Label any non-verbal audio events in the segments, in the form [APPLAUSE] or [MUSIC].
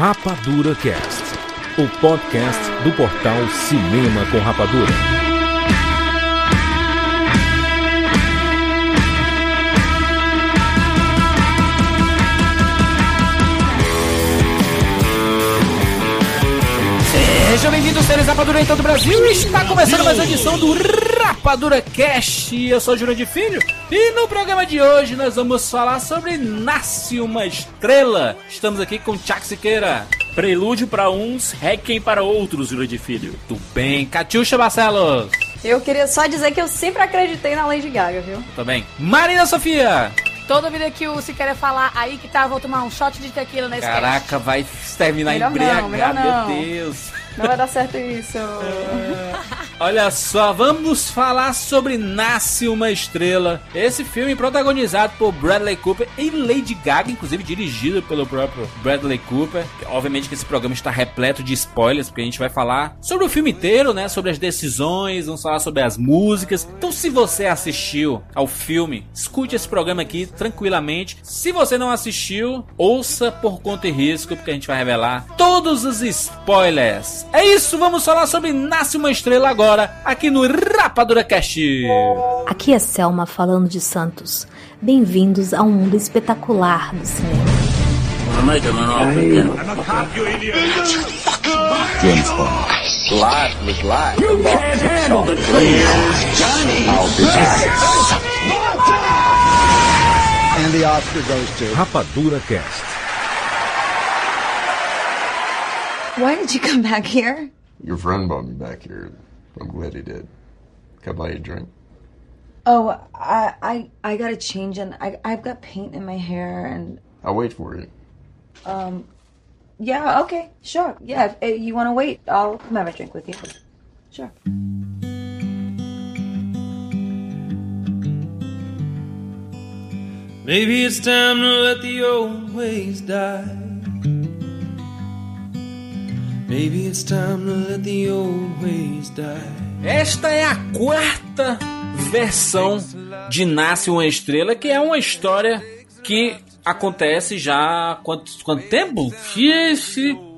Rapadura Cast, o podcast do portal Cinema com Rapadura. Sejam bem-vindos, seres Rapadura em todo o Brasil. Está começando mais uma edição do Rapadura Cast. Eu sou o Júnior de Filho e no programa de hoje nós vamos falar sobre Nasce uma Estrela. Estamos aqui com Tchak Siqueira. Prelúdio para uns, Requiem para outros, Júlio de Filho. Tudo bem. Catiuxa Barcelos. Eu queria só dizer que eu sempre acreditei na Lady Gaga, viu? Tudo bem. Marina Sofia. Toda vida que o se quer falar aí que tá, vou tomar um shot de tequila nesse Caraca, cast. vai terminar Melhor embriagado, não. meu Deus. Não vai dar certo isso. Olha só, vamos falar sobre Nasce uma Estrela. Esse filme protagonizado por Bradley Cooper e Lady Gaga, inclusive dirigido pelo próprio Bradley Cooper. Obviamente que esse programa está repleto de spoilers, porque a gente vai falar sobre o filme inteiro, né? Sobre as decisões, vamos falar sobre as músicas. Então, se você assistiu ao filme, escute esse programa aqui tranquilamente. Se você não assistiu, ouça por conta e risco, porque a gente vai revelar todos os spoilers. É isso, vamos falar sobre Nasce uma Estrela agora, aqui no Rapadura Cast. Aqui é Selma falando de Santos. Bem-vindos a um mundo espetacular do cinema. And the Oscar goes to. Rapadura Cast. Why did you come back here? Your friend brought me back here. I'm glad he did. Can I buy you a drink? Oh, I I I gotta change and I I've got paint in my hair and I'll wait for you. Um yeah, okay, sure. Yeah, if, if you want to wait, I'll come have a drink with you. Sure. Maybe it's time to let the old ways die. It's time to let the old ways die. Esta é a quarta versão de Nasce uma Estrela, que é uma história que acontece já há quanto, quanto tempo?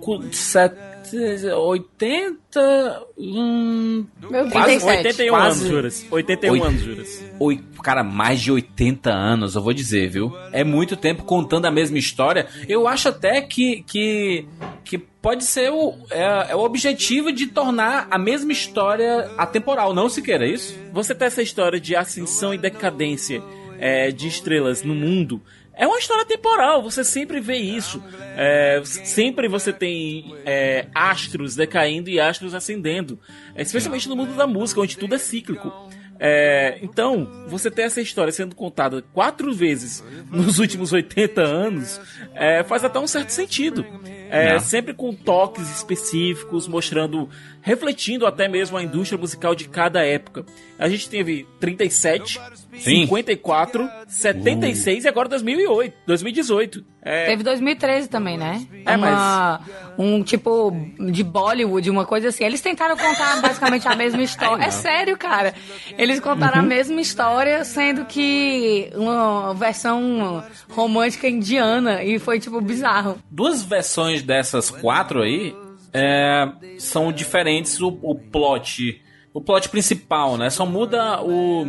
Cu- sete- 80. Hum, Meu Deus, quase 81 Quase- anos, Juras. 81 Oit- anos, Juras. Oi, cara, mais de 80 anos, eu vou dizer, viu? É muito tempo contando a mesma história. Eu acho até que que, que pode ser o, é, é o objetivo de tornar a mesma história atemporal, não se queira isso? Você tem essa história de ascensão e decadência é, de estrelas no mundo. É uma história temporal, você sempre vê isso. É, sempre você tem é, astros decaindo e astros ascendendo. É, especialmente no mundo da música, onde tudo é cíclico. É, então, você ter essa história sendo contada quatro vezes nos últimos 80 anos é, faz até um certo sentido. É, sempre com toques específicos, mostrando, refletindo até mesmo a indústria musical de cada época. A gente teve 37, Sim. 54, 76 e agora 2008, 2018. É, Teve 2013 também, né? É, uma, Um tipo de Bollywood, uma coisa assim. Eles tentaram contar basicamente a mesma história. É sério, cara. Eles contaram a mesma história, sendo que uma versão romântica indiana. E foi, tipo, bizarro. Duas versões dessas quatro aí é, são diferentes o, o plot. O plot principal, né? Só muda o.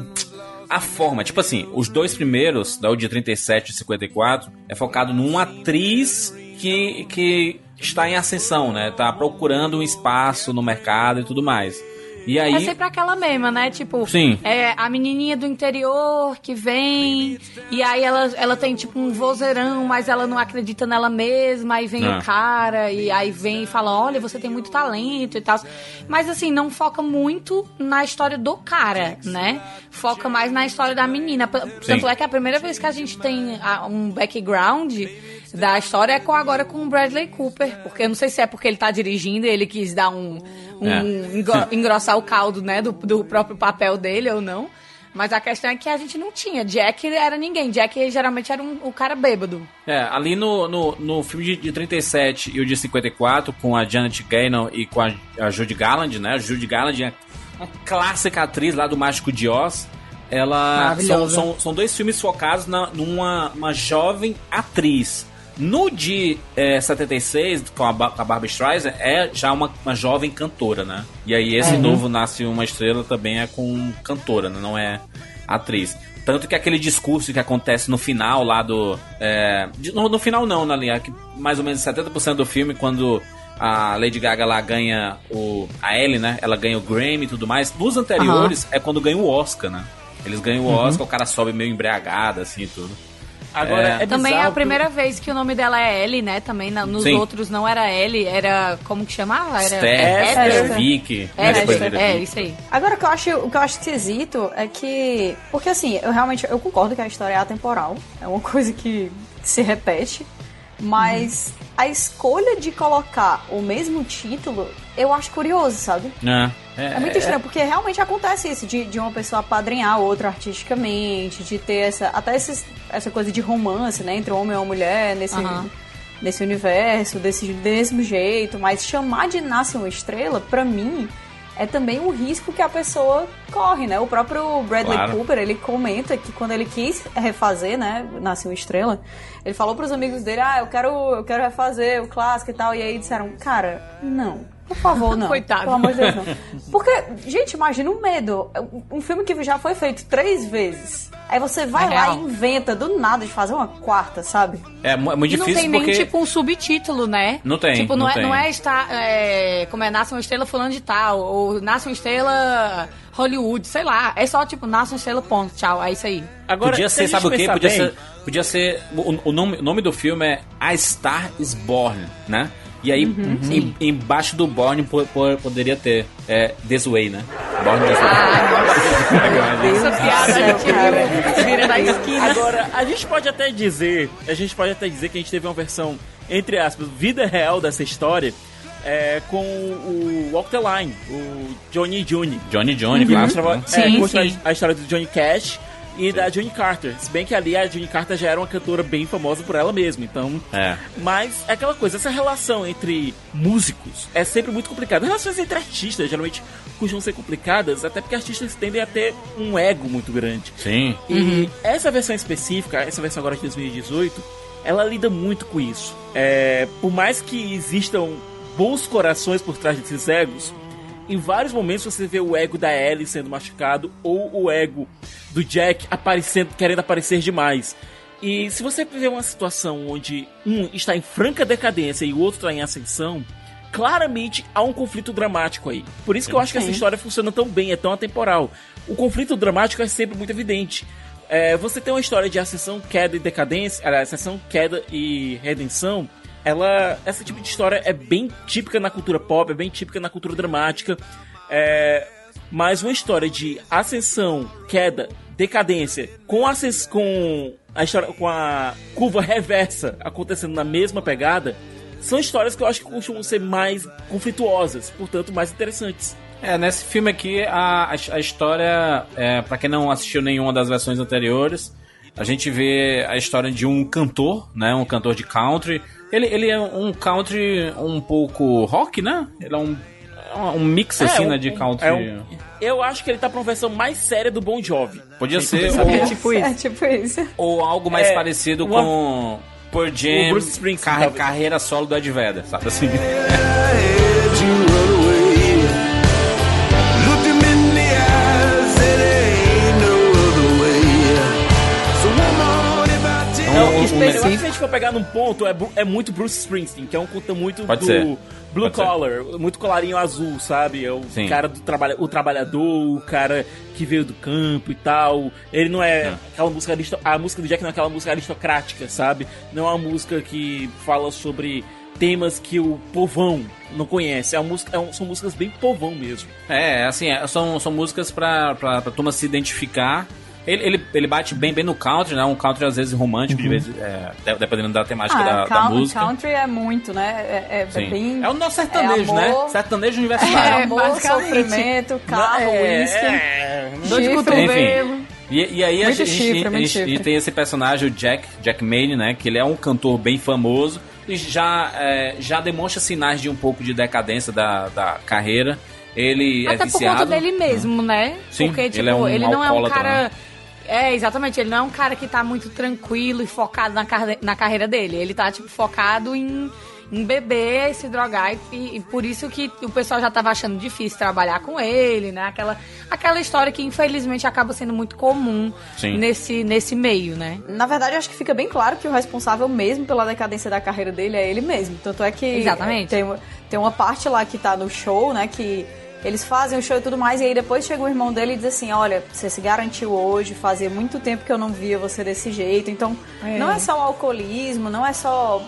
A forma, tipo assim, os dois primeiros, da de 37 e 54, é focado numa atriz que, que está em ascensão, né? Tá procurando um espaço no mercado e tudo mais. E aí. É sempre aquela mesma, né? Tipo, Sim. é a menininha do interior que vem, e aí ela, ela tem tipo um vozeirão, mas ela não acredita nela mesma, aí vem Ah. o cara, e aí vem e fala: Olha, você tem muito talento e tal. Mas assim, não foca muito na história do cara, né? Foca mais na história da menina. Tanto é que a primeira vez que a gente tem um background da história é com agora com o Bradley Cooper, porque eu não sei se é porque ele tá dirigindo e ele quis dar um, um É. engro- [LAUGHS] engrossar o caldo, né, do, do próprio papel dele ou não. Mas a questão é que a gente não tinha. Jack era ninguém. Jack geralmente era um, o cara bêbado. É, ali no, no, no filme de, de 37 e o de 54, com a Janet Gaynor e com a, a Judy Garland, né? A Judy Garland é uma clássica atriz lá do Mágico de Oz. Ela são, são, são dois filmes focados na, numa uma jovem atriz. No de é, 76, com a, Ba- com a Streisand, é já uma, uma jovem cantora, né? E aí esse novo Nasce Uma Estrela também é com cantora, né? não é atriz. Tanto que aquele discurso que acontece no final lá do... é, no, no final não, na linha, que mais ou menos 70% do filme, quando a Lady Gaga lá ganha o... A Ellie, né? Ela ganha o Grammy e tudo mais. Nos anteriores é quando ganha o Oscar, né? Eles ganham o Oscar, o cara sobe meio embriagado, assim, e tudo. Agora, É. é, Também é a primeira vez que o nome dela é Ellie, né? Também na- nos Sim. outros não era Ellie, era. Como que chamava? Era Esther, Esther. Esther, Vicky. né, É, Esther, é, isso aí. Agora, o que eu acho, o que eu acho esquisito é que. Porque assim, eu realmente eu concordo que a história é atemporal. É uma [LAUGHS] coisa que se repete. Mas a escolha de colocar o mesmo título, eu acho curioso, sabe? É, É muito estranho, porque realmente acontece isso, de, de uma pessoa apadrinhar a outra artisticamente, de ter essa, até esses, essa coisa de romance, né, entre um homem e uma mulher nesse, nesse universo, desse mesmo jeito, mas chamar de Nasce uma Estrela, pra mim, é também um risco que a pessoa corre, né? O próprio Bradley Claro. Cooper, ele comenta que quando ele quis refazer, né, Nasce uma Estrela, ele falou pros amigos dele, ah, eu quero, eu quero refazer o clássico e tal, e aí disseram, cara, não. Por favor, não. [LAUGHS] Coitado. Pelo amor de Deus, não. Porque, gente, imagina o medo. Um filme que já foi feito três vezes. Aí você vai É lá real. e inventa do nada de fazer uma quarta, sabe? É, é muito E não difícil tem porque... nem, tipo, um subtítulo, né? Não tem, Tipo, não, não é, tem. não é estar. É, como é, nasce uma estrela fulano de tal, ou nasce uma estrela Hollywood, sei lá. É só, tipo, nasce uma estrela, ponto, tchau. É isso aí. Agora, podia se ser, sabe o quê? Podia bem, ser, podia ser o, o nome, o nome do filme é A Star Is Born, né? E aí, Uhum. em- embaixo do Born po- po- poderia ter é, This Way, né? Born This Way. [LAUGHS] Essa piada a gente viu, vira da esquina. Agora, a gente pode até dizer, a gente pode até dizer que a gente teve uma versão, entre aspas, vida real dessa história, é, com o Walk the Line, o Johnny Jr. Johnny Johnny, que claro. mostrava, né? é, Sim, mostra sim. a história do Johnny Cash e da Johnny Carter. Se bem que ali a Johnny Carter já era uma cantora bem famosa por ela mesma, então... É. Mas é aquela coisa, essa relação entre músicos é sempre muito complicada. Relações entre artistas geralmente costumam ser complicadas, até porque artistas tendem a ter um ego muito grande. Sim. E essa versão específica, essa versão agora de 2018, ela lida muito com isso. É, por mais que existam bons corações por trás desses egos, em vários momentos você vê o ego da Ellie sendo machucado ou o ego do Jack aparecendo, querendo aparecer demais. E se você vê uma situação onde um está em franca decadência e o outro está em ascensão, claramente há um conflito dramático aí. Por isso que eu acho que essa história funciona tão bem, é tão atemporal. O conflito dramático é sempre muito evidente. É, você tem uma história de ascensão, queda e decadência, aliás, ascensão, queda e redenção. Ela, essa tipo de história é bem típica na cultura pop, é bem típica na cultura dramática. É, mas uma história de ascensão, queda, decadência, com, ascens com a história, com a curva reversa acontecendo na mesma pegada, são histórias que eu acho que costumam ser mais conflituosas, portanto mais interessantes. É, nesse filme aqui, a, a, história, é, para quem não assistiu nenhuma das versões anteriores, a gente vê a história de um cantor, né? Um cantor de country. Ele, ele é um country um pouco rock, né? Ele é um, um mix, assim, um- né? De country. é um- eu acho que ele tá pra uma versão mais séria do Bon Jovi. Podia ser Sabe? ou, tipo isso. É tipo isso. ou algo mais É, parecido uma- com Por Jam, carreira solo do Ed Vedder, sabe assim? [LAUGHS] Não, um- específico. Se a gente for pegar num ponto, é, é muito Bruce Springsteen, que é um conta muito Pode do ser. Blue Pode ser. Collar, muito colarinho azul, sabe? É o Sim. cara do trabalho, o trabalhador, o cara que veio do campo e tal. Ele não é É. aquela música aristo- a música do Jack não é aquela música aristocrática, sabe? Não é uma música que fala sobre temas que o povão não conhece. É uma música, é um- são músicas bem povão mesmo. É, assim, é, são, são músicas pra, pra, pra turma se identificar. Ele, ele, ele bate bem bem no country, né? Um country às vezes romântico, de vez, é, de- dependendo da temática Ah, da, da country, música. country é muito, né? É, é- é bem. É o nosso sertanejo, é né? amor, Sertanejo É, universitário. [LAUGHS] amor, basicamente. sofrimento, carro, é, whisky. é, Dor de cotovelo. E, e aí a Muito gente, chifre, a gente- e tem esse personagem, o Jack, Jack Mane, né? Que ele é um cantor bem famoso e já, é, já demonstra sinais de um pouco de decadência da, da carreira. Ele é Até por viciado. conta dele mesmo, né? Sim, Porque, tipo, ele é um ele não é um cara. né? É, exatamente. Ele não é um cara que tá muito tranquilo e focado na, carre- na carreira dele. Ele tá, tipo, focado em, em beber, se drogar. E, e por isso que o pessoal já tava achando difícil trabalhar com ele, né? Aquela, aquela história que, infelizmente, acaba sendo muito comum Sim. nesse, nesse meio, né? Na verdade, eu acho que fica bem claro que o responsável mesmo pela decadência da carreira dele é ele mesmo. Tanto é que Exatamente. tem, tem uma parte lá que tá no show, né, que eles fazem o show e tudo mais, e aí depois chega o irmão dele e diz assim, olha, você se garantiu hoje, fazia muito tempo que eu não via você desse jeito, então É. não é só o alcoolismo, não é só,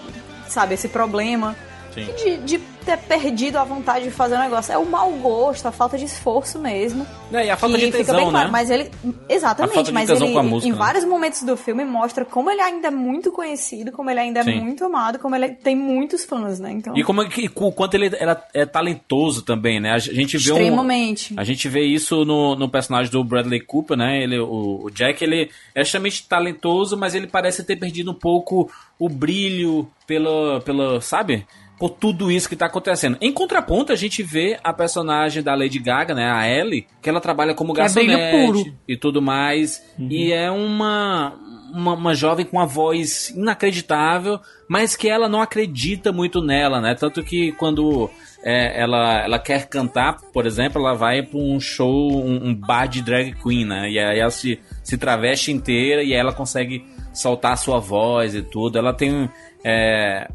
sabe, esse problema. De, de ter perdido a vontade de fazer o negócio, é o mau gosto, a falta de esforço mesmo. É, e a falta de fica tesão, bem claro, né? Mas ele. Exatamente, mas ele música, em né? vários momentos do filme mostra como ele ainda é muito conhecido, como ele ainda é Sim. muito amado, como ele tem muitos fãs, né? Então. E como é que, o quanto ele era, é talentoso também, né? A gente vê um, Extremamente. a gente vê isso no, no personagem do Bradley Cooper, né? Ele, o, o Jack, ele é extremamente talentoso, mas ele parece ter perdido um pouco o brilho pelo, pelo sabe? Por tudo isso que tá acontecendo. Em contraponto, a gente vê a personagem da Lady Gaga, né? A Ellie, que ela trabalha como Que é garçonete puro. e tudo mais. E é uma, uma, uma jovem com uma voz inacreditável, mas que ela não acredita muito nela, né? Tanto que quando é, ela, ela quer cantar, por exemplo, ela vai para um show, um, um bar de drag queen, né? E aí ela se, se traveste inteira e ela consegue soltar a sua voz e tudo. Ela tem. é,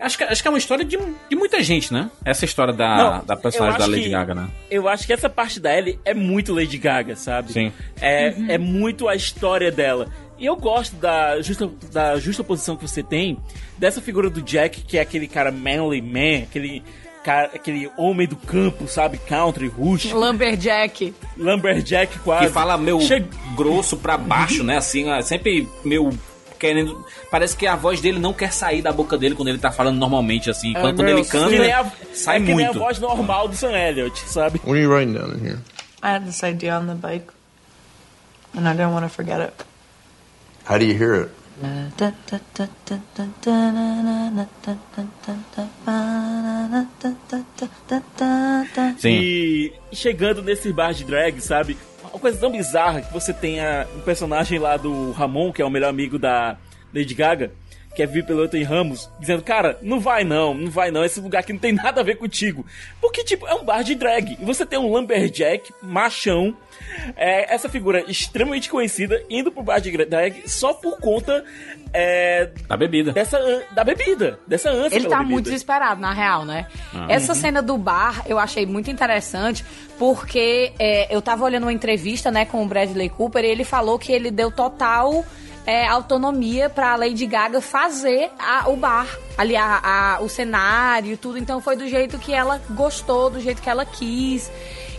Acho que, acho que é uma história de, de muita gente, né? Essa história da, Não, da personagem da Lady que- Gaga, né? Eu acho que essa parte da Ellie é muito Lady Gaga, sabe? Sim. É, é muito a história dela. E eu gosto da justa, da justa posição que você tem dessa figura do Jack, que é aquele cara manly man, aquele cara, aquele homem do campo, sabe? Country, rústico, Lumberjack. lumberjack quase. Que fala meio Che- grosso pra baixo, né? Assim, sempre meio querendo. Parece que a voz dele não quer sair da boca dele quando ele tá falando normalmente, assim. Quando, quando ele canta, que nem a, sai é que nem a muito. voz normal do Sam Elliott, sabe? What are you writing down in here? I had this idea on the bike, and I didn't want to forget it. How do you hear it? Sim. E chegando nesse bar de drag, sabe? Uma coisa tão bizarra que você tem a- um personagem lá do Ramon, que é o melhor amigo da Lady Gaga, que é vivo pelo Anthony Ramos, dizendo, cara, não vai não, não vai não, esse lugar aqui não tem [LAUGHS] nada a ver contigo. Porque, tipo, é um bar de drag. E você tem um lumberjack, machão, é, essa figura extremamente conhecida, indo pro bar de drag só por conta é, Da bebida. dessa, da bebida, dessa ânsia Ele pela tá bebida. muito desesperado, na real, né? Ah. Essa cena do bar eu achei muito interessante, porque é, eu tava olhando uma entrevista, né, com o Bradley Cooper e ele falou que ele deu total é, autonomia pra Lady Gaga fazer a- o bar, ali a, a- o cenário, tudo. Então foi do jeito que ela gostou, do jeito que ela quis.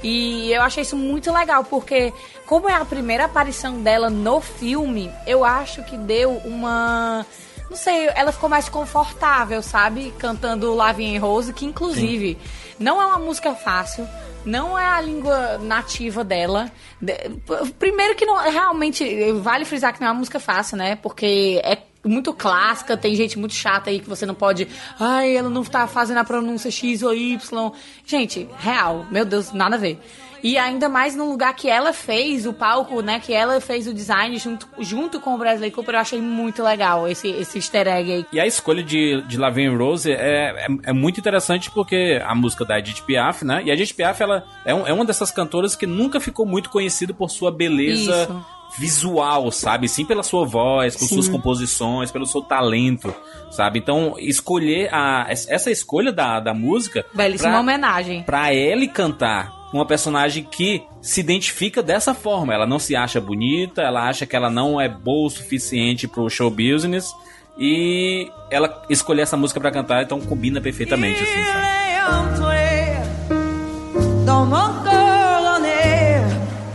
E eu achei isso muito legal, porque como é a primeira aparição dela no filme, eu acho que deu uma não sei, ela ficou mais confortável, sabe? Cantando Lavin Rose, que inclusive não é uma música fácil, não é a língua nativa dela. Primeiro que não, realmente, vale frisar que não é uma música fácil, né? Porque é muito clássica, tem gente muito chata aí que você não pode. Ai, ela não tá fazendo a pronúncia X ou Y. Gente, real, meu Deus, nada a ver. E ainda mais no lugar que ela fez o palco, né? Que ela fez o design junto, junto com o Bradley Cooper, eu achei muito legal esse, esse easter egg aí. E a escolha de, de Laverne Rose é, é, é muito interessante porque a música da Edith Piaf, né? E a Edith Piaf, ela é, um- é uma dessas cantoras que nunca ficou muito conhecida por sua beleza Isso. visual, sabe? Sim pela sua voz, por Sim. suas composições, pelo seu talento, sabe? Então, escolher a, essa escolha da, da música Belíssima pra- homenagem. pra ele cantar uma personagem que se identifica dessa forma. Ela não se acha bonita, ela acha que ela não é boa o suficiente pro show business. E ela escolher essa música pra cantar, então combina perfeitamente, assim, sabe?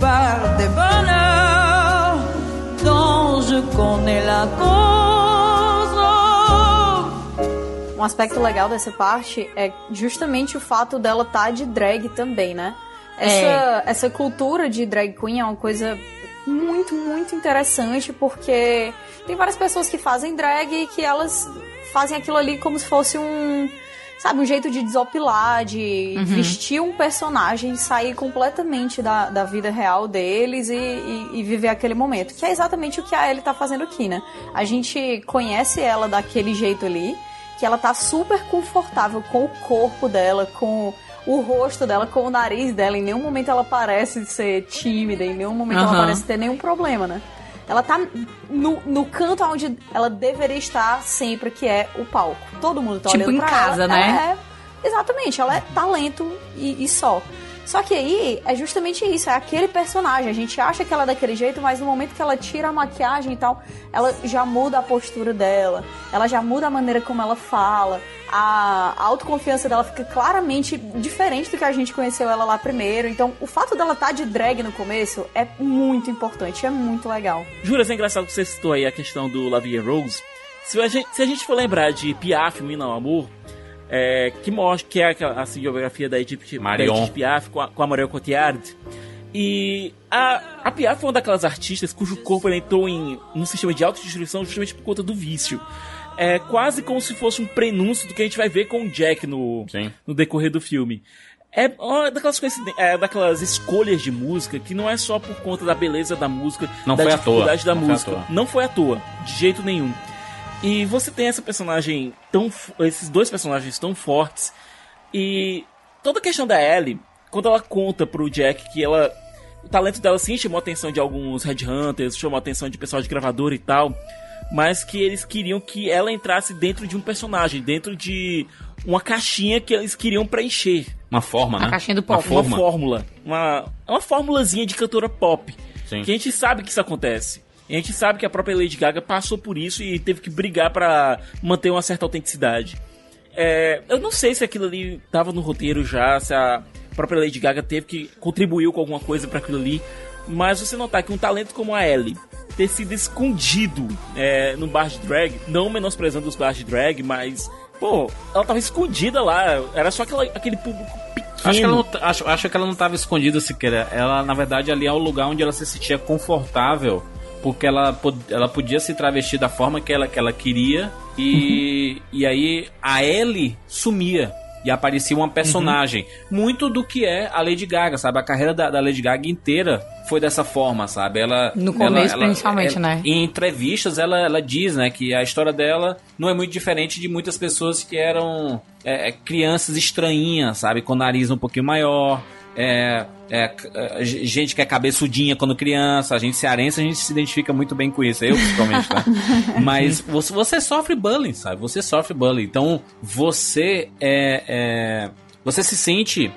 Par des bonheurs dont je connais la. Um aspecto legal dessa parte é justamente o fato dela estar de drag também, né? Essa, essa cultura de drag queen é uma coisa muito, muito interessante porque tem várias pessoas que fazem drag e que elas fazem aquilo ali como se fosse um. sabe, um jeito de desopilar, de Uhum. vestir um personagem sair completamente da, da vida real deles e, e- e viver aquele momento. Que é exatamente o que a Ellie tá fazendo aqui, né? A gente conhece ela daquele jeito ali, que ela tá super confortável com o corpo dela, com o rosto dela, com o nariz dela. Em nenhum momento ela parece ser tímida, em nenhum momento ela Aham. parece ter nenhum problema, né? Ela tá no, no canto onde ela deveria estar sempre, que é o palco. Todo mundo tá Tipo olhando em pra casa, ela. né? É, exatamente, ela é talento e, e só. Só que aí é justamente isso, é aquele personagem. A gente acha que ela é daquele jeito, mas no momento que ela tira a maquiagem e tal, ela já muda a postura dela, ela já muda a maneira como ela fala, a autoconfiança dela fica claramente diferente do que a gente conheceu ela lá primeiro. Então, o fato dela estar de drag no começo é muito importante, é muito legal. Juras, é engraçado que você citou aí a questão do Lavia Rose. Se a, gente, se a gente for lembrar de Piaf, Mina ao Amor, é, que mostra que é a biografia da Edith, da Marion. Edith Piaf com a, com a Marion Cotillard. E a, a Piaf foi uma daquelas artistas cujo corpo entrou em um sistema de autodestruição justamente por conta do vício. É quase como se fosse um prenúncio do que a gente vai ver com o Jack no, no decorrer do filme. É uma daquelas, é daquelas escolhas de música que não é só por conta da beleza da música, Não da foi dificuldade da Não foi música. toa. Não foi à toa, de jeito nenhum. E você tem essa personagem tão. esses dois personagens tão fortes. E toda a questão da Ellie, quando ela conta pro Jack que ela. O talento dela sim chamou a atenção de alguns headhunters, chamou a atenção de pessoal de gravadora e tal. Mas que eles queriam que ela entrasse dentro de um personagem, dentro de uma caixinha que eles queriam preencher. Uma forma, né? A caixinha do Uma pop. Uma forma. fórmula. Uma, uma formulazinha de cantora pop. Sim. Que a gente sabe que isso acontece. E a gente sabe que a própria Lady Gaga passou por isso e teve que brigar pra manter uma certa autenticidade. É, eu não sei se aquilo ali tava no roteiro já, se a própria Lady Gaga teve que contribuiu com alguma coisa pra aquilo ali. Mas você notar que um talento como a Ellie ter sido escondido é, no bar de drag, não menosprezando os bars de drag, mas, pô, ela tava escondida lá, era só aquela, aquele público pequeno. Acho que, ela não, acho, acho que ela não estava escondida sequer. Ela, na verdade, ali é o lugar onde ela se sentia confortável. Porque ela, ela podia se travestir da forma que ela, que ela queria. E, e aí a Ellie sumia. E aparecia uma personagem. Muito do que é a Lady Gaga, sabe? A carreira da, da Lady Gaga inteira foi dessa forma, sabe? Ela, No começo, ela- principalmente, ela- né? Em entrevistas, ela, ela diz, né, que a história dela não é muito diferente de muitas pessoas que eram é, é, crianças estranhinhas, sabe? Com nariz um pouquinho maior. É, é, é, gente que é cabeçudinha quando criança, a gente cearense, a gente se identifica muito bem com isso, eu principalmente, tá? [LAUGHS] Mas você, você sofre bullying, sabe? Você sofre bullying. Então, você é, é- você se sente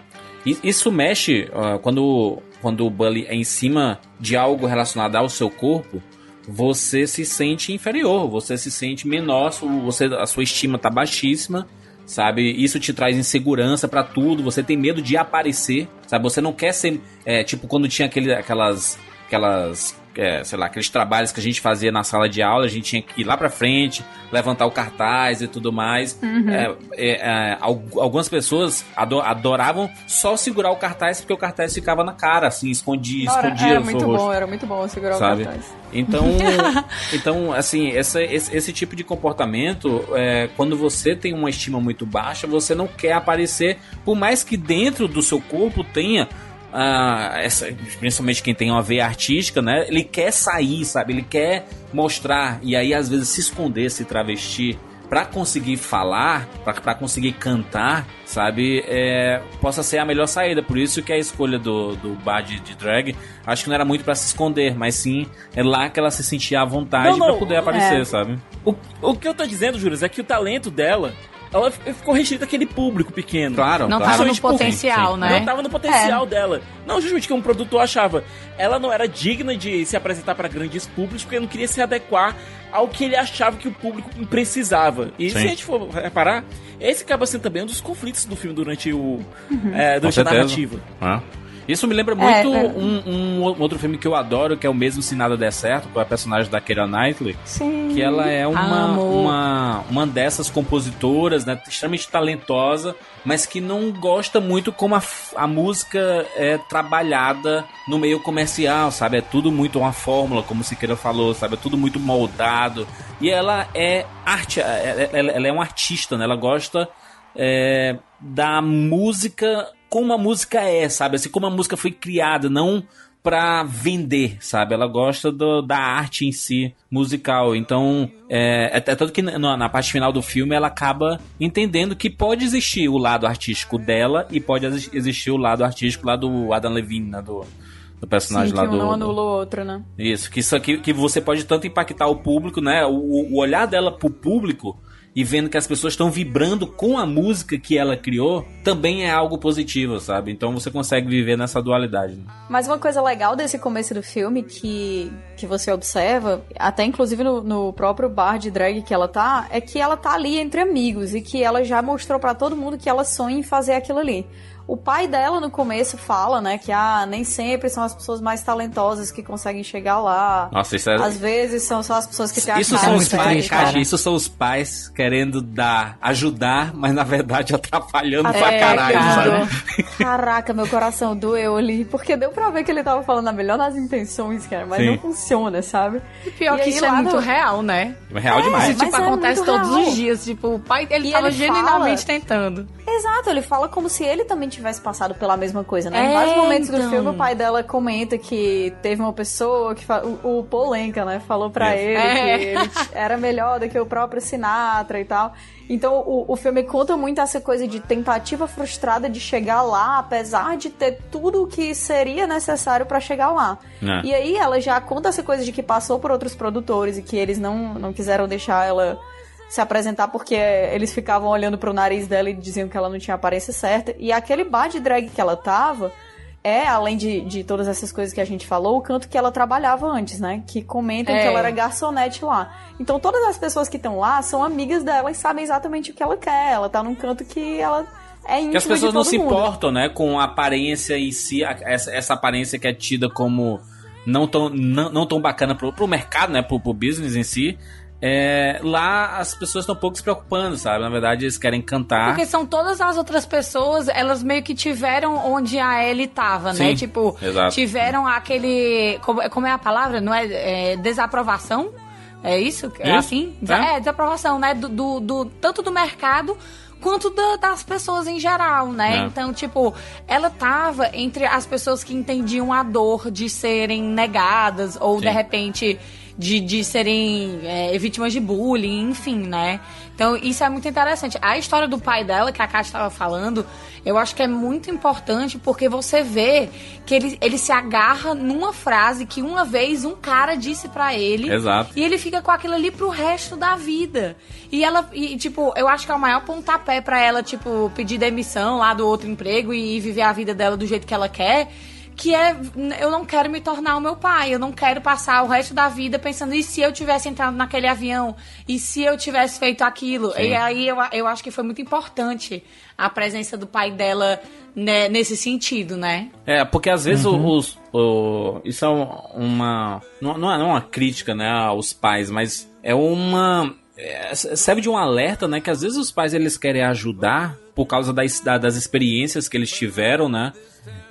isso mexe ó, quando quando o bullying é em cima de algo relacionado ao seu corpo, você se sente inferior, você se sente menor, você a sua estima tá baixíssima, sabe? Isso te traz insegurança pra tudo, você tem medo de aparecer, sabe? Você não quer ser é, tipo quando tinha aquele, aquelas aquelas é, sei lá, aqueles trabalhos que a gente fazia na sala de aula, a gente tinha que ir lá pra frente, levantar o cartaz e tudo mais. Uhum. É, é, é, al- algumas pessoas ado- adoravam só segurar o cartaz porque o cartaz ficava na cara, assim, escondia, Era, escondia era muito rosto bom, era muito bom segurar sabe? o cartaz. Então, [LAUGHS] então assim, essa, esse, esse tipo de comportamento, é, quando você tem uma estima muito baixa, você não quer aparecer, por mais que dentro do seu corpo tenha. Ah, essa, principalmente quem tem uma veia artística, né? Ele quer sair, sabe? Ele quer mostrar e aí às vezes se esconder, se travestir pra conseguir falar, pra conseguir cantar, sabe? É, possa ser a melhor saída. Por isso que a escolha do, do bar de, de drag, acho que não era muito pra se esconder, mas sim é lá que ela se sentia à vontade pra poder aparecer, é. sabe? O, o que eu tô dizendo, Júlio, é que o talento dela. Ela ficou restrita àquele público pequeno. Claro, Não claro. tava no potencial, né? Não tava no potencial dela. Não, justamente que um produtor achava. Ela não era digna de se apresentar para grandes públicos porque não queria se adequar ao que ele achava que o público precisava. E se Sim. a gente for reparar, esse acaba sendo também um dos conflitos do filme durante o Uhum. é, Com durante a narrativa. Ah. Isso me lembra muito é. Um, um outro filme que eu adoro, que é o mesmo Se Nada Der Certo, com a personagem da Keira Knightley. Sim. Que ela é uma, Amo. uma, uma dessas compositoras, né? Extremamente talentosa, mas que não gosta muito como a, a música é trabalhada no meio comercial, sabe? É tudo muito uma fórmula, como o Siqueira falou, sabe? É tudo muito moldado. E ela é arte, é- é- ela, ela é uma artista, né? Ela gosta é, da música como a música é, sabe? Assim, como a música foi criada, não pra vender, sabe? Ela gosta do, da arte em si, musical. Então, é, é, é tanto que na, na, parte final do filme ela acaba entendendo que pode existir o lado artístico dela e pode existir o lado artístico lá do Adam Levine, né? Do, do personagem Sim, lá que do. Um não anula o outro, né? Isso, que isso aqui que você pode tanto impactar o público, né? O, o olhar dela pro público e vendo que as pessoas estão vibrando com a música que ela criou, também é algo positivo, sabe? Então você consegue viver nessa dualidade. Né? Mas uma coisa legal desse começo do filme que, que você observa, até inclusive no, no próprio bar de drag que ela tá, é que ela tá ali entre amigos e que ela já mostrou para todo mundo que ela sonha em fazer aquilo ali. O pai dela no começo fala, né, que ah, nem sempre são as pessoas mais talentosas que conseguem chegar lá. Nossa, isso é... Às vezes são só as pessoas que têm a Isso cara são os pais, cara. Isso são os pais querendo dar, ajudar, mas na verdade [LAUGHS] atrapalhando pra É, caralho, cara. Caraca, meu coração doeu ali, porque deu pra ver que ele tava falando a melhor das intenções, cara, mas Sim. não funciona, sabe? E pior E que aí isso é muito no- real, né? É real demais. Isso, tipo, é acontece todos real. os dias. Tipo, o pai, ele E tava ele genuinamente fala- tentando. Exato, ele fala como se ele também tivesse passado pela mesma coisa, né? É, em vários momentos do então. filme, o pai dela comenta que teve uma pessoa que fa- o, o Polenka, né, falou pra Isso. ele É. que ele era melhor do que o próprio Sinatra e tal. Então o, o filme conta muito essa coisa de tentativa frustrada de chegar lá, apesar de ter tudo o que seria necessário pra chegar lá. É. E aí ela já conta essa coisa de que passou por outros produtores e que eles não, não quiseram deixar ela se apresentar porque eles ficavam olhando pro nariz dela e diziam que ela não tinha a aparência certa. E aquele bar de drag que ela tava é, além de, de todas essas coisas que a gente falou, o canto que ela trabalhava antes, né? Que comentam É. que ela era garçonete lá. Então todas as pessoas que estão lá são amigas dela e sabem exatamente o que ela quer. Ela tá num canto que ela é íntima Que as pessoas de não se mundo. importam, né, com a aparência em si, a- essa, essa aparência que é tida como não tão, não, não tão bacana pro, pro mercado, né, pro, pro business em si. É, lá as pessoas estão pouco se preocupando, sabe? Na verdade, eles querem cantar. Porque são todas as outras pessoas, elas meio que tiveram onde a Ellie tava, né? Sim, Tipo, exato. tiveram aquele. Como, é a palavra? Não é, é desaprovação? É isso? É assim? é. É, desaprovação, né? Do, do, do- tanto do mercado quanto da- das pessoas em geral, né? É. Então, tipo, ela tava entre as pessoas que entendiam a dor de serem negadas ou de Sim. repente de, de serem é, vítimas de bullying, enfim, né? Então, isso é muito interessante. A história do pai dela, que a Kátia estava falando, eu acho que é muito importante porque você vê que ele, ele se agarra numa frase que uma vez um cara disse pra ele. Exato. E ele fica com aquilo ali pro resto da vida. E ela, e, tipo, eu acho que é o maior pontapé pra ela, tipo, pedir demissão lá do outro emprego e viver a vida dela do jeito que ela quer. Que é, eu não quero me tornar o meu pai, eu não quero passar o resto da vida pensando, e se eu tivesse entrado naquele avião? E se eu tivesse feito aquilo? Sim. E aí eu, eu acho que foi muito importante a presença do pai dela né, nesse sentido, né? É, porque às vezes Uhum. os, o- isso é uma. Não, não é não é uma crítica né, aos pais, mas é uma. é, serve de um alerta, né? Que às vezes os pais eles querem ajudar por causa das, da- das experiências que eles tiveram, né?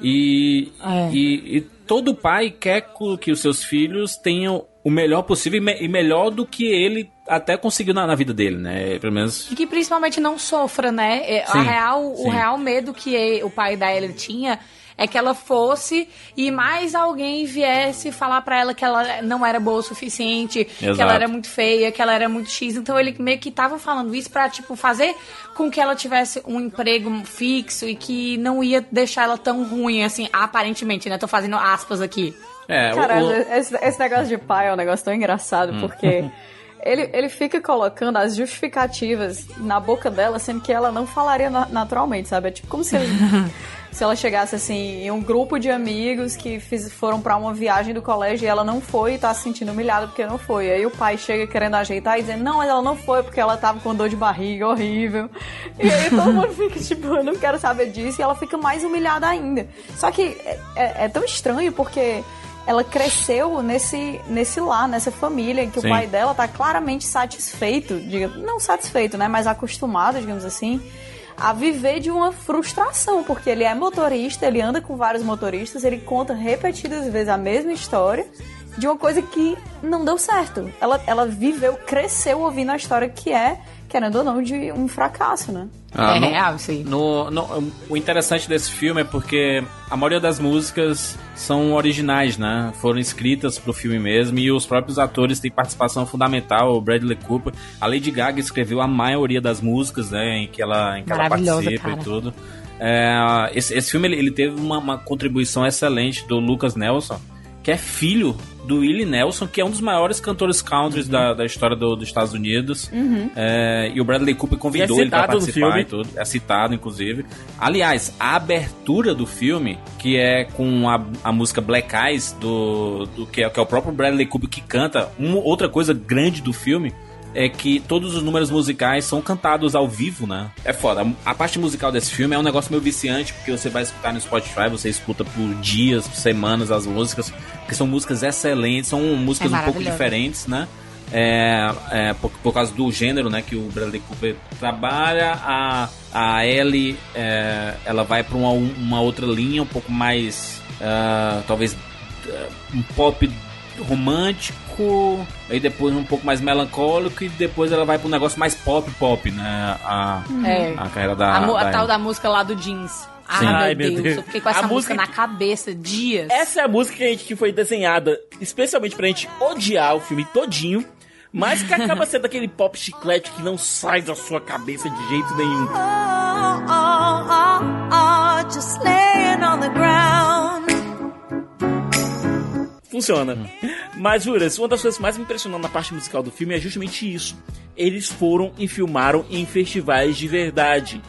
E, É. e, e todo pai quer que os seus filhos tenham o melhor possível e, me- e melhor do que ele até conseguiu na, na vida dele, né? Pelo menos. E que principalmente não sofra, né? É, Sim, real. O real medo que o pai da Ellie tinha é que ela fosse e mais alguém viesse falar pra ela que ela não era boa o suficiente, que Exato. ela era muito feia, que ela era muito X. Então ele meio que tava falando isso pra, tipo, fazer com que ela tivesse um emprego fixo e que não ia deixar ela tão ruim, assim, aparentemente, né? Tô fazendo aspas aqui. É, Cara, o- esse, esse negócio de pai é um negócio tão engraçado, Hum. porque [LAUGHS] ele, ele fica colocando as justificativas na boca dela, sendo que ela não falaria na- naturalmente, sabe? É tipo como se, ele- [LAUGHS] se ela chegasse assim em um grupo de amigos que fiz- foram pra uma viagem do colégio e ela não foi e tá se sentindo humilhada porque não foi. Aí o pai chega querendo ajeitar e dizendo, não, mas ela não foi porque ela tava com dor de barriga horrível. E aí todo mundo [LAUGHS] fica tipo, eu não quero saber disso, e ela fica mais humilhada ainda. Só que é- é- é tão estranho porque ela cresceu nesse, nesse lar, nessa família, em que Sim. o pai dela tá claramente satisfeito, diga, não satisfeito, né, mas acostumado, digamos assim, a viver de uma frustração, porque ele é motorista, ele anda com vários motoristas, ele conta repetidas vezes a mesma história de uma coisa que não deu certo. Ela, ela viveu, cresceu ouvindo a história que é querendo ou não, de um fracasso, né? Ah, é no- real isso aí. No, no- o interessante desse filme é porque a maioria das músicas são originais, né? Foram escritas pro filme mesmo e os próprios atores têm participação fundamental. O Bradley Cooper, a Lady Gaga escreveu a maioria das músicas, né? Em que ela, em que ela participa cara. e tudo. É, esse, esse filme ele, ele teve uma, uma contribuição excelente do Lucas Nelson, que é filho do Willie Nelson, que é um dos maiores cantores country da, da história do- dos Estados Unidos. Uhum. É, e o Bradley Cooper convidou E é ele no participar filme. e tudo. É citado, inclusive. Aliás, a abertura do filme, que é com a, a música Black Eyes, do, do que, é, que é o próprio Bradley Cooper que canta, uma outra coisa grande do filme é que todos os números musicais são cantados ao vivo, né? É foda. A parte musical desse filme é um negócio meio viciante, porque você vai escutar no Spotify, você escuta por dias, por semanas as músicas, porque são músicas excelentes, são músicas É um pouco diferentes, né? É, é, por, por causa do gênero, né, que o Bradley Cooper trabalha, a, a Ellie, é, ela vai para uma, uma outra linha um pouco mais, ah, talvez, ah, um pop romântico, aí depois um pouco mais melancólico e depois ela vai para um negócio mais pop pop, né, a, É. a carreira da, a, mu- a da tal da música lá do jeans. Ah, Ai, meu meu Deus, Deus. eu fiquei com essa A música, música- na cabeça dias. Essa é a música que, a gente, que foi desenhada especialmente pra gente odiar o filme todinho, mas que acaba [LAUGHS] sendo aquele pop chiclete que não sai da sua cabeça de jeito nenhum. just laying on the ground. Funciona. Mas, Juras, uma das coisas que mais me impressionou na parte musical do filme é justamente isso. Eles foram e filmaram em festivais de verdade.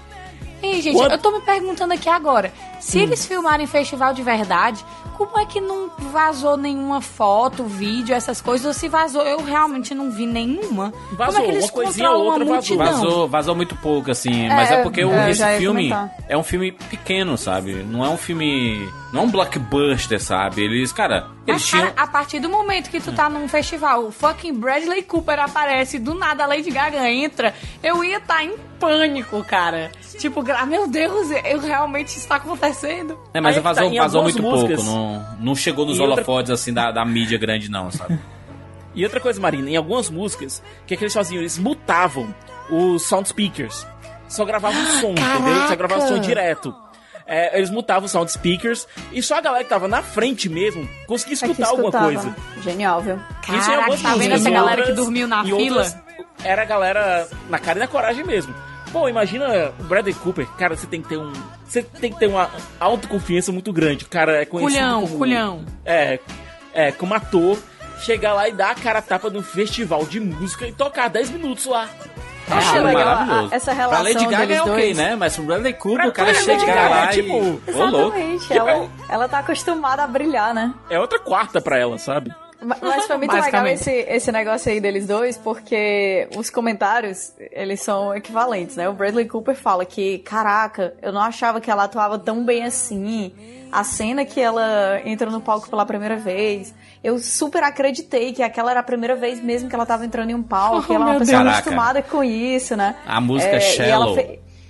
Ei, gente, Quando- eu tô me perguntando aqui agora. Se Hum. eles filmarem festival de verdade, como é que não vazou nenhuma foto, vídeo, essas coisas? Ou se vazou, eu realmente não vi nenhuma. como Vazou, é que eles uma coisinha ou outra uma vazou. Vazou, vazou muito pouco, assim. mas é porque o- é, esse filme comentar. é um filme pequeno, sabe? Não é um filme. Não é um blockbuster, sabe? Eles, cara, eles Mas, tinham. cara, a partir do momento que tu tá num festival, o fucking Bradley Cooper aparece, do nada a Lady Gaga entra, eu ia estar em pânico, cara. Tipo, meu Deus, eu realmente isso tá acontecendo. É, mas Aí vazou, tá, vazou muito músicas- pouco. Não, não chegou nos E outra- holofotes assim da, da mídia grande, não, sabe? E outra coisa, Marina, em algumas músicas, o que, é que eles faziam? Eles mutavam os sound speakers. Só gravavam som, entendeu? Só gravavam som direto. É, eles mutavam os sound speakers e só a galera que tava na frente mesmo conseguia É que escutar alguma escutava. coisa. Genial, viu? Isso Caraca, algumas tá vendo essa galera que outras- dormiu na fila? outras, era a galera na cara e na coragem mesmo. Pô, imagina o Bradley Cooper, cara, você tem que ter um. Você tem que ter uma autoconfiança muito grande. O cara é conhecido Culhão, como. culhão. É, é, como ator, chegar lá e dar a cara a tapa num festival de música e tocar 10 minutos lá. Eu achei legal maravilhoso. a- essa Pra relação Lady Gaga deles é ok, dois. né? Mas pro Bradley Cooper, Pra- o cara chegar Gaga, lá tipo, e. Ô. Exatamente. Ela, ela tá acostumada a brilhar, né? É outra quarta pra ela, sabe? Ma- Mas foi muito legal esse, esse negócio aí deles dois, porque os comentários, eles são equivalentes, né? O Bradley Cooper fala que, caraca, eu não achava que ela atuava tão bem assim. A cena que ela entra no palco pela primeira vez, eu super acreditei que aquela era a primeira vez mesmo que ela tava entrando em um palco, [LAUGHS] Oh, que ela é uma pessoa Deus. acostumada com isso, né? A música É, e ela Shallow.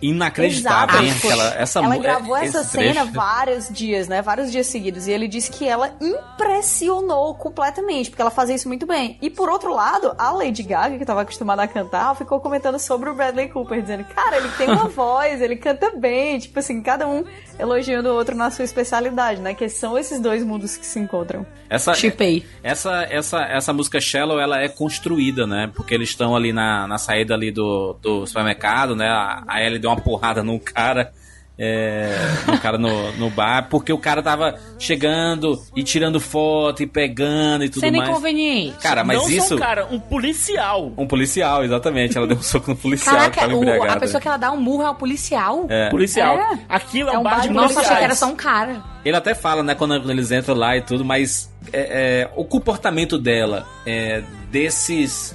Inacreditável, hein? Exato. Aquela, essa ela gravou esse essa cena trecho. vários dias, né? Vários dias seguidos. E ele disse que ela impressionou completamente, porque ela fazia isso muito bem. E por outro lado, a Lady Gaga, que tava acostumada a cantar, ficou comentando sobre o Bradley Cooper, dizendo: Cara, ele tem uma [LAUGHS] voz, ele canta bem. Tipo assim, cada um elogiando o outro na sua especialidade, né? Que são esses dois mundos que se encontram. Essa, Chipei. essa, essa, essa música Shallow, ela é construída, né? Porque eles estão ali na, na saída ali do, do supermercado, né? A, a Ellie deu uma porrada num cara, é, no cara no, no bar, porque o cara tava chegando e tirando foto e pegando e tudo Sendo mais. inconveniente. Cara, mas não isso... um cara, um policial. Um policial, exatamente. Ela deu um soco no policial que Caraca, tava o- a pessoa que ela dá um murro é o policial. É. Policial. É. Aquilo é, É um um bar de de Nossa, policiais. achei que era só um cara. Ele até fala, né, quando eles entram lá e tudo, mas é, é, o comportamento dela, é, desses.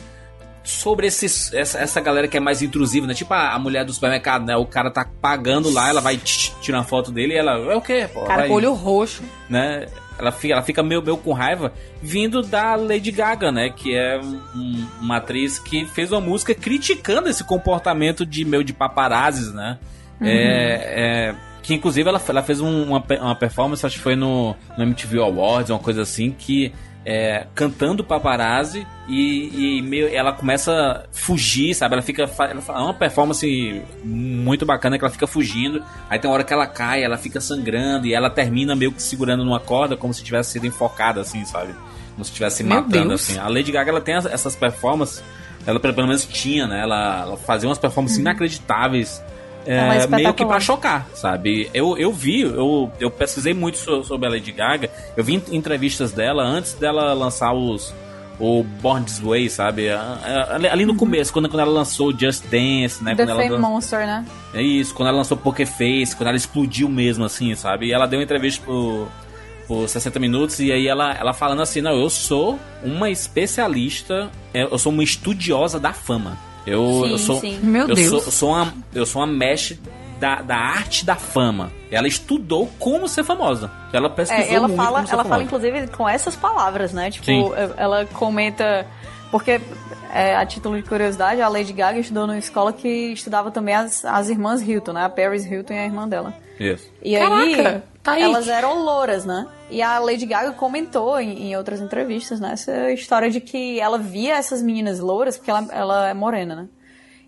Sobre esses, essa, essa galera que é mais intrusiva, né? Tipo a, a mulher do supermercado, né? O cara tá pagando lá, ela vai tirar uma foto dele e ela. É o quê? Pô? Cara Vai- com olho roxo. né? Ela fica, ela fica meio, meio com raiva vindo da Lady Gaga, né? Que é um- uma atriz que fez uma música criticando esse comportamento de meio de paparazzis, né? É, é, que inclusive ela, ela fez um- uma, uma performance, acho que foi no, no MTV Awards, uma coisa assim, que é, cantando paparazzi e, e meio, ela começa a fugir, sabe? Ela fica. Ela, é uma performance muito bacana que ela fica fugindo. Aí tem uma hora que ela cai, ela fica sangrando e ela termina meio que segurando numa corda como se tivesse sido enfocada, assim, sabe? Como se estivesse se matando, assim. A Lady Gaga ela tem essas performances. Ela pelo menos tinha, né? Ela, ela fazia umas performances uhum. inacreditáveis é, meio que pra chocar, sabe? Eu, eu vi, eu, eu pesquisei muito sobre a Lady Gaga, eu vi entrevistas dela antes dela lançar os o Born This Way, sabe? Ali no uhum. começo, quando, quando ela lançou Just Dance, né? The quando Fame ela Monster, né? É isso, quando ela lançou Poker Face, quando ela explodiu mesmo, assim, sabe? E ela deu uma entrevista pro, por 60 minutos e aí ela, ela falando assim, não, eu sou uma especialista, eu sou uma estudiosa da fama. Eu, sim, eu sou, sim. Meu eu Deus. Sou, eu sou uma, eu sou uma mesh da, da arte da fama. Ela estudou como ser famosa. Ela pesquisou é, ela muito fala, como ser ela famosa. fala inclusive com essas palavras, né? Tipo, Sim. ela comenta porque é, a título de curiosidade, a Lady Gaga estudou numa escola que estudava também as, as irmãs Hilton, né? A Paris Hilton e a irmã dela. Isso. E Caraca, aí, tá aí. elas eram louras, né? E a Lady Gaga comentou em, em outras entrevistas, né? Essa história de que ela via essas meninas louras, porque ela, ela é morena, né?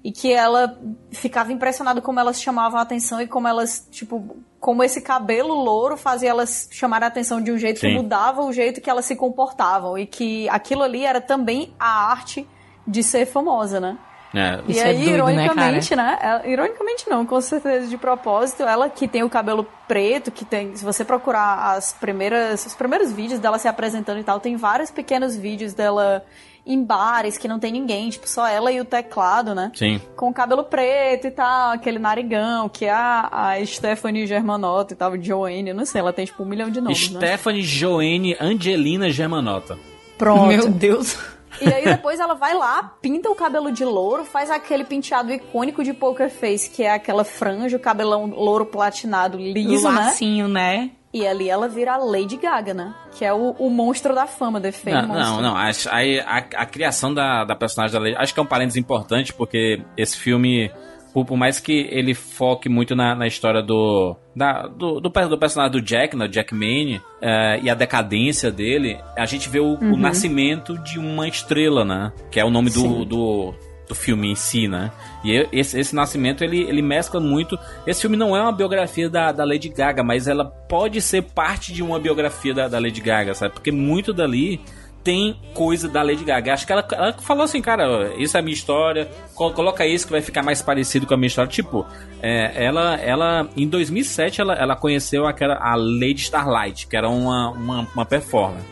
E que ela ficava impressionada como elas chamavam a atenção e como elas, tipo, como esse cabelo louro fazia elas chamar a atenção de um jeito Sim. que mudava o jeito que elas se comportavam. E que aquilo ali era também a arte de ser famosa, né? É, E Isso é aí, doido, né, ironicamente, né? ela- ironicamente não, com certeza de propósito, ela que tem o cabelo preto, que tem. Se você procurar as primeiras. Os primeiros vídeos dela se apresentando e tal, tem vários pequenos vídeos dela em bares que não tem ninguém, tipo, só ela e o teclado, né? Sim. Com o cabelo preto e tal, aquele narigão, que é a, a Stephanie Germanotta e tal, Joanne, não sei, ela tem tipo um milhão de nomes, né? Stephanie Joanne Angelina Germanota. Pronto. Meu Deus. E aí depois ela vai lá, pinta o cabelo de louro, faz aquele penteado icônico de Poker Face, que é aquela franja, o cabelão louro platinado liso, né? Lacinho, né? E ali ela vira a Lady Gaga, né? Que é o, o monstro da fama, The Fame Não, Monster. não, não. Acho- aí A, a criação da, da personagem da Lady. Acho que é um parênteses importante, porque esse filme, por, por mais que ele foque muito na, na história do, da, do, do, do personagem do Jack, né, Jack Mane, eh, e a decadência dele, a gente vê o, o Uhum. nascimento de uma estrela, né? Que é o nome do, do, do filme em si, né? E e- esse, esse nascimento, ele, ele mescla muito... Esse filme não é uma biografia da, da Lady Gaga, mas ela pode ser parte de uma biografia da, da Lady Gaga, sabe? Porque muito dali tem coisa da Lady Gaga. Acho que ela, ela falou assim, cara, isso é a minha história, col- coloca isso que vai ficar mais parecido com a minha história. Tipo, é, ela, ela, em 2007, ela, ela conheceu aquela, a Lady Starlight, que era uma, uma, uma performer,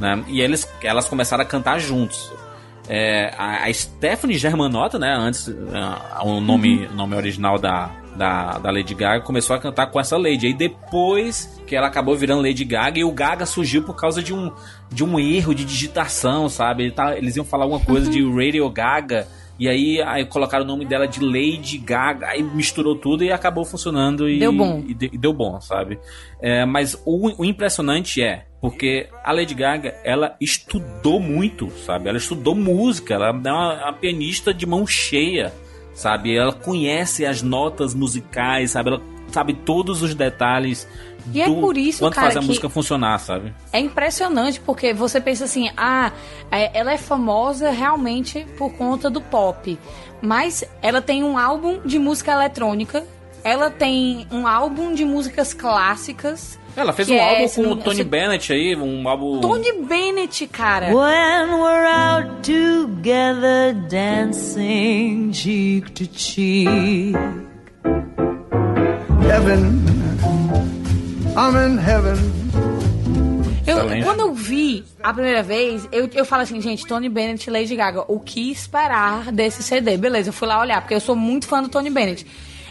né? E eles, elas começaram a cantar juntos. É, a, a Stephanie Germanotta, né? Antes, ah, o nome, o nome original da, da, da Lady Gaga, começou a cantar com essa Lady. Aí depois que ela acabou virando Lady Gaga, e o Gaga surgiu por causa de um, de um erro de digitação, sabe? Ele tá- eles iam falar alguma coisa de Radio Gaga. E aí, aí colocaram o nome dela de Lady Gaga, aí misturou tudo e acabou funcionando e Deu bom. e, de- e deu bom, sabe? É, mas o, o impressionante é porque a Lady Gaga ela estudou muito, sabe? Ela estudou música, ela é uma, uma pianista de mão cheia, sabe? Ela conhece as notas musicais, sabe? Ela sabe todos os detalhes E é por isso, quanto cara, faz a música funcionar, sabe? É impressionante porque você pensa assim, ah, é- ela é famosa realmente por conta do pop, mas ela tem um álbum de música eletrônica, ela tem um álbum de músicas clássicas. Ela fez que um é álbum com o Tony esse- Bennett aí, um álbum Tony Bennett, cara. When we're out together dancing cheek to cheek. Heaven. I'm in heaven. Eu- quando eu vi a primeira vez, eu, eu falo assim, gente, Tony Bennett e Lady Gaga, o que esperar desse CD? Beleza, eu fui lá olhar, porque eu sou muito fã do Tony Bennett.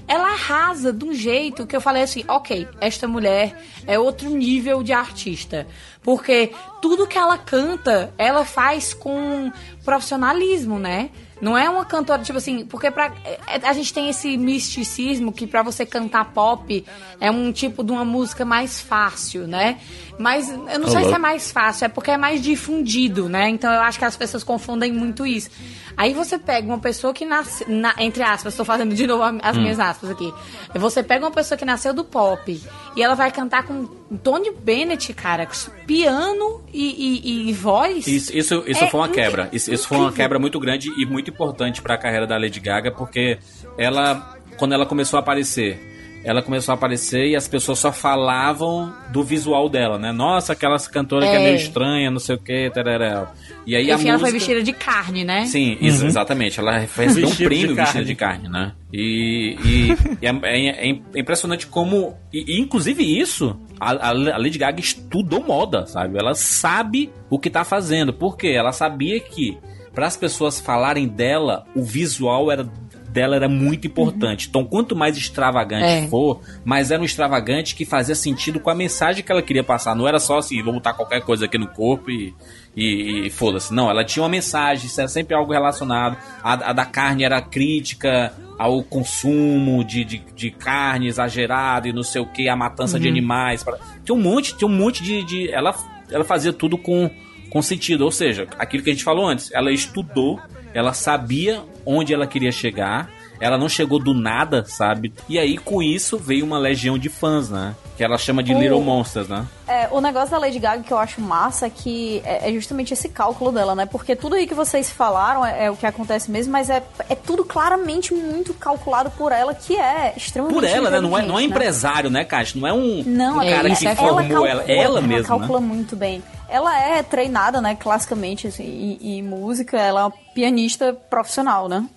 Ela arrasa de um jeito que eu falei assim, ok, esta mulher é outro nível de artista. Porque tudo que ela canta, ela faz com profissionalismo, né? Não é uma cantora, tipo assim, porque pra, é- a gente tem esse misticismo que pra você cantar pop é um tipo de uma música mais fácil, né? Mas eu não sei se é mais fácil, é porque é mais difundido, né? Então eu acho que as pessoas confundem muito isso. Aí você pega uma pessoa que nasce, na- entre aspas, estou fazendo de novo as minhas aspas aqui. Você pega uma pessoa que nasceu do pop e ela vai cantar com Tony Bennett, cara, piano e, e, e voz. Isso, isso, isso É foi uma quebra. Isso, isso foi uma quebra muito grande e muito importante pra carreira da Lady Gaga, porque ela, quando ela começou a aparecer, ela começou a aparecer e as pessoas só falavam do visual dela, né? Nossa, aquela cantora que é É. meio estranha, não sei o que, tarará. E aí a Enfim, ela foi música... vestida de carne, né? Sim, isso, exatamente. Ela recebeu um prêmio vestida de carne, né? E, e- e é, é- é impressionante como. E, e, inclusive isso, a, a Lady Gaga estudou moda, sabe? Ela sabe o que tá fazendo. Por quê? Ela sabia que para as pessoas falarem dela, o visual era dela era muito importante. Então, quanto mais extravagante É. for, mais era um extravagante que fazia sentido com a mensagem que ela queria passar. Não era só assim, vou botar qualquer coisa aqui no corpo e, e, e foda-se. Não, ela tinha uma mensagem, isso era sempre algo relacionado. A, a da carne era crítica ao consumo de, de, de carne exagerado e não sei o que, a matança de Uhum. animais. pra- Tinha um monte, tinha um monte de. de ela, ela fazia tudo com, com sentido. Ou seja, aquilo que a gente falou antes, ela estudou, ela sabia onde ela queria chegar. Ela não chegou do nada, sabe? E aí, com isso, veio uma legião de fãs, né? Que ela chama de O- Little Monsters, né? É, o negócio da Lady Gaga que eu acho massa é que é é justamente esse cálculo dela, né? Porque tudo aí que vocês falaram é, é o que acontece mesmo, mas é, é tudo claramente muito calculado por ela, que é extremamente Por ela, né? Não é, não é né? empresário, né, Caixa? Não é um, Não, um é cara isso, que é- formou calcula, ela. Ela mesma, calcula né? muito bem. Ela é treinada, né, classicamente, assim, em, música, ela é uma pianista profissional, né?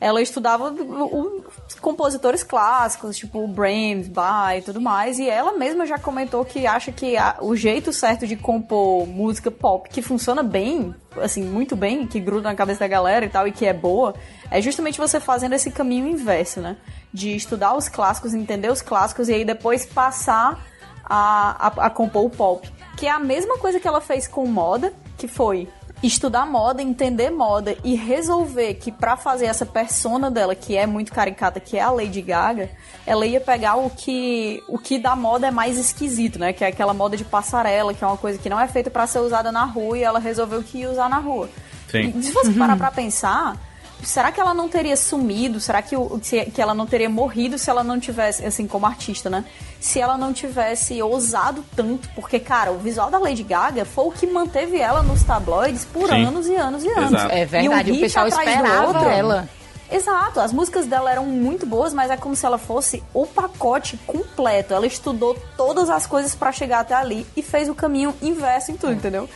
Ela estudava o- o- os compositores clássicos, tipo Brahms, Bach e tudo mais, e ela mesma já comentou que acha que a- o jeito certo de compor música pop, que funciona bem, assim, muito bem, que gruda na cabeça da galera e tal, e que é boa, é justamente você fazendo esse caminho inverso, né? De estudar os clássicos, entender os clássicos e aí depois passar a, a, a compor o pop. Que é a mesma coisa que ela fez com moda, que foi estudar moda, entender moda e resolver que pra fazer essa persona dela, que é muito caricata, que é a Lady Gaga, ela ia pegar o que o que da moda é mais esquisito, né? Que é aquela moda de passarela, que é uma coisa que não é feita pra ser usada na rua e ela resolveu que ia usar na rua. Sim. E se você parar pra pensar, será que ela não teria sumido? Será que, o, se- que ela não teria morrido se ela não tivesse, assim, como artista, né? Se ela não tivesse ousado tanto? Porque, cara, o visual da Lady Gaga foi o que manteve ela nos tabloides por Sim. anos e anos e anos. Exato. É verdade, E um o pessoal atrás do esperava outro. ela. Exato, as músicas dela eram muito boas, mas é como se ela fosse o pacote completo. Ela estudou todas as coisas pra chegar até ali e fez o caminho inverso em tudo, entendeu?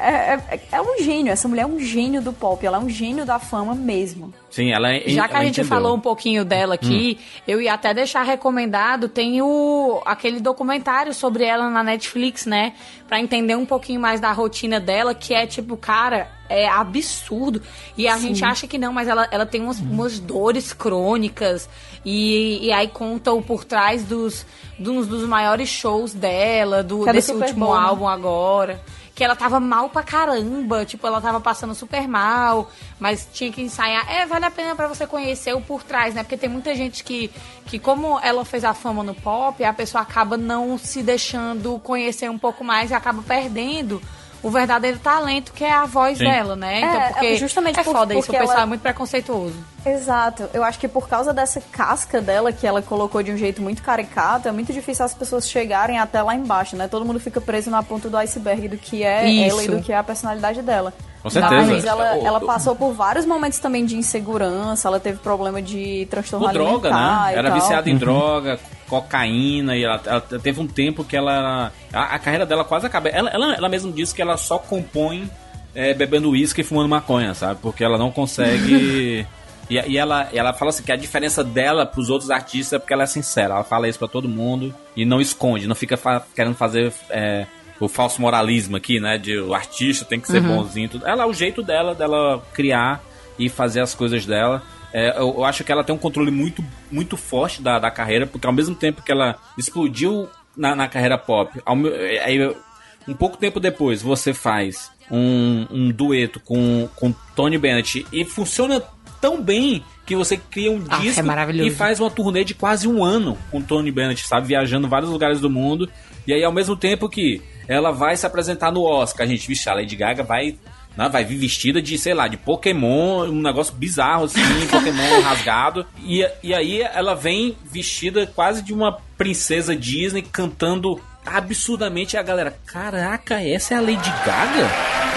É, é, é um gênio, essa mulher é um gênio do pop, ela é um gênio da fama mesmo. Sim, ela é. Já que a gente entendeu. falou um pouquinho dela aqui, eu ia até deixar recomendado, tem o aquele documentário sobre ela na Netflix, né? Pra entender um pouquinho mais da rotina dela, que é tipo, cara, é absurdo. E a Sim. gente acha que não, mas ela, ela tem umas, umas dores crônicas. E, e aí conta o por trás dos, dos, dos maiores shows dela, do, é desse último Bowl, né? álbum agora. Que ela tava mal pra caramba, tipo, ela tava passando super mal, mas tinha que ensaiar. É, vale a pena pra você conhecer o por trás, né? Porque tem muita gente que, que como ela fez a fama no pop, a pessoa acaba não se deixando conhecer um pouco mais e acaba perdendo o verdadeiro talento que é a voz Sim. dela, né? Então, É, porque justamente é por- foda isso, o porque pessoal ela- é muito preconceituoso. Exato. Eu acho que por causa dessa casca dela que ela colocou de um jeito muito caricato, é muito difícil as pessoas chegarem até lá embaixo, né? Todo mundo fica preso na ponta do iceberg do que é Isso. ela e do que é a personalidade dela. Com certeza. Mas ela, ela passou por vários momentos também de insegurança, ela teve problema de transtorno Por droga, alimentar né? e Era viciada em droga, cocaína, e ela, ela teve um tempo que ela. A, a carreira dela quase acaba. Ela, ela, ela mesma disse que ela só compõe é, bebendo uísque e fumando maconha, sabe? Porque ela não consegue. [LAUGHS] e, e ela, ela fala assim que a diferença dela pros outros artistas é porque ela é sincera. Ela fala isso pra todo mundo e não esconde, não fica fa- querendo fazer. é, o falso moralismo aqui, né? De o artista tem que ser Uhum. bonzinho. Tudo. Ela, o jeito dela, dela criar e fazer as coisas dela. É, eu, eu acho que ela tem um controle muito, muito forte da, da carreira, porque ao mesmo tempo que ela explodiu na, na carreira pop, ao meu- aí, um pouco tempo depois você faz um, um dueto com, com Tony Bennett e funciona tão bem que você cria um Ah, é disco maravilhoso. e faz uma turnê de quase um ano com Tony Bennett, sabe? Viajando vários lugares do mundo. E aí, ao mesmo tempo que ela vai se apresentar no Oscar, a gente, vixe, a Lady Gaga vai né, vai vir vestida de, sei lá, de Pokémon, um negócio bizarro assim, [LAUGHS] Pokémon rasgado. E, e aí ela vem vestida quase de uma princesa Disney cantando absurdamente. E a galera, caraca, essa é a Lady Gaga?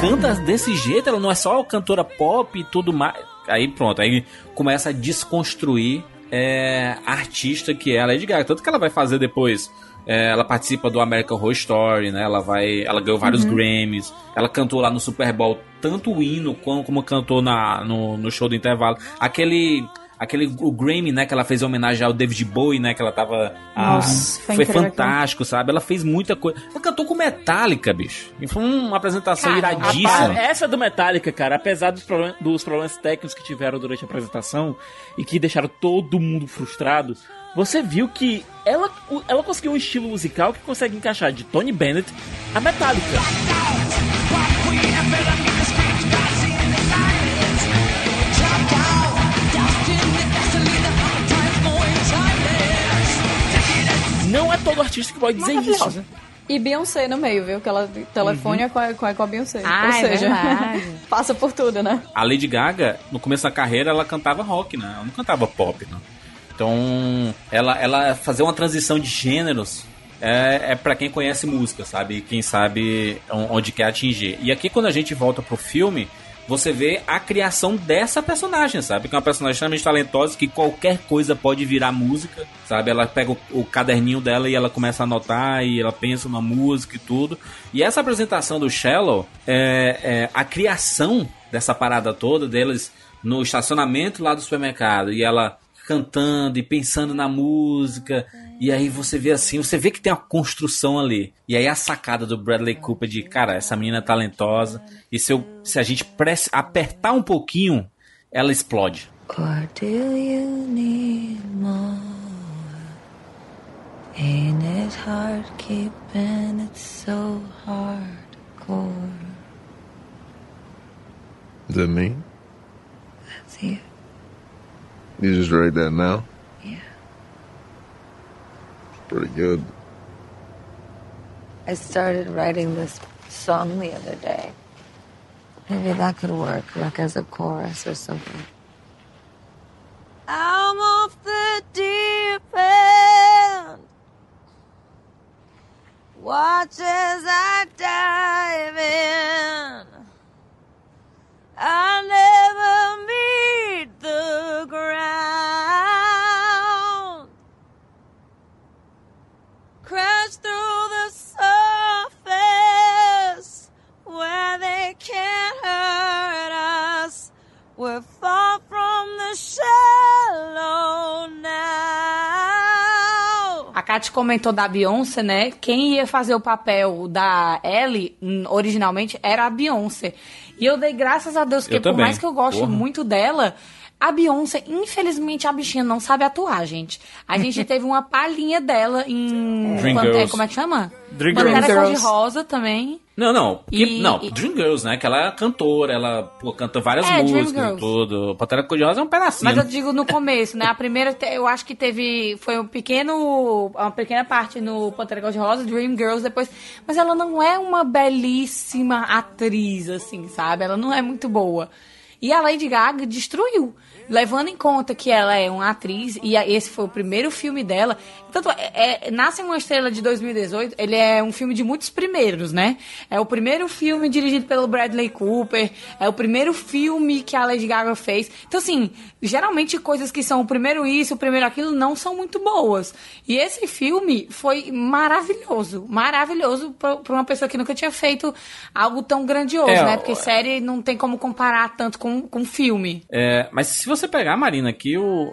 Canta desse jeito? Ela não é só cantora pop e tudo mais. Aí pronto, aí começa a desconstruir é, a artista que é a Lady Gaga. Tanto que ela vai fazer depois. é, ela participa do American Horror Story, né? Ela vai, ela ganhou vários Uhum. Grammys. Ela cantou lá no Super Bowl tanto o hino como, como cantou na, no, no show do intervalo. Aquele aquele o Grammy, né, que ela fez em homenagem ao David Bowie, né, que ela tava ah, Nossa, foi foi fantástico, sabe? Ela fez muita coisa. Ela cantou com Metallica, bicho. E foi uma apresentação Cara, iradíssima. a- essa do Metallica, cara, apesar dos, problem- dos problemas técnicos que tiveram durante a apresentação e que deixaram todo mundo frustrado, você viu que ela, ela conseguiu um estilo musical que consegue encaixar de Tony Bennett a Metallica. Não é todo artista que pode dizer isso. Maravilhosa. E Beyoncé no meio, viu? Que ela telefone é, com a, com a- com a Beyoncé. Ah, Ou é seja, verdade. [LAUGHS] passa por tudo, né? A Lady Gaga, no começo da carreira, ela cantava rock, né? Ela não cantava pop, não. Então, ela, ela fazer uma transição de gêneros é, é para quem conhece música, sabe? Quem sabe on- onde quer atingir. E aqui, quando a gente volta pro filme, você vê a criação dessa personagem, sabe? Que é uma personagem extremamente talentosa, que qualquer coisa pode virar música, sabe? Ela pega o, o caderninho dela e ela começa a anotar e ela pensa na música e tudo. E essa apresentação do Shallow, é, é, a criação dessa parada toda deles no estacionamento lá do supermercado e ela cantando e pensando na música. E aí você vê assim, você vê que tem uma construção ali. E aí a sacada do Bradley Cooper de, cara, essa menina é talentosa. E se, eu, se a gente press, apertar um pouquinho, ela explode. Or do you need more? Ain't it hard keeping it so hardcore? Is that me? That's you. You just write that now? Pretty good. I started writing this song the other day. Maybe that could work, like as a chorus or something. I'm off the deep end. Watch as I dive in. I never Kat comentou da Beyoncé, né? Quem ia fazer o papel da Ellie hum, originalmente era a Beyoncé. E eu dei graças a Deus, porque por mais que eu goste Porra. muito dela, a Beyoncé, infelizmente, a bichinha não sabe atuar, gente. A gente teve uma palhinha dela em. Dream Pante- Girls. Como é que chama? Dream Pantera Girls. Cor-de-Rosa também. Não, não. E- não, e- Dream Girls, né? Que ela é cantora, ela pô, canta várias É, músicas e tudo. Pantera Cor-de-Rosa é um pedacinho. Mas eu digo no começo, né? A primeira, eu acho que teve. Foi um pequeno. Uma pequena parte no Pantera Cor-de-Rosa, Dream Girls depois. Mas ela não é uma belíssima atriz, assim, sabe? Ela não é muito boa. E a Lady Gaga destruiu. Levando em conta que ela é uma atriz, e esse foi o primeiro filme dela. Tanto é, é- Nasce uma Estrela de 2018, ele é um filme de muitos primeiros, né? É o primeiro filme dirigido pelo Bradley Cooper, é o primeiro filme que a Lady Gaga fez. Então, assim, geralmente coisas que são o primeiro isso, o primeiro aquilo, não são muito boas. E esse filme foi maravilhoso, maravilhoso pra pra uma pessoa que nunca tinha feito algo tão grandioso, É, né? Porque série não tem como comparar tanto com, com filme. É, mas se você pegar, Marina, aqui o,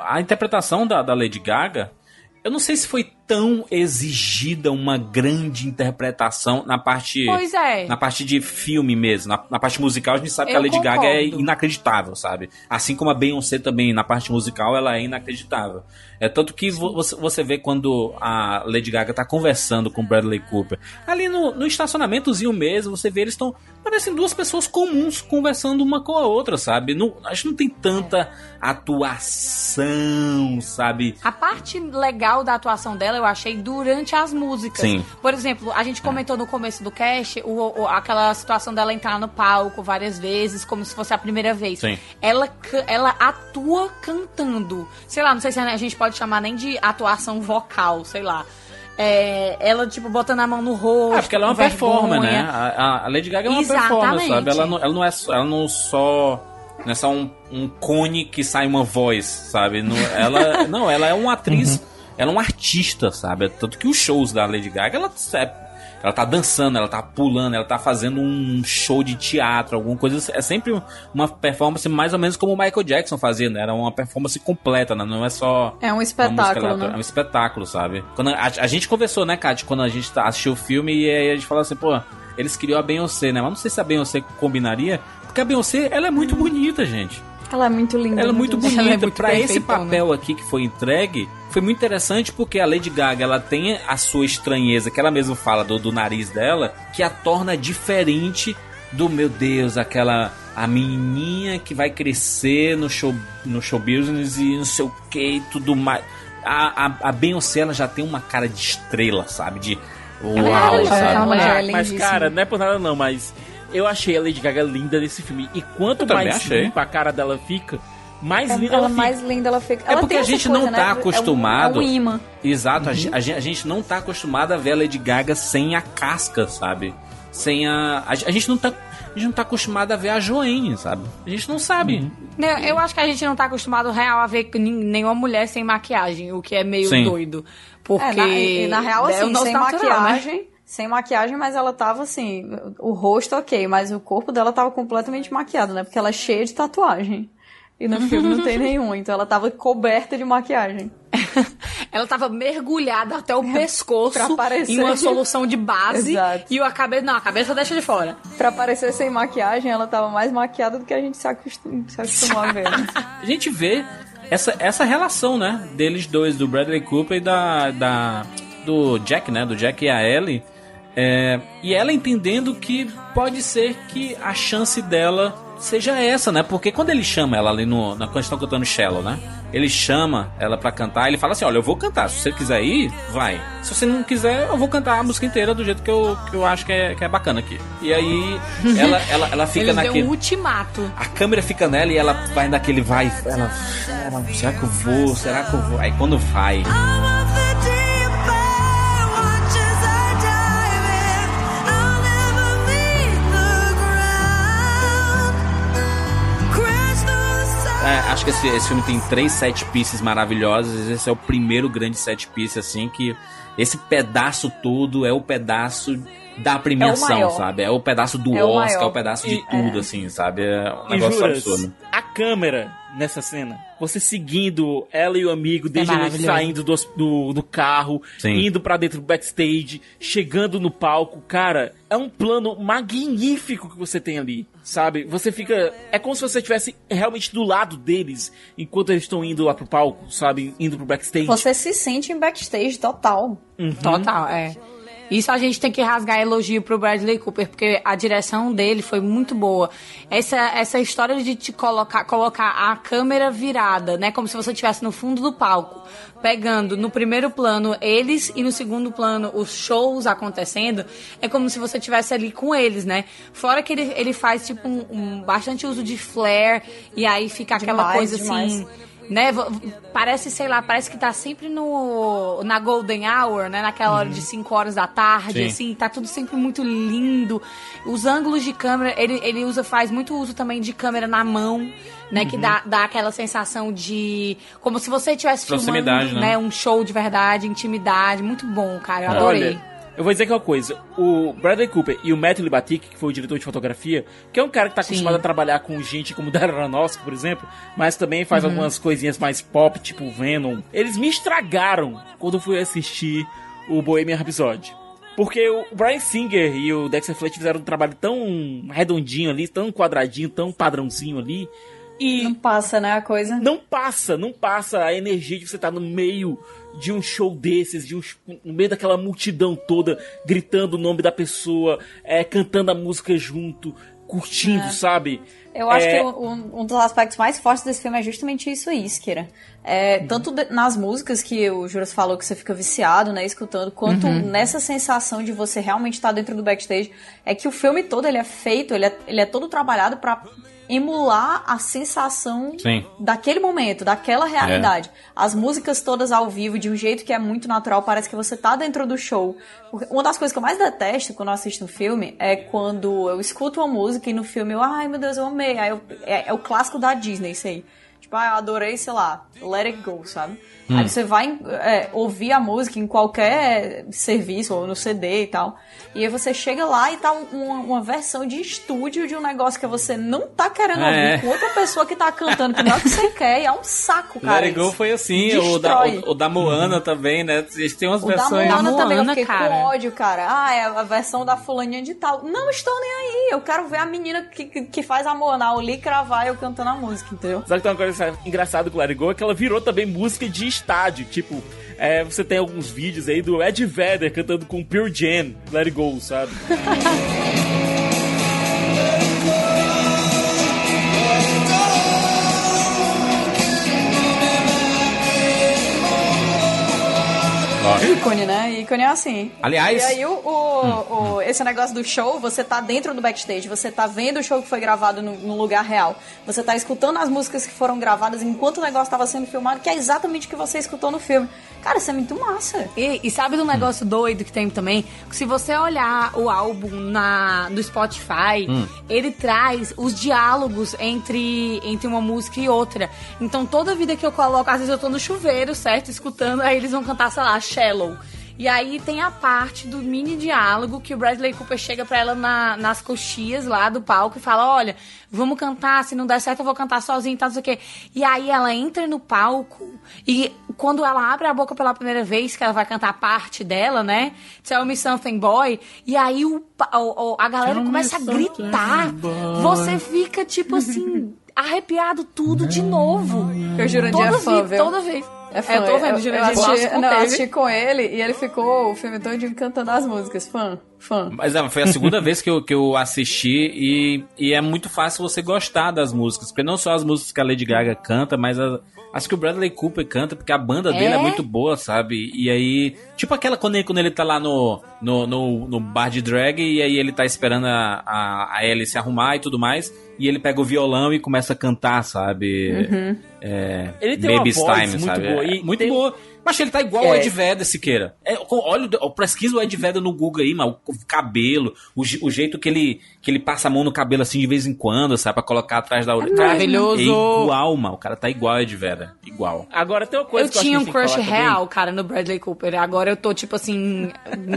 a interpretação da, da Lady Gaga, eu não sei se foi tão exigida uma grande interpretação na parte Pois é. na parte de filme mesmo, na, na parte musical a gente sabe que Eu a Lady Gaga é concordo. inacreditável, sabe? Assim como a Beyoncé também na parte musical ela é inacreditável. É tanto que vo- você, você vê quando a Lady Gaga tá conversando com o Bradley Cooper, ali no, no estacionamentozinho mesmo, você vê eles estão parecem duas pessoas comuns conversando uma com a outra, sabe? Não, acho que não tem tanta atuação, sabe? A parte legal da atuação dela eu achei durante as músicas. Sim. Por exemplo, a gente comentou no começo do cast o, o- aquela situação dela entrar no palco várias vezes, como se fosse a primeira vez. Sim. Ela, ela atua cantando. Sei lá, não sei se a gente pode chamar nem de atuação vocal, sei lá. É, ela, tipo, botando a mão no rosto. É, porque ela é uma performer, né? A, a Lady Gaga é uma performer, Exatamente. sabe? Ela não, ela não é só- ela não só não é só um, um cone que sai uma voz, sabe? Não, ela não, ela é uma atriz, ela é um artista, sabe? Tanto que os shows da Lady Gaga, ela é- ela tá dançando, ela tá pulando, ela tá fazendo um show de teatro, alguma coisa. É sempre uma performance mais ou menos como o Michael Jackson fazia, né? Era uma performance completa, né? Não é só É um uma espetáculo, música né? É um espetáculo, sabe? Quando a, a gente conversou, né, Kátia, quando a gente tá- assistiu o filme e aí a gente falou assim, pô, eles queriam a Beyoncé, né? Mas não sei se a Beyoncé combinaria, porque a Beyoncé, ela é muito bonita, gente. Ela é muito linda. Ela é muito bonita. [LAUGHS] Ela é muito pra esse papel aqui que foi entregue, foi muito interessante porque a Lady Gaga, ela tem a sua estranheza, que ela mesma fala do, do nariz dela, que a torna diferente do, meu Deus, aquela... A menininha que vai crescer no show, no show business e não sei o que e tudo mais. A, a, a Beyoncé, ela já tem uma cara de estrela, sabe? De uau, ela sabe? é uma mulher Ah, mas, cara, não é por nada não, mas eu achei a Lady Gaga linda nesse filme. E quanto mais limpa a cara dela fica, mais É, linda ela ela fica. mais linda ela fica. É ela porque tem a gente coisa, não né? tá É um- acostumado. É um imã. Exato, a gen- a, gente, a gente não tá acostumado a ver a Lady Gaga sem a casca, sabe? Sem a. A, a gente não tá. A gente não tá acostumado a ver a Joanne, sabe? A gente não sabe. Não, Eu acho que a gente não tá acostumado real a ver nenhuma mulher sem maquiagem, o que é meio Sim. doido. Porque. É, na, na real, é assim, sem natural, né? maquiagem. Sem maquiagem, mas ela tava assim. O rosto, ok, mas o corpo dela tava completamente maquiado, né? Porque ela é cheia de tatuagem. E no filme não tem [LAUGHS] nenhum, então ela tava coberta de maquiagem. [LAUGHS] Ela tava mergulhada até o pescoço Pra parecer. em uma solução de base. Exato. E a cabeça. Não, a cabeça deixa de fora. Pra parecer sem maquiagem, ela tava mais maquiada do que a gente se, acostum, se acostumou a ver. [LAUGHS] A gente vê essa, essa relação, né? Deles dois, do Bradley Cooper e da. da do Jack, né? Do Jack e a Ellie. É, e ela entendendo que pode ser que a chance dela seja essa, né? Porque quando ele chama ela ali no, na quando estão cantando Shallow, né? Ele chama ela pra cantar, ele fala assim: Olha, eu vou cantar. Se você quiser ir, vai. Se você não quiser, eu vou cantar a música inteira do jeito que eu, que eu acho que é, que é bacana aqui. E aí [LAUGHS] ela, ela, ela fica deu naquele. um ultimato. A câmera fica nela e ela vai naquele vai. Ela. "Será- Será que eu vou? Será que eu vou? Aí quando vai. É, acho que esse, esse filme tem três set pieces maravilhosos. Esse é o primeiro grande set piece, assim, que esse pedaço todo é o pedaço da premiação, maior. sabe? É o pedaço do É o Oscar, é maior. o pedaço de E- tudo, assim, sabe? É um E negócio juras, absurdo. a câmera nessa cena, você seguindo ela e o amigo, desde ele maravilhoso. saindo do, do, do carro, Sim. indo pra dentro do backstage, chegando no palco, cara, é um plano magnífico que você tem ali, sabe? Você fica. É como se você estivesse realmente do lado deles enquanto eles estão indo lá pro palco, sabe? Indo pro backstage. Você se sente em backstage total. Uhum. Total, é. Isso a gente tem que rasgar elogio pro Bradley Cooper, porque a direção dele foi muito boa. Essa, essa história de te colocar, colocar a câmera virada, né? Como se você estivesse no fundo do palco, pegando no primeiro plano eles e no segundo plano os shows acontecendo, é como se você estivesse ali com eles, né? Fora que ele, ele faz, tipo, um, um bastante uso de flare, e aí fica aquela Demais, coisa demais. assim né? Parece, sei lá, parece que tá sempre no na golden hour, né? Naquela hora de 5 horas da tarde, Sim. assim, tá tudo sempre muito lindo. Os ângulos de câmera, ele, ele usa faz muito uso também de câmera na mão, né, que dá, dá aquela sensação de como se você estivesse filmando, né? né, um show de verdade, intimidade, muito bom, cara. Eu adorei. Olha, Eu vou dizer aqui uma coisa. O Bradley Cooper e o Matthew Libatic, que foi o diretor de fotografia, que é um cara que tá acostumado Sim. a trabalhar com gente como [LAUGHS] Darren Aronofsky, por exemplo, mas também faz Uhum. algumas coisinhas mais pop, tipo Venom. Eles me estragaram quando eu fui assistir o Bohemian Rhapsody. Porque o Brian Singer e o Dexter Fletcher fizeram um trabalho tão redondinho ali, tão quadradinho, tão padrãozinho ali. E Não passa, né, a coisa? não passa, não passa a energia de você estar no meio de um show desses, de um, no meio daquela multidão toda, gritando o nome da pessoa, é, cantando a música junto, curtindo, É. sabe? Eu acho É, que um, um dos aspectos mais fortes desse filme é justamente isso aí. É, Tanto de- nas músicas que o Juras falou que você fica viciado, né, escutando, quanto Uhum. nessa sensação de você realmente estar dentro do backstage, é que o filme todo ele é feito, ele é, ele é todo trabalhado pra emular a sensação Sim. daquele momento, daquela realidade. As músicas todas ao vivo, de um jeito que é muito natural, parece que você tá dentro do show. Porque Uma das coisas que eu mais detesto quando eu assisto um filme é quando eu escuto uma música e no filme eu, ai meu Deus, eu amei. Eu- é, é o clássico da Disney, isso aí. Tipo, ah, eu adorei, sei lá, Let It Go, sabe? Hum. Aí você vai é, ouvir a música em qualquer serviço, ou no CD e tal. E aí você chega lá e tá um- uma, uma versão de estúdio de um negócio que você não tá querendo É. ouvir com outra pessoa que tá cantando, que não é o que você quer, e é um saco, cara. Let It Go foi assim, o da, o, o da Moana também, né? Eles têm umas O da versões. Moana também, eu Moana, fiquei cara. com ódio, cara. Ah, é a versão da fulaninha de tal. Não estou nem aí, eu quero ver a menina que, que, que faz a Moana, o Lee cravar eu cantando a música, entendeu? Só que tem uma coisa engraçada com Let It Go é que ela virou também música de estádio. Tipo, é, você tem alguns vídeos aí do Ed Vedder cantando com Pure Jam, Let It Go, sabe? [LAUGHS] Ícone, né? Ícone é assim. Aliás- E aí, o, o- o- esse negócio do show, você tá dentro do backstage, você tá vendo o show que foi gravado no, no lugar real, você tá escutando as músicas que foram gravadas enquanto o negócio tava sendo filmado, que é exatamente o que você escutou no filme. Cara, isso é muito massa. E, e sabe um negócio doido que tem também? Que se você olhar o álbum na, no Spotify, Hum. ele traz os diálogos entre, entre uma música e outra. Então toda vida que eu coloco, às vezes eu tô no chuveiro, certo? Escutando, aí eles vão cantar, sei lá, Shallow. E aí tem a parte do mini diálogo que o Bradley Cooper chega pra ela na- nas coxias lá do palco e fala: Olha, vamos cantar, se não der certo eu vou cantar sozinha e tal, não sei o quê. E aí ela entra no palco e quando ela abre a boca pela primeira vez, que ela vai cantar a parte dela, né? Tell Me Something Boy, e aí o, o- a galera Tell me começa a gritar. Você fica, tipo assim, [LAUGHS] arrepiado tudo de novo. Eu juro, toda é viu? toda vez. É fã. eu tô vendo, eu, eu assisti, não, eu assisti com ele e ele ficou o filme todo cantando as músicas. Fã, fã. Mas é, foi a segunda [LAUGHS] vez que eu, que eu assisti e, e é muito fácil você gostar das músicas. Porque não só as músicas que a Lady Gaga canta, mas a- as que o Bradley Cooper canta, porque a banda dele é É? muito boa, sabe? E aí, tipo aquela quando ele, quando ele tá lá no, no, no, no bar de drag e aí ele tá esperando a, a, a Ellie se arrumar e tudo mais. E ele pega o violão e começa a cantar, sabe? Uhum. É, Ele tem uma Baby's voz Time, muito sabe? boa. É, muito tem- boa. Mas ele tá igual É. o Ed Vedder, Siqueira. É, olha, o- pesquisa o Ed Vedder no Google aí, mano. O cabelo, o, o jeito que ele, que ele passa a mão no cabelo assim de vez em quando, sabe? Pra colocar atrás da orelha. Cara, maravilhoso. É igual, mano. O cara tá igual o Ed Vedder. Igual. Agora tem uma coisa Eu que eu tinha um crush real, cara, no Bradley Cooper. Agora eu tô, tipo assim,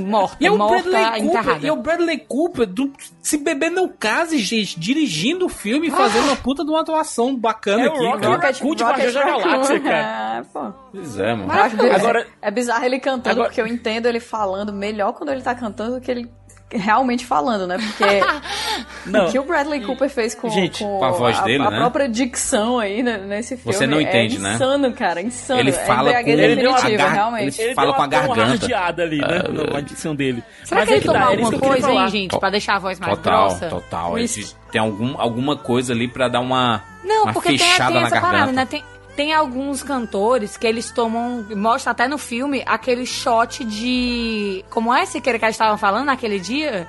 morta, E é o morta, Bradley Cooper, enterrada. e é o Bradley Cooper do Se Beber Não Case, gente, dirigindo o filme e fazendo uma puta de uma atuação bacana É o aqui, Rocket cara. Raccoon de Guardiões da Galáxia, cara. É, pô. Pois é, mano. Eu acho bizarro- Agora- é bizarro ele cantando, Agora- porque eu entendo ele falando melhor quando ele tá cantando do que ele realmente falando, né? Porque [LAUGHS] Não. o que o Bradley Cooper fez com, Gente, com a voz dele, a né? própria dicção aí né, nesse filme Você não entende, é né? insano, cara, insano. Ele é fala embriaguez com- ele deu uma gar- realmente. ele Ele fala deu com a garganta. ali, né? Na dicção dele. Será Mas que é ele tomou é isso alguma coisa aí, falar. gente, pra deixar a voz mais Total, grossa? total. Whisky. tem algum, alguma coisa ali pra dar uma, Não, uma porque tem, fechada tem na essa garganta. parada, né? Tem, tem alguns cantores que eles tomam, mostra até no filme, aquele shot de. Como é esse que a gente estava falando naquele dia?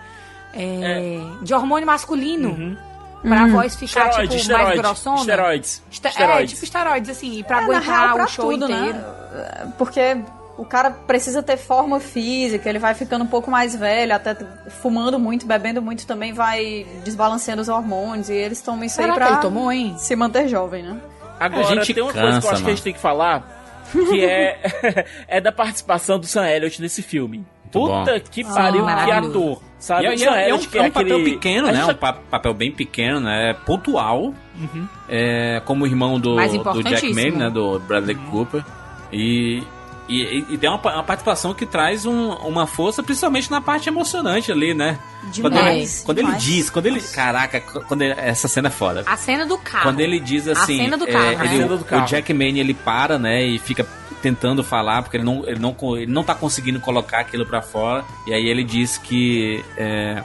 É, De hormônio masculino. Pra a voz ficar, Esteroide, tipo, mais esteroide, grossona. esteroides, Este- É, tipo esteroides, assim, pra É, aguentar real, pra o show tudo, inteiro. Né? Porque o cara precisa ter forma física, ele vai ficando um pouco mais velho, até fumando muito, bebendo muito também vai desbalanceando os hormônios e eles tomam isso Será aí que pra ele tomou, hein? se manter jovem, né? Agora, A gente tem uma coisa que eu cansa, acho que a gente mano. tem que falar, que é, [LAUGHS] é da participação do Sam Elliott nesse filme. Puta bom. que pariu, Ah, que ator. Sabe? E é, e é- é um, Elliot, que é um aquele- papel pequeno, né? gente Um pa- papel bem pequeno, né? Pontual. Uhum. É, como irmão do, do Jack. Mayne, né? Do Bradley Cooper. E, e, e tem uma, uma participação que traz um- uma força, principalmente na parte emocionante ali, né? Quando ele, Demais, quando ele demais. diz, quando ele. Caraca, quando ele- essa cena é foda. A cena do carro. Quando ele diz assim, cena do é, carro, ele- né? A cena do carro. o Jack Mayne ele para, né, e fica tentando falar porque ele não ele não ele não tá conseguindo colocar aquilo pra fora. E aí ele diz que é,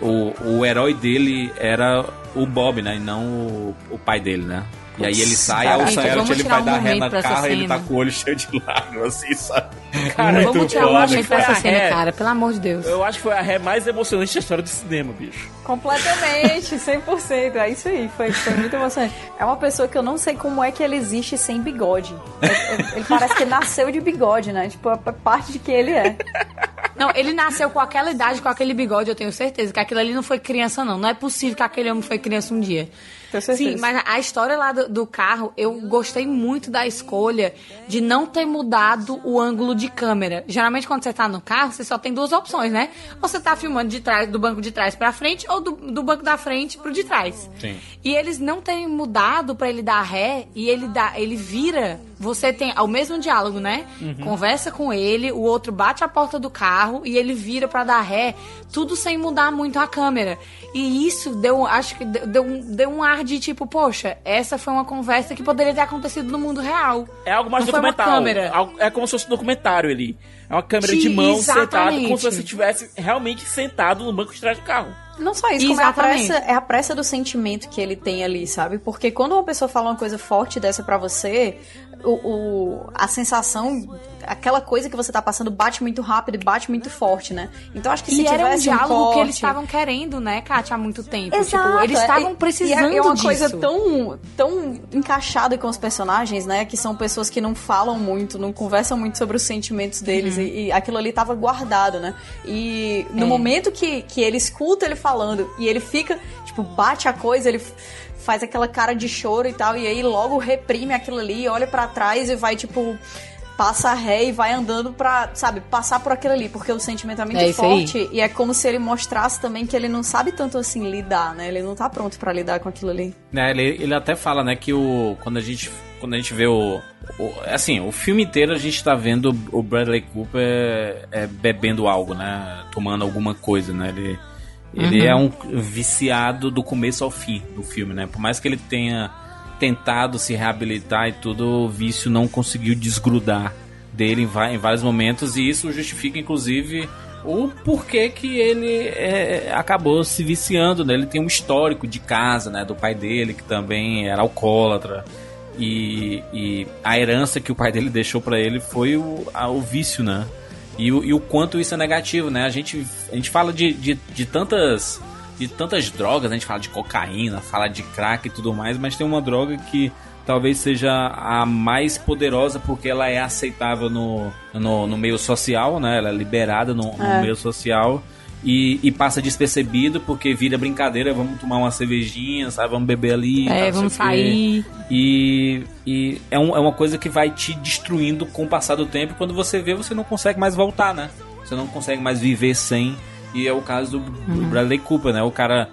o, o herói dele era o Bob, né, e não o, o pai dele, né? E aí ele sai, aí o Gente, Sayeret vamos ele vai um dar ré na carro e ele tá com o olho cheio de lágrimas, assim, sabe? Cara, Muito Vamos tirar um foda, momento pra essa cena, É. cara. Pelo amor de Deus. Eu acho que foi a ré mais emocionante da história do cinema, bicho. Completamente, 100%. É isso aí, foi, foi muito emocionante. É uma pessoa que eu não sei como é que ele existe sem bigode. É- Ele parece que nasceu de bigode, né? Tipo, é parte de quem ele é. Não, ele nasceu com aquela idade, com aquele bigode, eu tenho certeza. Que aquilo ali não foi criança, não. Não é possível que aquele homem foi criança um dia. Sim, mas a história lá do, do carro, eu gostei muito da escolha de não ter mudado o ângulo de câmera. Geralmente, quando você tá no carro, você só tem duas opções, né? Ou você tá filmando de trás, do banco de trás pra frente, ou do, do banco da frente pro de trás. Sim. E eles não terem mudado pra ele dar ré e ele dá, ele vira. Você tem o mesmo diálogo, né? Conversa com ele, o outro bate a porta do carro e ele vira pra dar ré, tudo sem mudar muito a câmera. E isso deu, acho que deu, deu um, deu um ar de tipo, poxa, essa foi uma conversa que poderia ter acontecido no mundo real. É algo mais Não foi uma documental. É como se fosse um documentário ali. É uma câmera de Sim, mão sentada, como se você estivesse realmente sentado no banco de trás do carro. Não só isso, como é a, pressa, é a pressa do sentimento que ele tem ali, sabe? Porque quando uma pessoa fala uma coisa forte dessa pra você, o, o- a sensação, aquela coisa que você tá passando bate muito rápido e bate muito forte, né? Então acho que se E era um tivesse diálogo corte... que eles estavam querendo, né, Kátia, há muito tempo. Exato, Tipo, eles é, estavam e- precisando e é, é uma disso. coisa tão, tão encaixada com os personagens, né? Que são pessoas que não falam muito, não conversam muito sobre os sentimentos deles. Uhum. E, e aquilo ali tava guardado, né? E no É. momento que, que ele escuta ele falando e ele fica, tipo, bate a coisa, ele faz aquela cara de choro e tal, e aí logo reprime aquilo ali, olha pra trás e vai, tipo. Passa ré e vai andando pra, sabe, passar por aquilo ali, porque o sentimento é muito É isso aí. forte e é como se ele mostrasse também que ele não sabe tanto assim lidar, né? Ele não tá pronto pra lidar com aquilo ali. né, ele, ele até fala, né, que o quando a gente quando a gente vê o, o- assim, o filme inteiro a gente tá vendo o Bradley Cooper é, bebendo algo, né, tomando alguma coisa, né? Ele ele Uhum. é um viciado do começo ao fim do filme, né? Por mais que ele tenha tentado se reabilitar e tudo, o vício não conseguiu desgrudar dele em, em vários momentos e isso justifica inclusive o porquê que ele é, acabou se viciando, né? Ele tem um histórico de casa, né? Do pai dele, que também era alcoólatra. E, e a herança que o pai dele deixou pra ele foi o, a- o vício, né? E o, e o quanto isso é negativo, né? A gente, a gente fala de, de, de tantas de tantas drogas, né? a gente fala de cocaína, fala de crack e tudo mais, mas tem uma droga que talvez seja a mais poderosa porque ela é aceitável no, no, no meio social, né? Ela é liberada no, no É. meio social e, e passa despercebido porque vira brincadeira, vamos tomar uma cervejinha, sabe? Vamos beber ali. É, vamos sair. E, e é, um- é uma coisa que vai te destruindo com o passar do tempo. Quando você vê, você não consegue mais voltar, né? Você não consegue mais viver sem. E é o caso do, do Uhum. Bradley Cooper, né? O cara,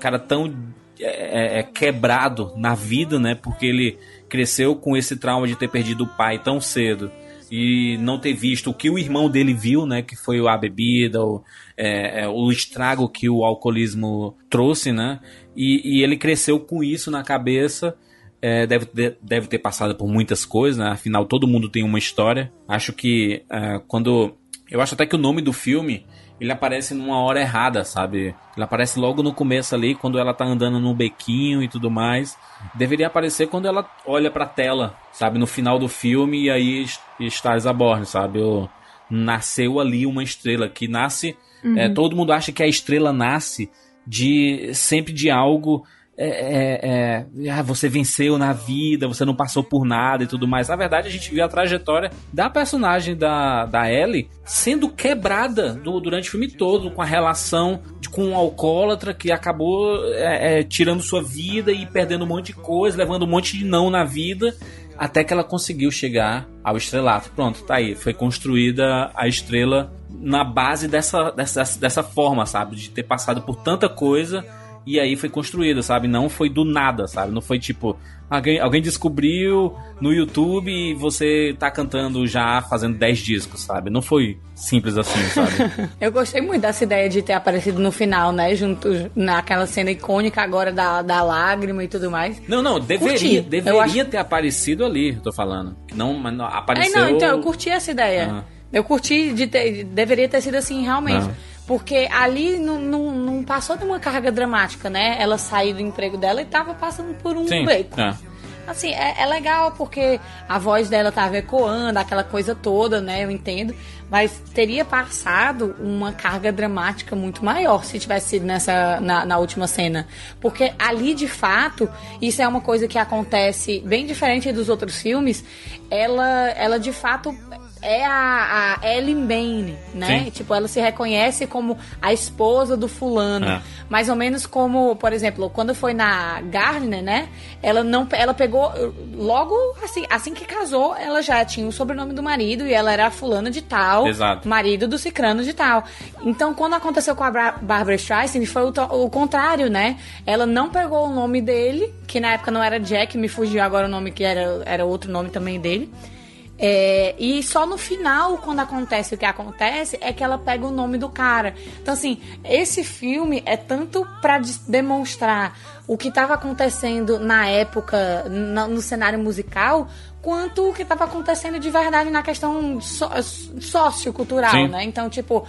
cara tão é, é, é quebrado na vida, né? Porque ele cresceu com esse trauma de ter perdido o pai tão cedo e não ter visto o que o irmão dele viu, né? Que foi a bebida, o, é, é, o estrago que o alcoolismo trouxe, né? E, e ele cresceu com isso na cabeça. É, deve, ter- deve ter passado por muitas coisas, né? Afinal, todo mundo tem uma história. Acho que é, quando. Eu acho até que o nome do filme ele aparece numa hora errada, sabe? Ele aparece logo no começo ali, quando ela tá andando no bequinho e tudo mais. Deveria aparecer quando ela olha pra tela, sabe? No final do filme, e aí está Isaborn, sabe? O- nasceu ali uma estrela que nasce. Uhum. é, todo mundo acha que a estrela nasce de sempre de algo. É, é, é, ah, você venceu na vida, você não passou por nada e tudo mais. Na verdade, a gente viu a trajetória da personagem da, da Ellie sendo quebrada do- durante o filme todo, com a relação de- com um alcoólatra que acabou é, é, tirando sua vida e perdendo um monte de coisa, levando um monte de não na vida. até que ela conseguiu chegar ao estrelato. Pronto, tá aí. Foi construída a estrela na base dessa, dessa, dessa forma, sabe? De ter passado por tanta coisa e aí foi construída, sabe? Não foi do nada, sabe? Não foi tipo, alguém, alguém descobriu no YouTube e você tá cantando já fazendo 10 discos, sabe? Não foi simples assim, sabe? [LAUGHS] Eu gostei muito dessa ideia de ter aparecido no final, né? Junto naquela cena icônica agora da, da lágrima e tudo mais. Não, não, deveria, curti. deveria acho... ter aparecido ali, tô falando. Não, mas não, apareceu. É, não, então, eu curti essa ideia. Uhum. Eu curti de ter. Deveria ter sido assim, realmente. Uhum. Porque ali não, não, não, passou de uma carga dramática, né? Ela saiu do emprego dela e tava passando por um Sim, beco. É. Assim, é, é, legal porque a voz dela tava ecoando, aquela coisa toda, né? Eu entendo. Mas teria passado uma carga dramática muito maior se tivesse sido nessa, na, na última cena. Porque ali, de fato, isso é uma coisa que acontece bem diferente dos outros filmes. Ela, ela de fato é a, a Ellen Bane, né? Sim. Tipo, ela se reconhece como a esposa do fulano. É. Mais ou menos como, por exemplo, quando foi na Gardner, né? Ela não ela pegou logo assim, assim que casou, ela já tinha o sobrenome do marido e ela era fulano de tal, Exato. marido do cicrano de tal. Então, quando aconteceu com a Barbara Streisand, foi o, o contrário, né? Ela não pegou o nome dele, que na época não era Jack, me fugiu agora o nome que era era outro nome também dele. É, e só no final, quando acontece o que acontece, é que ela pega o nome do cara. Então, assim, esse filme é tanto para demonstrar o que estava acontecendo na época, no, no, cenário musical, quanto o que estava acontecendo de verdade na questão so, sociocultural, Sim. né? Então, tipo,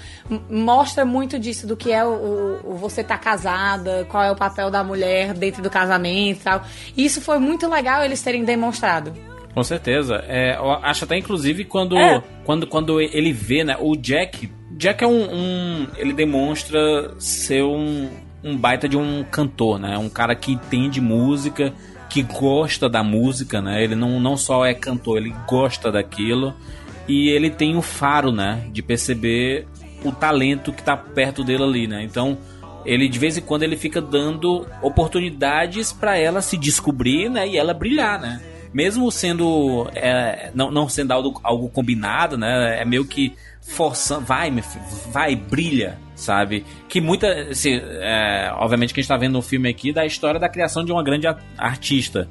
mostra muito disso, do que é o, o, você tá casada, qual é o papel da mulher dentro do casamento e tal. E isso foi muito legal eles terem demonstrado. Com certeza. É, acho até, inclusive, quando, é. quando, quando ele vê, né? O Jack. Jack é um. um ele demonstra ser um, um baita de um cantor, né? Um cara que entende música, que gosta da música, né? Ele não, não só é cantor, ele gosta daquilo. E ele tem o faro, né? De perceber o talento que tá perto dele ali, né? Então, ele de vez em quando ele fica dando oportunidades para ela se descobrir, né? E ela brilhar, né? Mesmo sendo é, não, não sendo algo, algo combinado, né? É meio que forçando, vai, meu filho, vai, brilha, sabe? Que muita, assim, é, obviamente que a gente tá vendo no filme aqui da história da criação de uma grande artista.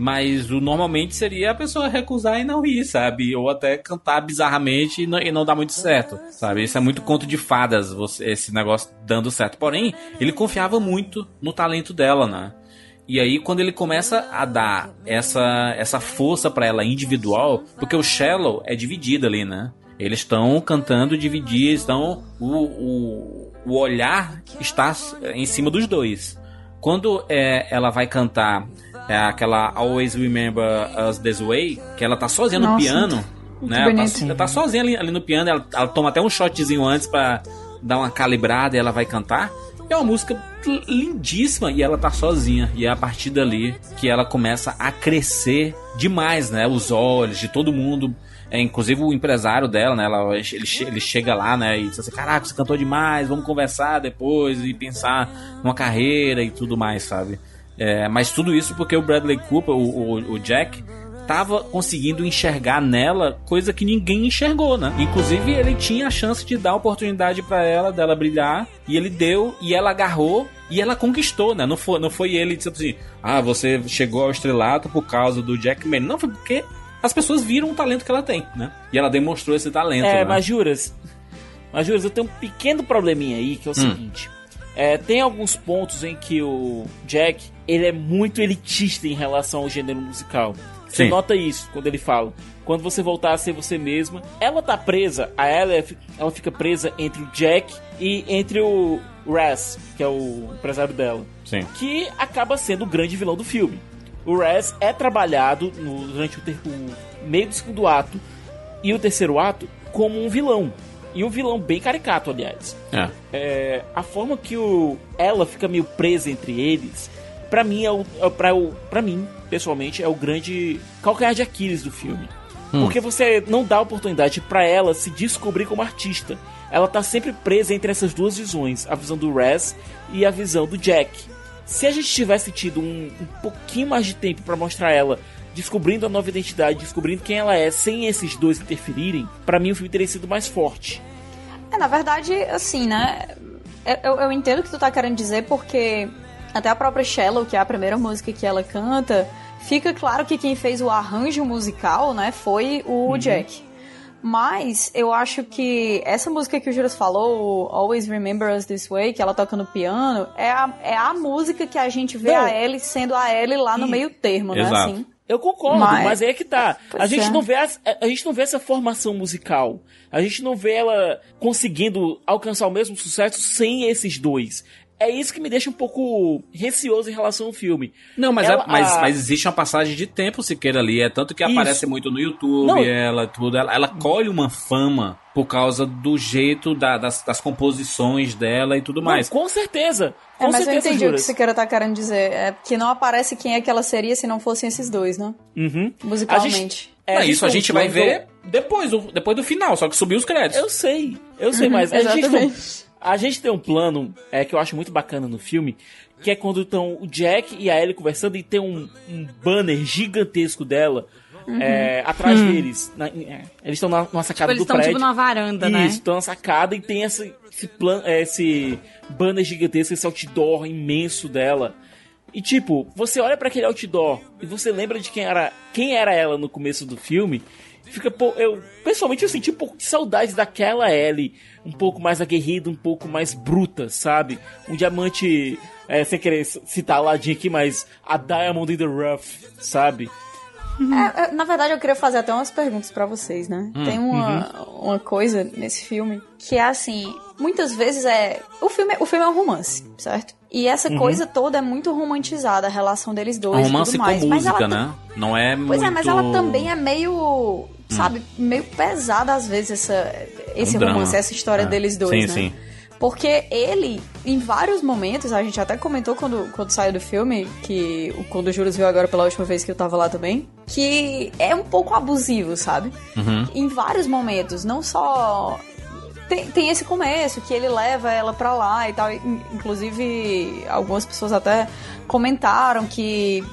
Mas o normalmente seria a pessoa recusar e não ir, sabe? Ou até cantar bizarramente e não, e não dar muito certo, sabe? Isso é muito conto de fadas, você, esse negócio dando certo. Porém, ele confiava muito no talento dela, né? E aí quando ele começa a dar essa essa força para ela individual, porque o Shallow é dividido ali, né? Eles estão cantando divididos, então o, o, o olhar está em cima dos dois. Quando é, ela vai cantar é, aquela Always Remember Us This Way, que ela tá sozinha Nossa, no piano, né? Ela tá, ela tá, sozinha ali, ali, no piano, ela, ela toma até um shotzinho antes para dar uma calibrada e ela vai cantar. É uma música lindíssima e ela tá sozinha. E é a partir dali que ela começa a crescer demais, né? Os olhos de todo mundo. É, inclusive o empresário dela, né? Ela, ele, ele chega lá, né? E diz assim: Caraca, você cantou demais, vamos conversar depois e pensar numa carreira e tudo mais, sabe? É, mas tudo isso porque o Bradley Cooper, o, o, o Jack, estava conseguindo enxergar nela coisa que ninguém enxergou, né? Inclusive ele tinha a chance de dar oportunidade para ela, dela brilhar, e ele deu e ela agarrou e ela conquistou, né? Não foi, não foi ele dizendo assim, ah, você chegou ao estrelato por causa do Jack Man. Não, foi porque as pessoas viram o talento que ela tem, né? E ela demonstrou esse talento. É, né? mas juras, mas juras, eu tenho um pequeno probleminha aí, que é o hum. seguinte. É, tem alguns pontos em que o Jack ele é muito elitista em relação ao gênero musical. Você Sim. nota isso quando ele fala. Quando você voltar a ser você mesma, ela tá presa, a ela, ela fica presa entre o Jack e entre o Raz, que é o empresário dela. Sim. Que acaba sendo o grande vilão do filme. O Raz é trabalhado no, durante o, ter, o meio do segundo ato e o terceiro ato como um vilão. E um vilão bem caricato, aliás. É. É, a forma que o, ela fica meio presa entre eles, para mim é o, é, pra, o, pra mim pessoalmente, é o grande calcanhar de Aquiles do filme. Hum. Porque você não dá oportunidade para ela se descobrir como artista. Ela tá sempre presa entre essas duas visões, a visão do Raz e a visão do Jack. Se a gente tivesse tido um, um pouquinho mais de tempo para mostrar ela descobrindo a nova identidade, descobrindo quem ela é, sem esses dois interferirem, para mim o filme teria sido mais forte. É, na verdade, assim, né? Eu, eu entendo o que tu tá querendo dizer, porque até a própria Shallow, que é a primeira música que ela canta, fica claro que quem fez o arranjo musical, né, foi o Uhum. Jack. Mas eu acho que essa música que o Juras falou, Always Remember Us This Way, que ela toca no piano, é a, é a música que a gente vê Não. a Ellie sendo a Ellie lá no meio termo, né? exato. Assim. Eu concordo, Mas- mas, é que tá. A gente, é. não vê a gente não vê essa formação musical. A gente não vê ela conseguindo alcançar o mesmo sucesso sem esses dois. É isso que me deixa um pouco receoso em relação ao filme. Não, mas, Ela- é- mas, a- mas existe uma passagem de tempo sequer ali. É tanto que Isso. aparece muito no YouTube, Não. ela tudo. Ela, ela colhe uma fama por causa do jeito da- das, das composições dela e tudo mais. Não, com certeza. Com É, mas eu certeza, entendi o que Juras. você quer tá querendo dizer. É que não aparece quem é que ela seria se não fossem esses dois, né? Uhum. Musicalmente. A gente- Não, É, isso a gente vai ver depois do, depois do final, só que subiu os créditos. Eu sei, eu sei, mas a gente, Uhum, Exatamente. A gente tem um plano é, que eu acho muito bacana no filme, que é quando estão o Jack e a Ellie conversando e tem um, um banner gigantesco dela Uhum. é, atrás Hum. deles. Na- é, eles estão na, numa sacada eles do estão, prédio. tipo, numa varanda, né? Isso, estão na sacada e tem esse, esse, plan, é, esse banner gigantesco, esse outdoor imenso dela. E tipo, você olha pra aquele outdoor e você lembra de quem era, quem era ela no começo do filme. Fica, pô, eu pessoalmente eu senti um pouco de saudade daquela Ellie, um pouco mais aguerrida, um pouco mais bruta, sabe? Um diamante, é, sem querer citar a ladinha aqui, mas a Diamond in the Rough, sabe? É, é, na verdade, eu queria fazer até umas perguntas pra vocês, né? Hum, Tem uma, uma coisa nesse filme que é assim, muitas vezes é. O filme, o filme é um romance, certo? E essa Uhum. coisa toda é muito romantizada, a relação deles É dois. um e romance tudo com mais. Mas música, ela né? Não é Pois muito... é, mas ela também é meio, sabe, meio pesada às vezes essa, esse um drama. romance, essa história É. deles dois, Sim, né? sim. Porque ele, em vários momentos, a gente até comentou quando, quando saiu do filme, que quando o Juros viu agora pela última vez que eu tava lá também, que é um pouco abusivo, sabe? Uhum. Em vários momentos, não só. Tem, tem esse começo que ele leva ela pra lá e tal. In- Inclusive, algumas pessoas até comentaram que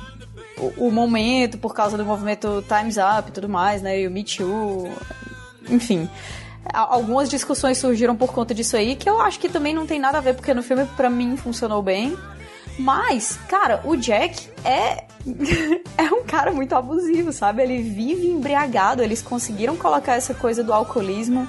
o, o momento, por causa do movimento Time's Up e tudo mais, né? E o Me Too, enfim. Algumas discussões surgiram por conta disso aí, que eu acho que também não tem nada a ver, porque no filme, pra mim, funcionou bem. Mas, cara, o Jack é. [LAUGHS] é um cara muito abusivo, sabe? Ele vive embriagado. Eles conseguiram colocar essa coisa do alcoolismo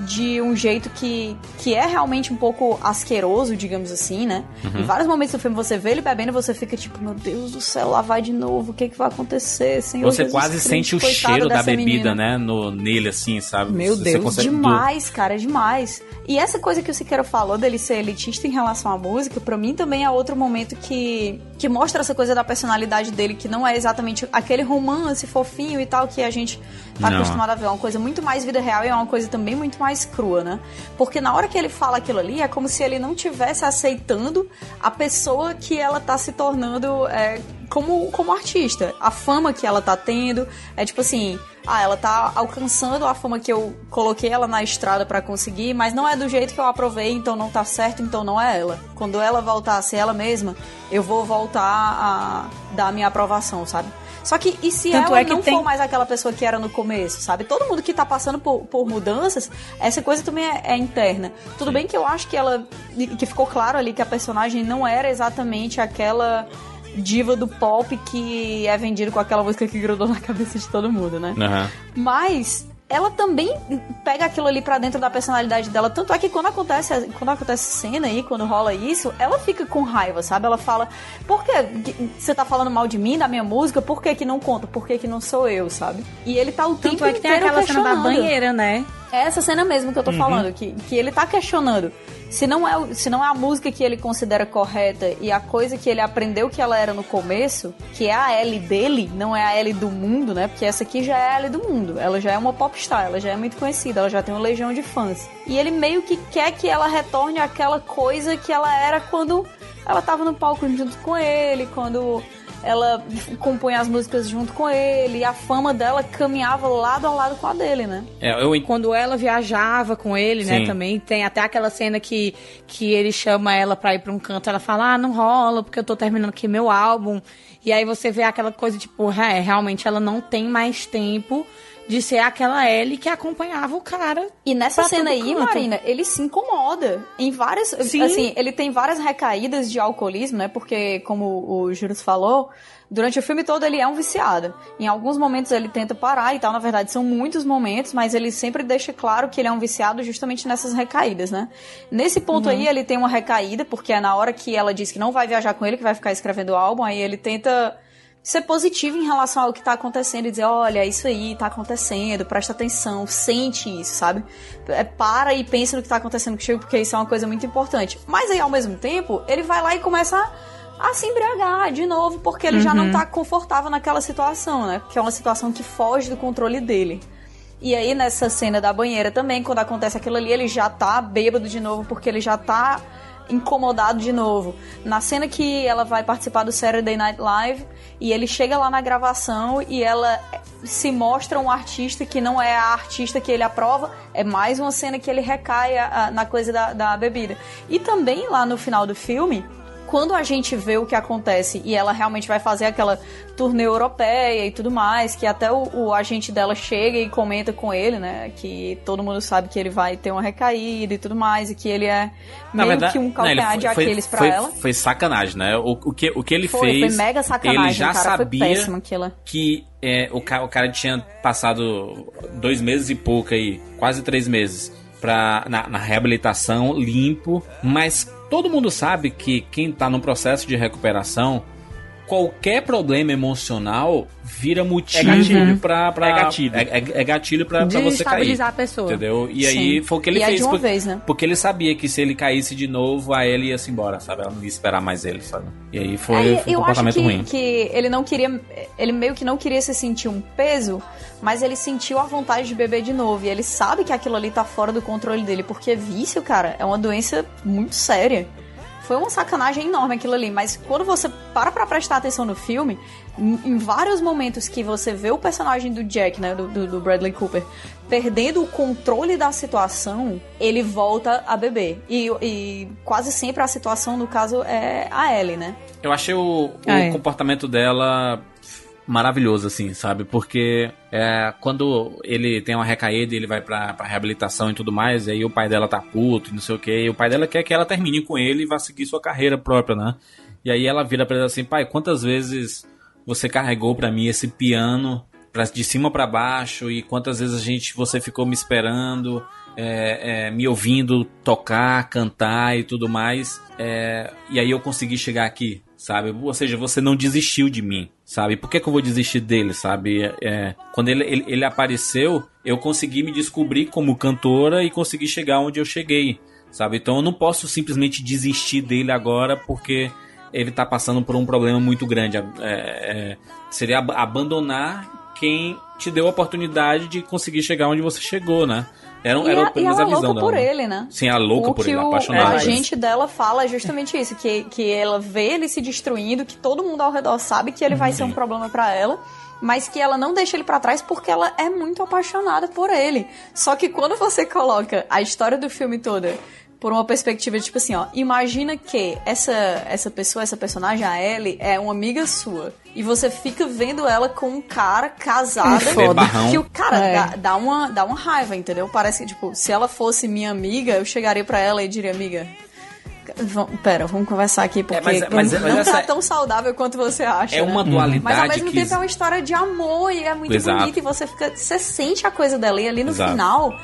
de um jeito que, que é realmente um pouco asqueroso, digamos assim, né? Uhum. Em vários momentos do filme você vê ele bebendo e você fica tipo, meu Deus do céu, lá vai de novo, o que, que vai acontecer? Senhor Você Jesus quase Cristo, sente o cheiro da bebida, menina. né? No, nele, assim, sabe? Meu Você Deus, consegue- demais, cara, é demais. E essa coisa que o Siqueira falou dele ser elitista em relação à música, pra mim também é outro momento que, que mostra essa coisa da personalidade dele, que não é exatamente aquele romance fofinho e tal que a gente tá Não. acostumado a ver. É uma coisa muito mais vida real e é uma coisa também muito mais crua, né? Porque na hora que ele fala aquilo ali, é como se ele não tivesse aceitando a pessoa que ela tá se tornando é, como, como artista. A fama que ela tá tendo. É tipo assim, ah, ela tá alcançando a fama que eu coloquei ela na estrada pra conseguir, mas não é do jeito que eu aprovei, então não tá certo, então não é ela. Quando ela voltar a ser ela mesma, eu vou voltar a dar a minha aprovação, sabe? Só que e se Tanto ela é não tem- for mais aquela pessoa que era no começo, sabe? Todo mundo que tá passando por, por mudanças, essa coisa também é, é interna. Tudo bem que eu acho que ela. que ficou claro ali que a personagem não era exatamente aquela diva do pop que é vendido com aquela música que grudou na [LAUGHS] cabeça de todo mundo, né? Aham. Mas ela também pega aquilo ali pra dentro da personalidade dela. Tanto é que quando acontece, quando acontece cena aí, quando rola isso, ela fica com raiva, sabe? Ela fala: Por que você tá falando mal de mim, da minha música? Por que, que não conta? Por que, que não sou eu, sabe? E ele tá o tempo Tanto é que tem aquela cena da banheira, né? É essa cena mesmo que eu tô Uhum. falando, que, que ele tá questionando. Se não, é, se não é a música que ele considera correta e a coisa que ele aprendeu que ela era no começo, que é a L dele, não é a L do mundo, né? Porque essa aqui já é a L do mundo. Ela já é uma popstar, ela já é muito conhecida, ela já tem uma legião de fãs. E ele meio que quer que ela retorne àquela coisa que ela era quando ela tava no palco junto com ele, quando ela compunha as músicas junto com ele, e a fama dela caminhava lado a lado com a dele, né? É, eu Quando ela viajava com ele, né, Sim. também, tem até aquela cena que, que ele chama ela pra ir pra um canto, ela fala, ah, não rola, porque eu tô terminando aqui meu álbum. E aí você vê aquela coisa, tipo, é, realmente ela não tem mais tempo de ser aquela Ellie que acompanhava o cara. E nessa cena aí, canto. Marina, ele se incomoda em várias. Sim. Assim, ele tem várias recaídas de alcoolismo, né? Porque, como o Júlio falou, durante o filme todo ele é um viciado. Em alguns momentos ele tenta parar e tal, na verdade são muitos momentos, mas ele sempre deixa claro que ele é um viciado justamente nessas recaídas, né? Nesse ponto Uhum. aí ele tem uma recaída, porque é na hora que ela diz que não vai viajar com ele, que vai ficar escrevendo o álbum, aí ele tenta ser positivo em relação ao que tá acontecendo e dizer, olha, isso aí tá acontecendo, presta atenção, sente isso, sabe? É, para e pensa no que tá acontecendo contigo, porque isso é uma coisa muito importante. Mas aí, ao mesmo tempo, ele vai lá e começa a, a se embriagar de novo, porque ele já não Uhum. tá confortável naquela situação, né? Que é uma situação que foge do controle dele. E aí, nessa cena da banheira também, quando acontece aquilo ali, ele já tá bêbado de novo, porque ele já tá incomodado de novo. Na cena que ela vai participar do Saturday Night Live e ele chega lá na gravação e ela se mostra um artista que não é a artista que ele aprova, é mais uma cena que ele recai a- a- na coisa da, da bebida. E também lá no final do filme, quando a gente vê o que acontece e ela realmente vai fazer aquela turnê europeia e tudo mais, que até o, o agente dela chega e comenta com ele, né? Que todo mundo sabe que ele vai ter uma recaída e tudo mais, e que ele é Na meio verdade, que um não, calcanhar foi- de foi- Aquiles pra foi- ela. Foi sacanagem, né? O, o, que, o que ele Foi, fez. foi mega sacanagem, ele já cara. sabia que é, o, ca- o cara tinha passado dois meses e pouco aí, quase três meses, pra, na, na reabilitação, limpo. Mas todo mundo sabe que quem tá no processo de recuperação, qualquer problema emocional vira motivo É gatilho. pra, pra- É gatilho. É, é- é gatilho pra, pra você cair. A pessoa. Entendeu? E aí Sim. foi o que ele E é fez. de uma porque, vez, né? porque ele sabia que se ele caísse de novo, a ele ia se embora, sabe? Ela não ia esperar mais ele, sabe? E aí foi, Aí, foi um eu acho comportamento que, ruim. que ele não queria. Ele meio que não queria se sentir um peso, mas ele sentiu a vontade de beber de novo. E ele sabe que aquilo ali tá fora do controle dele, porque vício, cara, é uma doença muito séria. Foi uma sacanagem enorme aquilo ali, mas quando você para pra prestar atenção no filme, em, vários momentos que você vê o personagem do Jack, né, do, do- do Bradley Cooper, perdendo o controle da situação, ele volta a beber. E, e quase sempre a situação, no caso, é a Ellie, né? Eu achei o, o Ah, é. comportamento dela maravilhoso, assim, sabe? Porque é, quando ele tem uma recaída ele vai pra, pra reabilitação e tudo mais, aí o pai dela tá puto e não sei o que, e o pai dela quer que ela termine com ele e vá seguir sua carreira própria, né? E aí ela vira pra ele assim, pai, quantas vezes você carregou pra mim esse piano pra, de cima pra baixo e quantas vezes a gente você ficou me esperando é, é, me ouvindo tocar cantar e tudo mais é, e aí eu consegui chegar aqui sabe ou seja você não desistiu de mim sabe por que, que eu vou desistir dele sabe É, quando ele, ele, ele apareceu eu consegui me descobrir como cantora e consegui chegar onde eu cheguei sabe então eu não posso simplesmente desistir dele agora porque ele tá passando por um problema muito grande. É, é, seria ab- abandonar quem te deu a oportunidade de conseguir chegar onde você chegou, né? Era, E, era a, e ela é visão louca por dela. né? ele, né? Sim, a louca o por ele, o, apaixonada. a por ele. gente dela fala é justamente isso, que, que ela vê ele se destruindo, que todo mundo ao redor sabe que ele vai ser um problema pra ela, mas que ela não deixa ele pra trás porque ela é muito apaixonada por ele. Só que quando você coloca a história do filme toda por uma perspectiva de tipo assim, ó, imagina que essa essa pessoa, essa personagem, a Ellie, é uma amiga sua. E você fica vendo ela com um cara casada Foda. Barrão. que o cara É. dá, dá uma, dá uma raiva, entendeu? Parece que, tipo, se ela fosse minha amiga, eu chegaria pra ela e diria, amiga. Pera, vamos conversar aqui, porque mas- mas- não, mas não tá é- tão saudável quanto você acha. É uma né? dualidade Mas ao mesmo que tempo é uma história de amor e é muito Exato. bonita e você fica. Você sente a coisa dela e ali no Exato. final.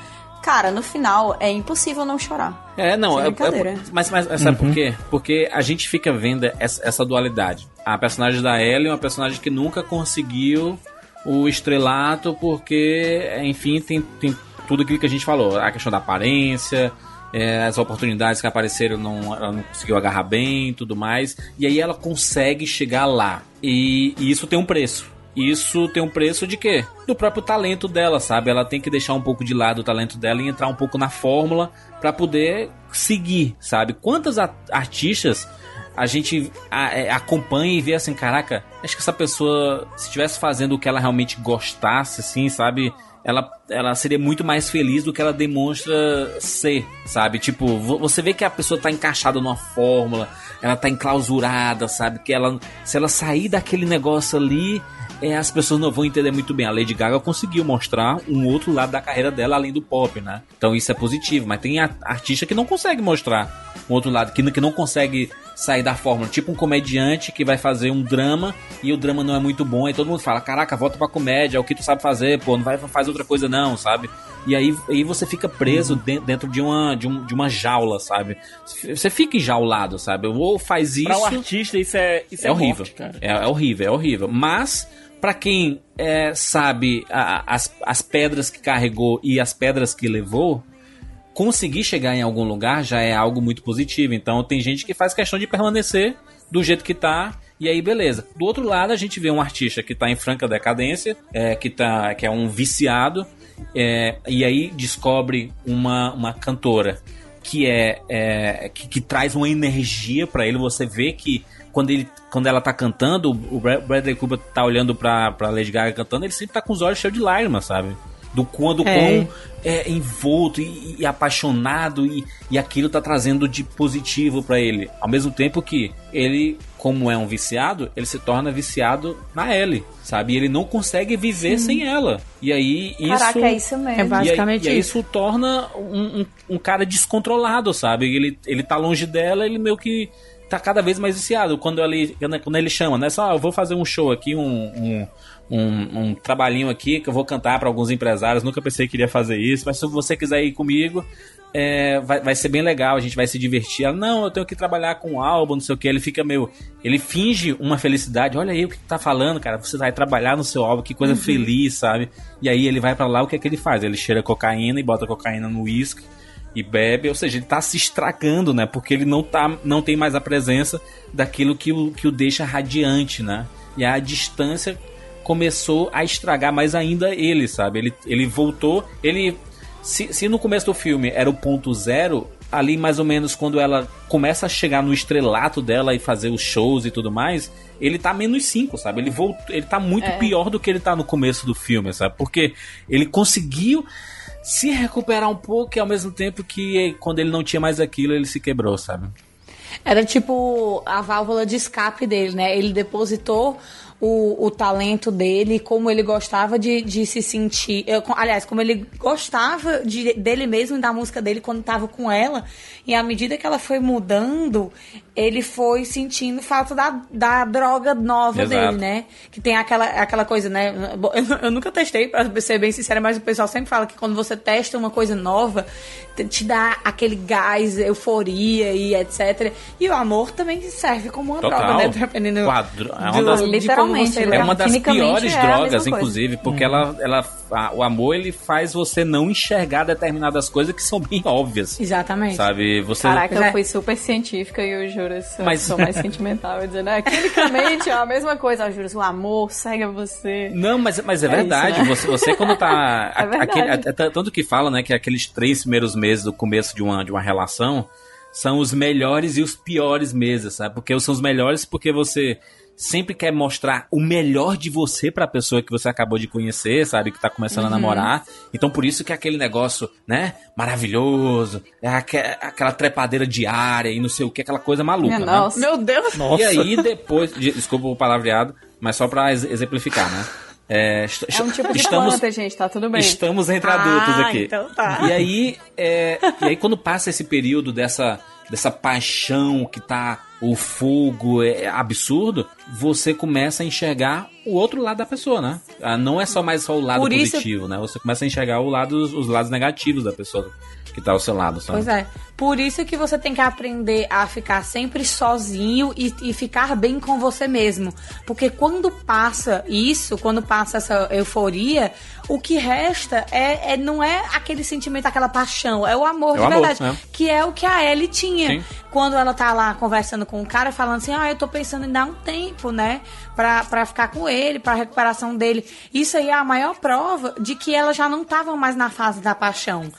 Cara, no final é impossível não chorar. É, não, é, brincadeira. é- mas, mas sabe por quê? Porque a gente fica vendo essa, essa dualidade. A personagem da Ellie é uma personagem que nunca conseguiu o estrelato, porque, enfim, tem, tem tudo aquilo que a gente falou. A questão da aparência, é, as oportunidades que apareceram, não, ela não conseguiu agarrar bem e tudo mais. E aí ela consegue chegar lá. E, e isso tem um preço. Isso tem um preço de quê? Do próprio talento dela, sabe? Ela tem que deixar um pouco de lado o talento dela e entrar um pouco na fórmula pra poder seguir, sabe? Quantas artistas a gente é, acompanha e vê assim, caraca, acho que essa pessoa, se estivesse fazendo o que ela realmente gostasse, assim, sabe? Ela, ela seria muito mais feliz do que ela demonstra ser, sabe? Tipo, vo- você vê que a pessoa tá encaixada numa fórmula, ela tá enclausurada, sabe? Que ela, se ela sair daquele negócio ali, é, as pessoas não vão entender muito bem. A Lady Gaga conseguiu mostrar um outro lado da carreira dela além do pop, né? Então isso é positivo. Mas tem artista que não consegue mostrar um outro lado, que, que não consegue sair da fórmula. Tipo um comediante que vai fazer um drama e o drama não é muito bom. E todo mundo fala: Caraca, volta pra comédia, é o que tu sabe fazer, pô, não vai faz outra coisa não, sabe? E aí, aí você fica preso de- dentro de uma, de, um- de uma jaula, sabe? Você fica enjaulado, sabe? Ou faz isso. Pra um artista, isso é, isso É, é, horrível. morte, cara. É, é horrível, é horrível. Mas, pra quem é, sabe a- as, as pedras que carregou e as pedras que levou, conseguir chegar em algum lugar já é algo muito positivo. Então, tem gente que faz questão de permanecer do jeito que tá. E aí, beleza. Do outro lado, a gente vê um artista que tá em franca decadência, é, que, tá, que é um viciado, é, e aí descobre uma, uma cantora que é, é, que, que traz uma energia pra ele. Você vê que quando, ele, quando ela tá cantando, o Bra- Bradley Cooper tá olhando pra, pra Lady Gaga cantando, ele sempre tá com os olhos cheios de lágrimas, sabe? Do quando É. quão é, envolto e, e apaixonado e, e aquilo tá trazendo de positivo pra ele. Ao mesmo tempo que ele, como é um viciado, ele se torna viciado na Ellie, sabe? E ele não consegue viver Sim. sem ela. E aí isso Caraca, é isso mesmo. É basicamente e aí, e aí isso. isso torna um, um, um cara descontrolado, sabe? Ele, ele tá longe dela, ele meio que tá cada vez mais viciado. Quando ele, quando ele chama, né? Só, ah, eu vou fazer um show aqui, um, um, um, um trabalhinho aqui que eu vou cantar para alguns empresários. Nunca pensei que iria fazer isso, mas se você quiser ir comigo, é, vai, vai ser bem legal, a gente vai se divertir. Ela, não, eu tenho que trabalhar com um álbum, não sei o que. Ele fica meio. Ele finge uma felicidade. Olha aí o que tá falando, cara. Você vai trabalhar no seu álbum, que coisa Uhum. feliz, sabe? E aí ele vai para lá, o que é que ele faz? Ele cheira cocaína e bota cocaína no uísque e bebe, ou seja, ele tá se estragando, né? Porque ele não, tá, não tem mais a presença daquilo que o, que o deixa radiante, né? E a distância começou a estragar mais ainda ele, sabe? Ele, ele voltou, ele. Se, se no começo do filme era o ponto zero, ali mais ou menos quando ela começa a chegar no estrelato dela e fazer os shows e tudo mais, ele tá menos 5, sabe? Ele voltou, ele tá muito É. pior do que ele tá no começo do filme, sabe? Porque ele conseguiu se recuperar um pouco e ao mesmo tempo que quando ele não tinha mais aquilo, ele se quebrou, sabe? Era tipo a válvula de escape dele, né? Ele depositou o, o talento dele, como ele gostava de, de se sentir. eu, aliás, como ele gostava de, dele mesmo e da música dele quando tava com ela. E à medida que ela foi mudando, ele foi sentindo falta da, da droga nova Exato. dele, né? Que tem aquela, aquela coisa, né? Eu, [LAUGHS] eu nunca testei, pra ser bem sincera, mas o pessoal sempre fala que quando você testa uma coisa nova, te- te dá aquele gás, euforia e etc. E o amor também serve como uma Total. droga, né? Dependendo Pô, a dro- é uma do- das- de como Ele É uma das piores é drogas, inclusive, porque ela, ela, a- o amor ele faz você não enxergar determinadas coisas que são bem óbvias. Exatamente. Sabe? Você Caraca, É. eu fui super científica e o Juras eu Mas- sou mais sentimental. Eu dizendo, é, quimicamente é a mesma coisa. O Juras, o amor segue a você. Não, mas, mas é, É verdade. isso, né? você, você quando tá. [LAUGHS] É aquele- é tanto que fala, né, que aqueles três primeiros meses do começo de uma, de uma relação são os melhores e os piores meses, sabe? Porque são os melhores porque você sempre quer mostrar o melhor de você pra pessoa que você acabou de conhecer, sabe? Que tá começando Uhum. a namorar. Então por isso que é aquele negócio, né? Maravilhoso. É aque- aquela trepadeira diária e não sei o que, aquela coisa maluca, Minha né? nossa. Meu Deus. E aí depois, de- desculpa o palavreado, mas só pra ex- exemplificar, né? É, É um tipo de estamos, planta, gente, tá tudo bem. Estamos entre adultos Ah, aqui. então tá. E aí, é, e aí quando passa esse período dessa, dessa paixão que tá o fogo é absurdo, você começa a enxergar o outro lado da pessoa, né? Ah, Não é só mais só o lado Por isso- positivo, né? Você começa a enxergar o lado, os lados negativos da pessoa que tá ao seu lado, sabe? Pois é. Por isso que você tem que aprender a ficar sempre sozinho e, e ficar bem com você mesmo. Porque quando passa isso, quando passa essa euforia, o que resta é, é- não é aquele sentimento, aquela paixão, é o amor É de o amor, verdade. né? Que é o que a Ellie tinha. Sim. Quando ela tá lá conversando com o cara, falando assim: ah, eu tô pensando em dar um tempo, né? Pra, pra ficar com ele, pra recuperação dele. Isso aí é a maior prova de que ela já não tava mais na fase da paixão.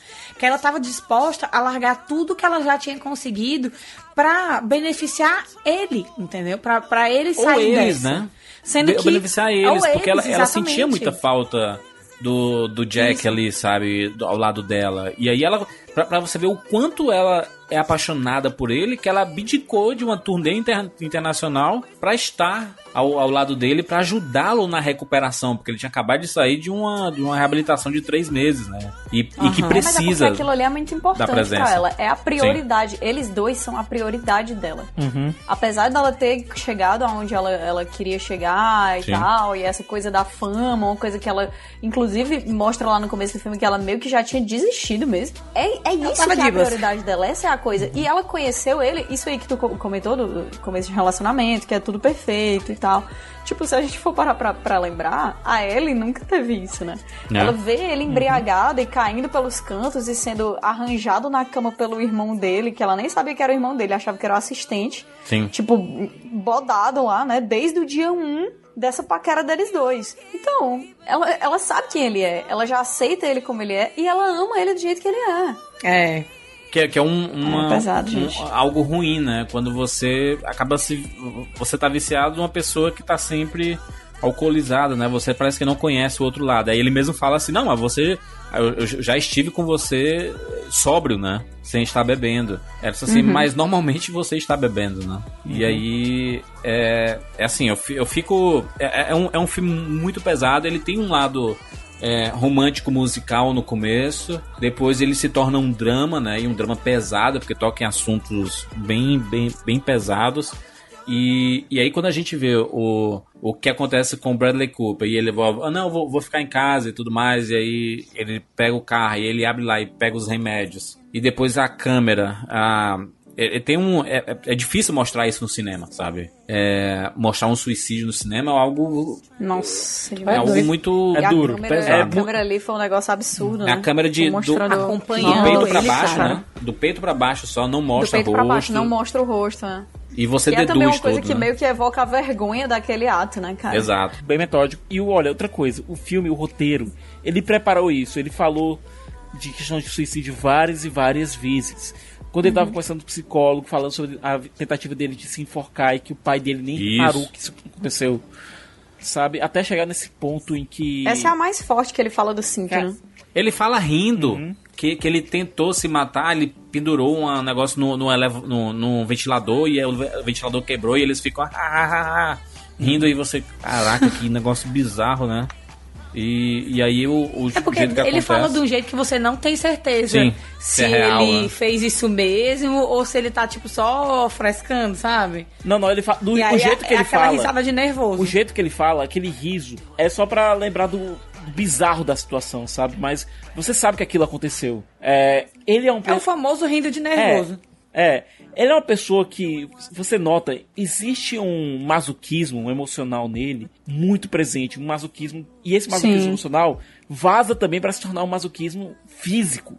Que ela tava disposta a largar tudo que ela já tinha conseguido pra beneficiar ele, entendeu? Pra, pra ele Ou sair eles, dessa. né? Sendo que beneficiar eles, ou porque ela, eles, ela sentia exatamente. muita falta do, do Jack Isso. ali, sabe, do- ao lado dela. E aí ela, pra, pra você ver o quanto ela é apaixonada por ele, que ela abdicou de uma turnê inter- internacional pra estar ao, ao lado dele, pra ajudá-lo na recuperação, porque ele tinha acabado de sair de uma, de uma reabilitação de três meses, né? E, e que É, mas é precisa. aquilo ali é muito importante pra ela. É a prioridade. Eles dois são a prioridade dela. Uhum. Apesar dela ter chegado aonde ela, ela queria chegar e Sim. tal, e essa coisa da fama, uma coisa que ela, inclusive, mostra lá no começo do filme que ela meio que já tinha desistido mesmo. É, é isso tava que é a prioridade dela, essa é a coisa. E ela conheceu ele, isso aí que tu co- comentou do começo de relacionamento, que é tudo perfeito e tal. Tipo, se a gente for parar pra, pra lembrar, a Ellie nunca teve isso, né? É. Ela vê ele embriagado e caindo pelos cantos e sendo arranjado na cama pelo irmão dele, que ela nem sabia que era o irmão dele, achava que era o assistente. Sim. Tipo, bodado lá, né? Desde o dia 1 dessa paquera deles dois. Então, ela, ela sabe quem ele é, ela já aceita ele como ele é e ela ama ele do jeito que ele é. É. Que, é- que é um, uma, É pesado, um- algo ruim, né? Quando você acaba se. Você tá viciado numa pessoa que tá sempre alcoolizada, né? Você parece que não conhece o outro lado. Aí ele mesmo fala assim: não, mas você. Eu, já estive com você sóbrio, né? Sem estar bebendo. Disse assim, Uhum. mas normalmente você está bebendo, né? E Uhum. aí. É, é assim, eu, eu fico. É, é um, é um filme muito pesado. Ele tem um lado é, romântico musical no começo, depois ele se torna um drama, né? E um drama pesado, porque toca em assuntos bem, bem, bem pesados. E, e aí quando a gente vê o, o que acontece com Bradley Cooper e ele vai, ah não, vou, vou ficar em casa e tudo mais, e aí ele pega o carro e ele abre lá e pega os remédios. E depois a câmera, a, é, é- tem um, é, é- é difícil mostrar isso no cinema, sabe? É, mostrar um suicídio no cinema é algo Nossa, é algo muito a duro, câmera, pesado. A câmera ali foi um negócio absurdo, É né? a câmera de, do, Mostrando- do acompanhando peito pra ele, baixo, cara. né? Do peito pra baixo só, não Do mostra peito rosto. pra baixo, não mostra o rosto, né? E você e é também deduz uma coisa tudo, que né? meio que evoca a vergonha daquele ato, né, cara? Exato. Bem metódico. E olha, outra coisa, o filme, o roteiro, ele preparou isso, ele falou de questão de suicídio várias e várias vezes. Quando ele tava Uhum. conversando com o psicólogo, falando sobre a tentativa dele de se enforcar e que o pai dele nem Isso. reparou que isso aconteceu. Sabe? Até chegar nesse ponto em que. Essa é a mais forte que ele fala do Cynthia, né? Ele fala rindo Uhum. que, que ele tentou se matar, ele pendurou um negócio no, no, elev- no- no ventilador e o ve- o ventilador quebrou e eles ficam ah, ah, ah, ah, rindo e você, caraca, que negócio bizarro, né? E, e aí o, o É porque jeito que ele acontece... fala de um jeito que você não tem certeza Sim, se é real, ele né? fez isso mesmo ou se ele tá, tipo, só frescando, sabe? Não, não, ele fala. Do, o jeito é- que é ele aquela fala. risada de nervoso. O jeito que ele fala, aquele riso, é só pra lembrar do, do bizarro da situação, sabe? Mas você sabe que aquilo aconteceu. É, ele é um. É o famoso rindo de nervoso. É, é. Ele é uma pessoa que, você nota, existe um masoquismo emocional nele muito presente, um masoquismo. E esse masoquismo Sim. emocional vaza também para se tornar um masoquismo físico.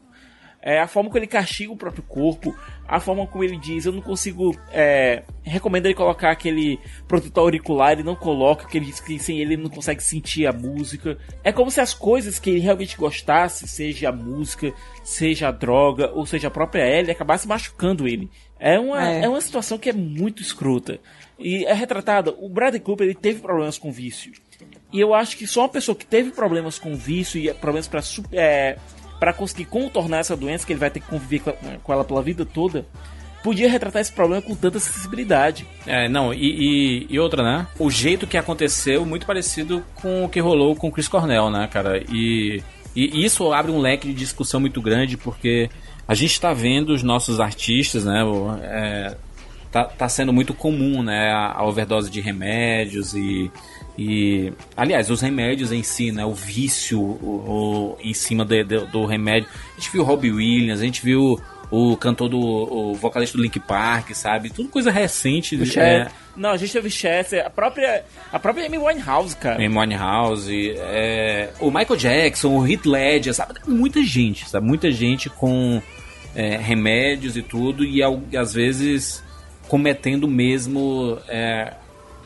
É, a forma como ele castiga o próprio corpo, a forma como ele diz, eu não consigo. É, recomendo ele colocar aquele protetor auricular, ele não coloca, porque ele diz que sem ele ele não consegue sentir a música. É como se as coisas que ele realmente gostasse, seja a música, seja a droga, ou seja a própria Ellie, acabasse machucando ele. É uma, É. é. uma situação que é muito escrota. E é retratada. O Bradley Cooper ele teve problemas com vício. E eu acho que só uma pessoa que teve problemas com vício e problemas para é, para conseguir contornar essa doença, que ele vai ter que conviver com ela pela vida toda, podia retratar esse problema com tanta sensibilidade. É, não, e, e, e outra, né? O jeito que aconteceu, muito parecido com o que rolou com o Chris Cornell, né, cara? E, e isso abre um leque de discussão muito grande, porque a gente tá vendo os nossos artistas, né? É, tá, tá sendo muito comum, né? A, a overdose de remédios e. E, aliás, os remédios em si, né? O vício o, o- em cima de- de- do remédio. A gente viu o Robbie Williams, a gente viu o cantor do. o vocalista do Link Park, sabe? Tudo coisa recente. O é, Não, a gente teve Chester, a própria, a própria Amy Winehouse, cara. Amy Winehouse, é, o Michael Jackson, o Heath Ledger, sabe? Muita gente, sabe? Muita gente com é, remédios e tudo, e às vezes cometendo mesmo, é,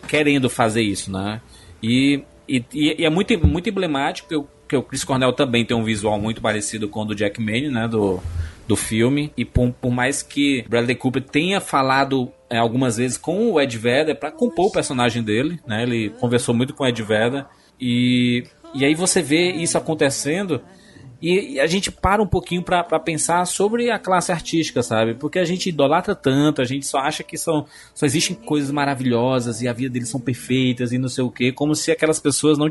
querendo fazer isso, né? E, e, e é muito, muito emblemático que o, que o Chris Cornell também tem um visual muito parecido com o do Jack Manning, né? Do, do filme. E por, por mais que Bradley Cooper tenha falado é, algumas vezes com o Ed Vedder para compor o personagem dele, né? Ele conversou muito com o Ed Vedder. E, e aí você vê isso acontecendo e, a gente para um pouquinho para pensar sobre a classe artística, sabe? Porque a gente idolatra tanto, a gente só acha que são, só existem coisas maravilhosas e a vida deles são perfeitas e não sei o que, como se aquelas pessoas não,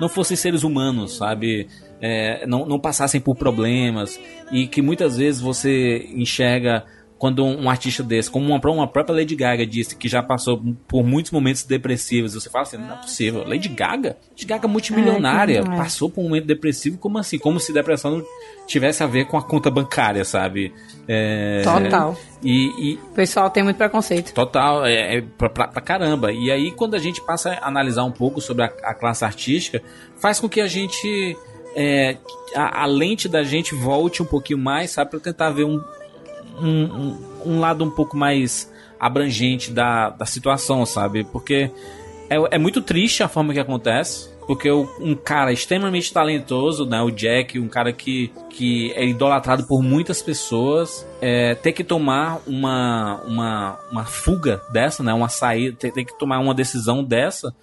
não fossem seres humanos, sabe? É, não, não passassem por problemas e que muitas vezes você enxerga quando um, artista desse, como uma, uma, própria Lady Gaga disse, que já passou por muitos momentos depressivos, você fala assim, não é possível. Lady Gaga? Lady Gaga multimilionária, é, passou por um momento depressivo, como assim? Como se depressão não tivesse a ver com a conta bancária, sabe? É, total. E, e, o pessoal tem muito preconceito. Total, é, é pra, pra, pra, caramba. E aí, quando a gente passa a analisar um pouco sobre a, a classe artística, faz com que a gente... É, a, a, lente da gente volte um pouquinho mais, sabe? Pra tentar ver um, um, um, lado um pouco mais abrangente da, da situação, sabe? Porque é, é muito triste a forma que acontece. Porque um cara extremamente talentoso, né? O Jack, um cara que, que é idolatrado por muitas pessoas, é, ter que tomar uma, uma, uma fuga dessa, né? Uma saída, ter, ter que tomar uma decisão dessa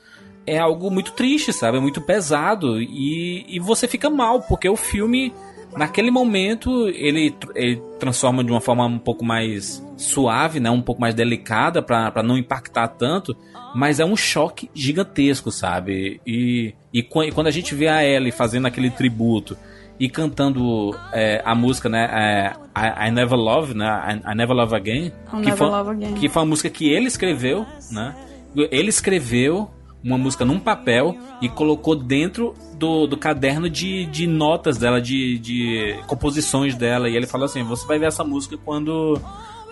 é algo muito triste, sabe? É muito pesado. E, e você fica mal, porque o filme Naquele momento, ele, ele transforma de uma forma um pouco mais suave, né? Um pouco mais delicada para não impactar tanto. Mas é um choque gigantesco, sabe? E, e quando a gente vê a Ellie fazendo aquele tributo e cantando é, a música, né? É, I, I, Never Love, né? I, I Never Love Again. que, foi, love again. que foi uma música que ele escreveu, né? Ele escreveu uma música num papel e colocou dentro do, do caderno de, de notas dela, de, de composições dela. E ele falou assim: você vai ver essa música quando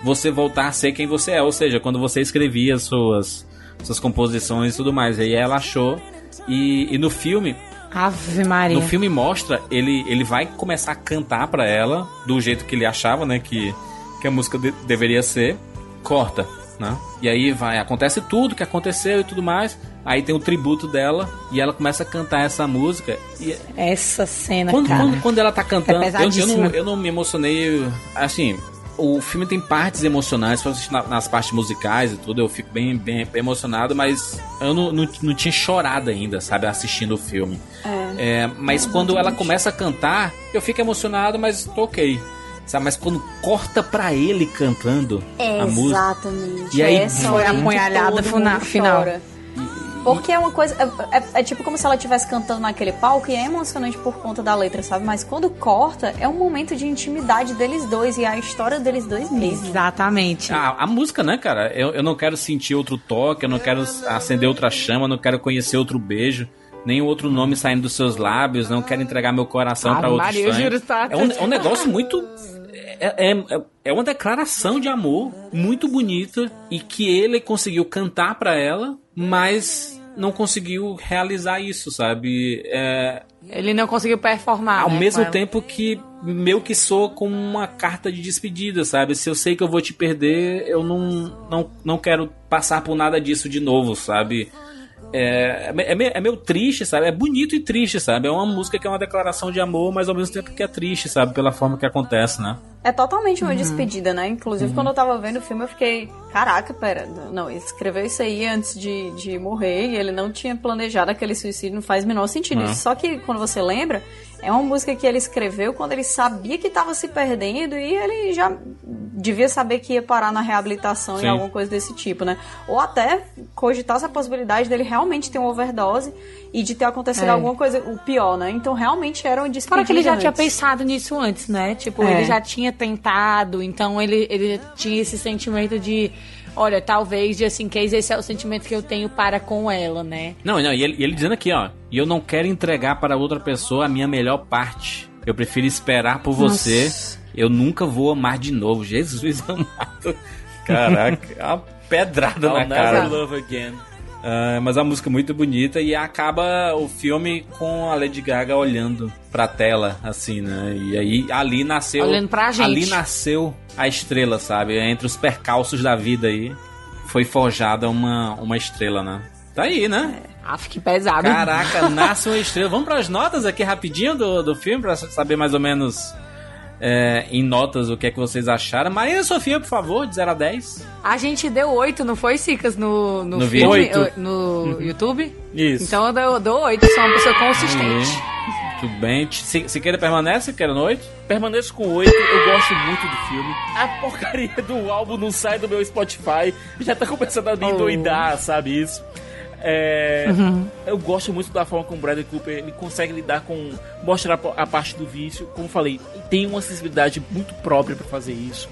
você voltar a ser quem você é, ou seja, quando você escrevia suas, suas composições e tudo mais. E aí ela achou. E, e no filme. Ave Maria. No filme mostra, ele, ele vai começar a cantar para ela do jeito que ele achava, né? Que, que a música de, deveria ser. Corta, né? E aí vai, acontece tudo que aconteceu e tudo mais. Aí tem o tributo dela e ela começa a cantar essa música. E essa cena, quando, cara. Quando, quando ela tá cantando, é eu, eu, não, eu não me emocionei. Assim, o filme tem partes emocionais, nas partes musicais e tudo, eu fico bem, bem, bem emocionado, mas eu não, não, não, tinha chorado ainda, sabe, assistindo o filme. É. É, mas é, quando ela começa a cantar, eu fico emocionado, mas tô ok. Sabe, mas quando corta pra ele cantando é, a música. Exatamente. E aí Essa foi a apunhalhada final. final. Porque é uma coisa. É, é, é, tipo como se ela estivesse cantando naquele palco e é emocionante por conta da letra, sabe? Mas quando corta, é um momento de intimidade deles dois e a história deles dois mesmo. Exatamente. A, a música, né, cara? Eu, eu não quero sentir outro toque, eu não quero acender outra chama, eu não quero conhecer outro beijo nem outro nome saindo dos seus lábios, não quero entregar meu coração para outro Maria, juro, tá... é, um, é um negócio muito é, é, é, uma declaração de amor muito bonita e que ele conseguiu cantar para ela, mas não conseguiu realizar isso, sabe? É, ele não conseguiu performar. Ao né, mesmo tempo que meio que soa como uma carta de despedida, sabe? Se eu sei que eu vou te perder, eu não, não, não quero passar por nada disso de novo, sabe? É, é, meio, é meio triste, sabe? É bonito e triste, sabe? É uma música que é uma declaração de amor, mas ao mesmo tempo que é triste, sabe? Pela forma que acontece, né? É totalmente uma uhum. despedida, né? Inclusive, uhum. quando eu tava vendo o filme, eu fiquei, caraca, pera, não, ele escreveu isso aí antes de, de morrer e ele não tinha planejado aquele suicídio, não faz o menor sentido. Uhum. Só que quando você lembra, é uma música que ele escreveu quando ele sabia que estava se perdendo e ele já devia saber que ia parar na reabilitação Sim. e alguma coisa desse tipo, né? Ou até cogitar essa possibilidade dele realmente ter uma overdose e de ter acontecido é. alguma coisa, o pior, né? Então realmente era um despedida Fora que ele já antes. tinha pensado nisso antes, né? Tipo, é. ele já tinha tentado, então ele, ele tinha esse sentimento de olha, talvez de assim, case esse é o sentimento que eu tenho para com ela, né? Não, não, e ele, e ele dizendo aqui, ó, e eu não quero entregar para outra pessoa a minha melhor parte. Eu prefiro esperar por Nossa. você. Eu nunca vou amar de novo. Jesus [LAUGHS] amado. Caraca, é uma pedrada I'll na cara. Love again. Uh, mas a música é muito bonita e acaba o filme com a Lady Gaga olhando pra tela, assim, né? E aí ali nasceu. Olhando pra gente. Ali nasceu a estrela, sabe? Entre os percalços da vida aí, foi forjada uma, uma estrela, né? Tá aí, né? É. Ah, que pesado. Caraca, nasce uma estrela. Vamos para as notas aqui rapidinho do, do filme para saber mais ou menos é, em notas o que é que vocês acharam. Marina Sofia, por favor, de 0 a 10. A gente deu 8, não foi, Cicas, no, no, No filme, vídeo? eh, no YouTube? Isso. Então eu dou, dou 8, sou uma pessoa consistente. Tudo bem. Se, se queira permanece, quer noite? Permaneço com 8, eu gosto muito do filme. A porcaria do álbum não sai do meu Spotify. Já tá começando a me Oh. endoidar, sabe isso? É, Uhum. Eu gosto muito da forma como o Bradley Cooper ele consegue lidar com. mostrar a parte do vício. Como eu falei, tem uma sensibilidade muito própria pra fazer isso.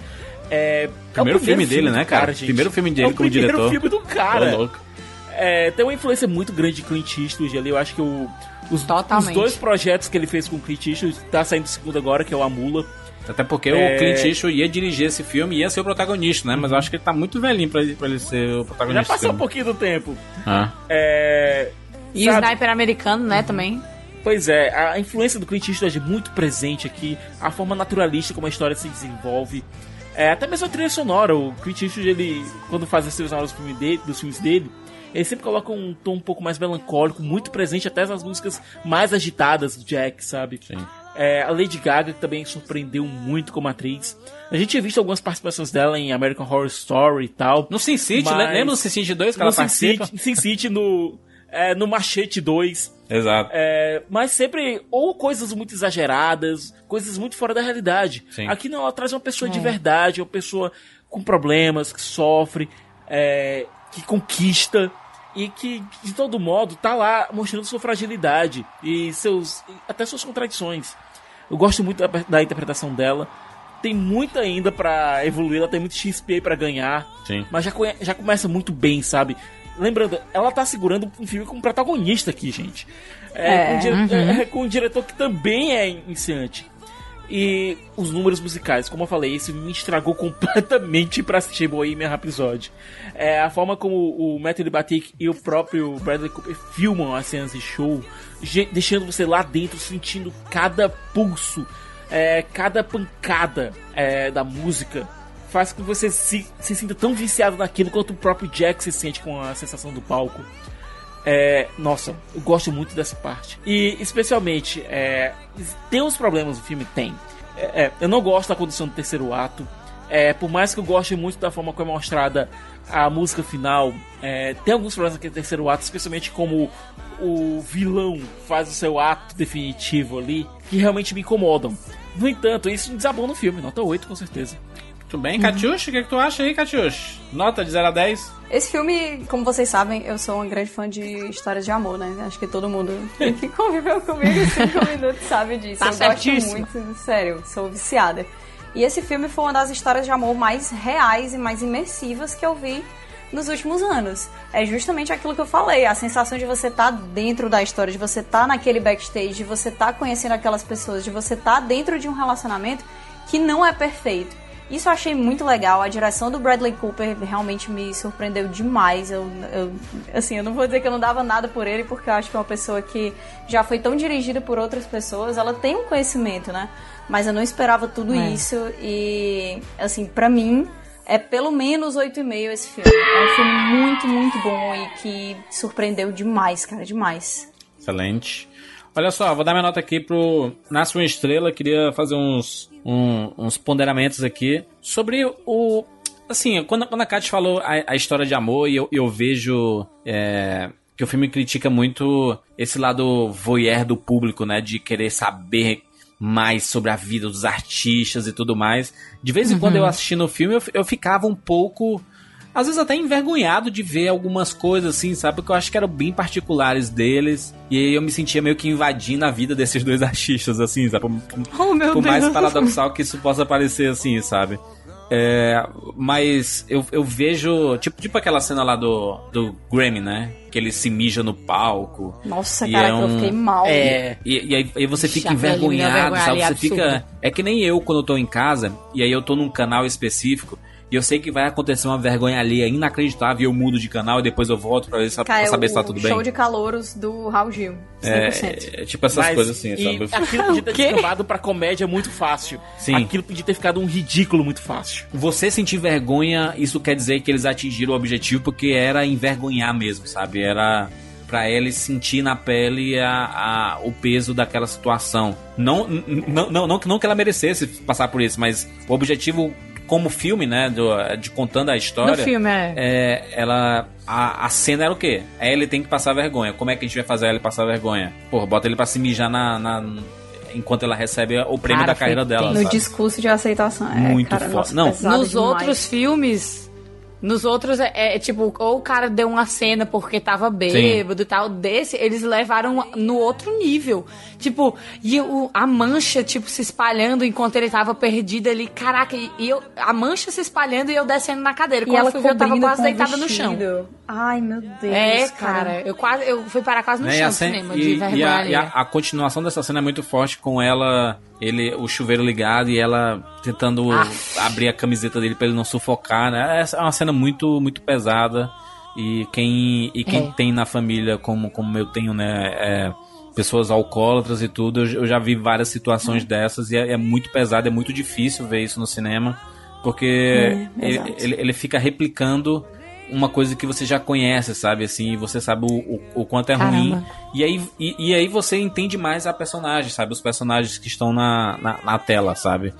É, é o Primeiro filme dele, do né, cara? gente. Primeiro filme dele é o como primeiro diretor. filme do cara. Ô, louco. É, tem uma influência muito grande de Clint Eastwood ali. Eu acho que o, os, os dois projetos que ele fez com o Clint Eastwood tá saindo o segundo agora, que é o A Mula. Até porque É. o Clint Eastwood ia dirigir esse filme e ia ser o protagonista, né? Mas eu acho que ele tá muito velhinho pra, ele- pra ele ser o Já protagonista. passou um filme. pouquinho do tempo. Ah. É, E o sabe? Sniper americano, né, também. Pois é, a influência do Clint Eastwood é muito presente aqui, a forma naturalista como a história se desenvolve. É, até mesmo a trilha sonora, o Clint Eastwood, ele, quando faz as trilhas sonoras dos filmes dele, dos filmes dele, ele sempre coloca um tom um pouco mais melancólico, muito presente até nas músicas mais agitadas do Jack, sabe? É, a Lady Gaga que também surpreendeu muito como atriz. A gente tinha visto algumas participações dela em American Horror Story e tal. No Sin City, mas- lembra do Sin City 2 que no ela Sin participa? City, Sin City no, é, no Machete 2. Exato. É, mas sempre ou coisas muito exageradas, coisas muito fora da realidade. Sim. Aqui não, ela traz uma pessoa de É. verdade, uma pessoa com problemas, que sofre, é, que conquista e que de todo modo tá lá mostrando sua fragilidade e seus e até suas contradições. Eu gosto muito da, da interpretação dela. Tem muito ainda pra evoluir, ela tem muito XP pra ganhar. Sim. Mas já, já começa muito bem, sabe? Lembrando, ela tá segurando um filme com um protagonista aqui, gente. É, É. com, um dire- Uhum. é, com um diretor que também é iniciante. E os números musicais, como eu falei, esse me estragou [LAUGHS] completamente pra assistir Bohemian Rhapsody. É, a forma como o Matthew Libatic e o próprio Bradley Cooper filmam as cenas de show, deixando você lá dentro sentindo cada pulso, é, cada pancada é, da música, faz com que você se, se sinta tão viciado naquilo quanto o próprio Jack se sente com a sensação do palco. É, nossa, eu gosto muito dessa parte. E especialmente, é, tem uns problemas no filme? Tem. É, é, eu não gosto da condição do terceiro ato. É, por mais que eu goste muito da forma como é mostrada a música final, é, tem alguns problemas naquele terceiro ato, especialmente como o vilão faz o seu ato definitivo ali, que realmente me incomodam. No entanto, isso desabou no filme, nota 8 com certeza. Muito bem, Catiuxa, o que, é que tu acha aí, Catiuxa? Nota de 0 a 10? Esse filme, como vocês sabem, eu sou uma grande fã de histórias de amor, né? Acho que todo mundo [LAUGHS] que conviveu comigo cinco [LAUGHS] minutos sabe disso. Tá eu certíssimo. gosto muito, sério, sou viciada. E esse filme foi uma das histórias de amor mais reais e mais imersivas que eu vi nos últimos anos. É justamente aquilo que eu falei, a sensação de você estar dentro da história, de você estar naquele backstage, de você estar conhecendo aquelas pessoas, de você estar dentro de um relacionamento que não é perfeito. Isso eu achei muito legal. A direção do Bradley Cooper realmente me surpreendeu demais. Eu, eu- assim, eu não vou dizer que eu não dava nada por ele, porque eu acho que é uma pessoa que já foi tão dirigida por outras pessoas, ela tem um conhecimento, né? Mas eu não esperava tudo É. isso e, assim, pra mim é pelo menos 8,5 esse filme. É um filme muito, muito bom e que surpreendeu demais, cara, demais. Excelente. Olha só, vou dar minha nota aqui pro Nasce uma Estrela. Queria fazer uns, um- uns ponderamentos aqui sobre o. Assim, quando, quando a Kat falou a, a história de amor, eu, eu vejo é, que o filme critica muito esse lado voyeur do público, né? De querer saber mais sobre a vida dos artistas e tudo mais. De vez em quando Uhum. eu assistindo o filme, eu, eu ficava um pouco às vezes até envergonhado de ver algumas coisas assim, sabe? Porque eu acho que eram bem particulares deles. E aí eu me sentia meio que invadindo a vida desses dois [LAUGHS] artistas, assim, sabe? Por, Oh, por mais paradoxal que isso possa parecer assim, sabe? É, mas eu, eu vejo, tipo, tipo aquela cena lá do, do Grammy, né? Que ele se mija no palco. Nossa, E cara, é que eu um- fiquei mal. É, e, e aí, aí você fica me envergonhado, envergonha sabe? ali, Você fica. absurdo. É que nem eu quando eu tô em casa, e aí eu tô num canal específico, e eu sei que vai acontecer uma vergonha ali, é inacreditável, e eu mudo de canal e depois eu volto pra, ver, pra Cara, é saber o se tá tudo bem. show de calouros do Raul Gil. 100%. É, é tipo essas Mas- coisas assim, e sabe? aquilo podia [LAUGHS] ter descambado pra comédia muito fácil. Sim. Aquilo podia ter ficado um ridículo muito fácil. Você sentir vergonha, isso quer dizer que eles atingiram o objetivo, porque era envergonhar mesmo, sabe? Era pra Ellie sentir na pele a, a, o peso daquela situação. Não, não, não, não que ela merecesse passar por isso, mas o objetivo como filme, né, do, de contando a história, No filme, é. é, ela. A, a cena era o quê? A Ellie tem que passar vergonha. Como é que a gente vai fazer ela passar vergonha? Porra, bota ele pra se mijar na. na- enquanto ela recebe o prêmio Cara, da carreira dela. No sabe? discurso de aceitação. É, Muito cara, foda. nossa, Não. Nos demais. outros filmes. Nos outros é, é, tipo, ou o cara deu uma cena porque tava bêbado e tal. Desse, eles levaram no outro nível. Tipo, e o, a mancha, tipo, se espalhando enquanto ele tava perdido ali. Caraca, e, e eu, a mancha se espalhando e eu descendo na cadeira. E Quando ela eu fui eu tava quase deitada no chão. Ai, meu Deus. É, cara, eu quase eu fui parar quase no Né, e chão a do cinema, e- de e vergonha a, ali. e a- a continuação dessa cena é muito forte com ela, ele, o chuveiro ligado e ela tentando abrir a camiseta dele pra ele não sufocar, né? Essa é uma cena muito, muito pesada. E quem, e quem É. tem na família, como, como eu tenho, né? é, pessoas alcoólatras e tudo, eu, eu já vi várias situações dessas e é, é muito pesado, é muito difícil ver isso no cinema. Porque É, ele, ele, ele fica replicando uma coisa que você já conhece, sabe? Assim, você sabe o, o, o quanto é ruim. Caramba. E aí, e, e aí você entende mais a personagem, sabe? Os personagens que estão na, na, na tela, sabe?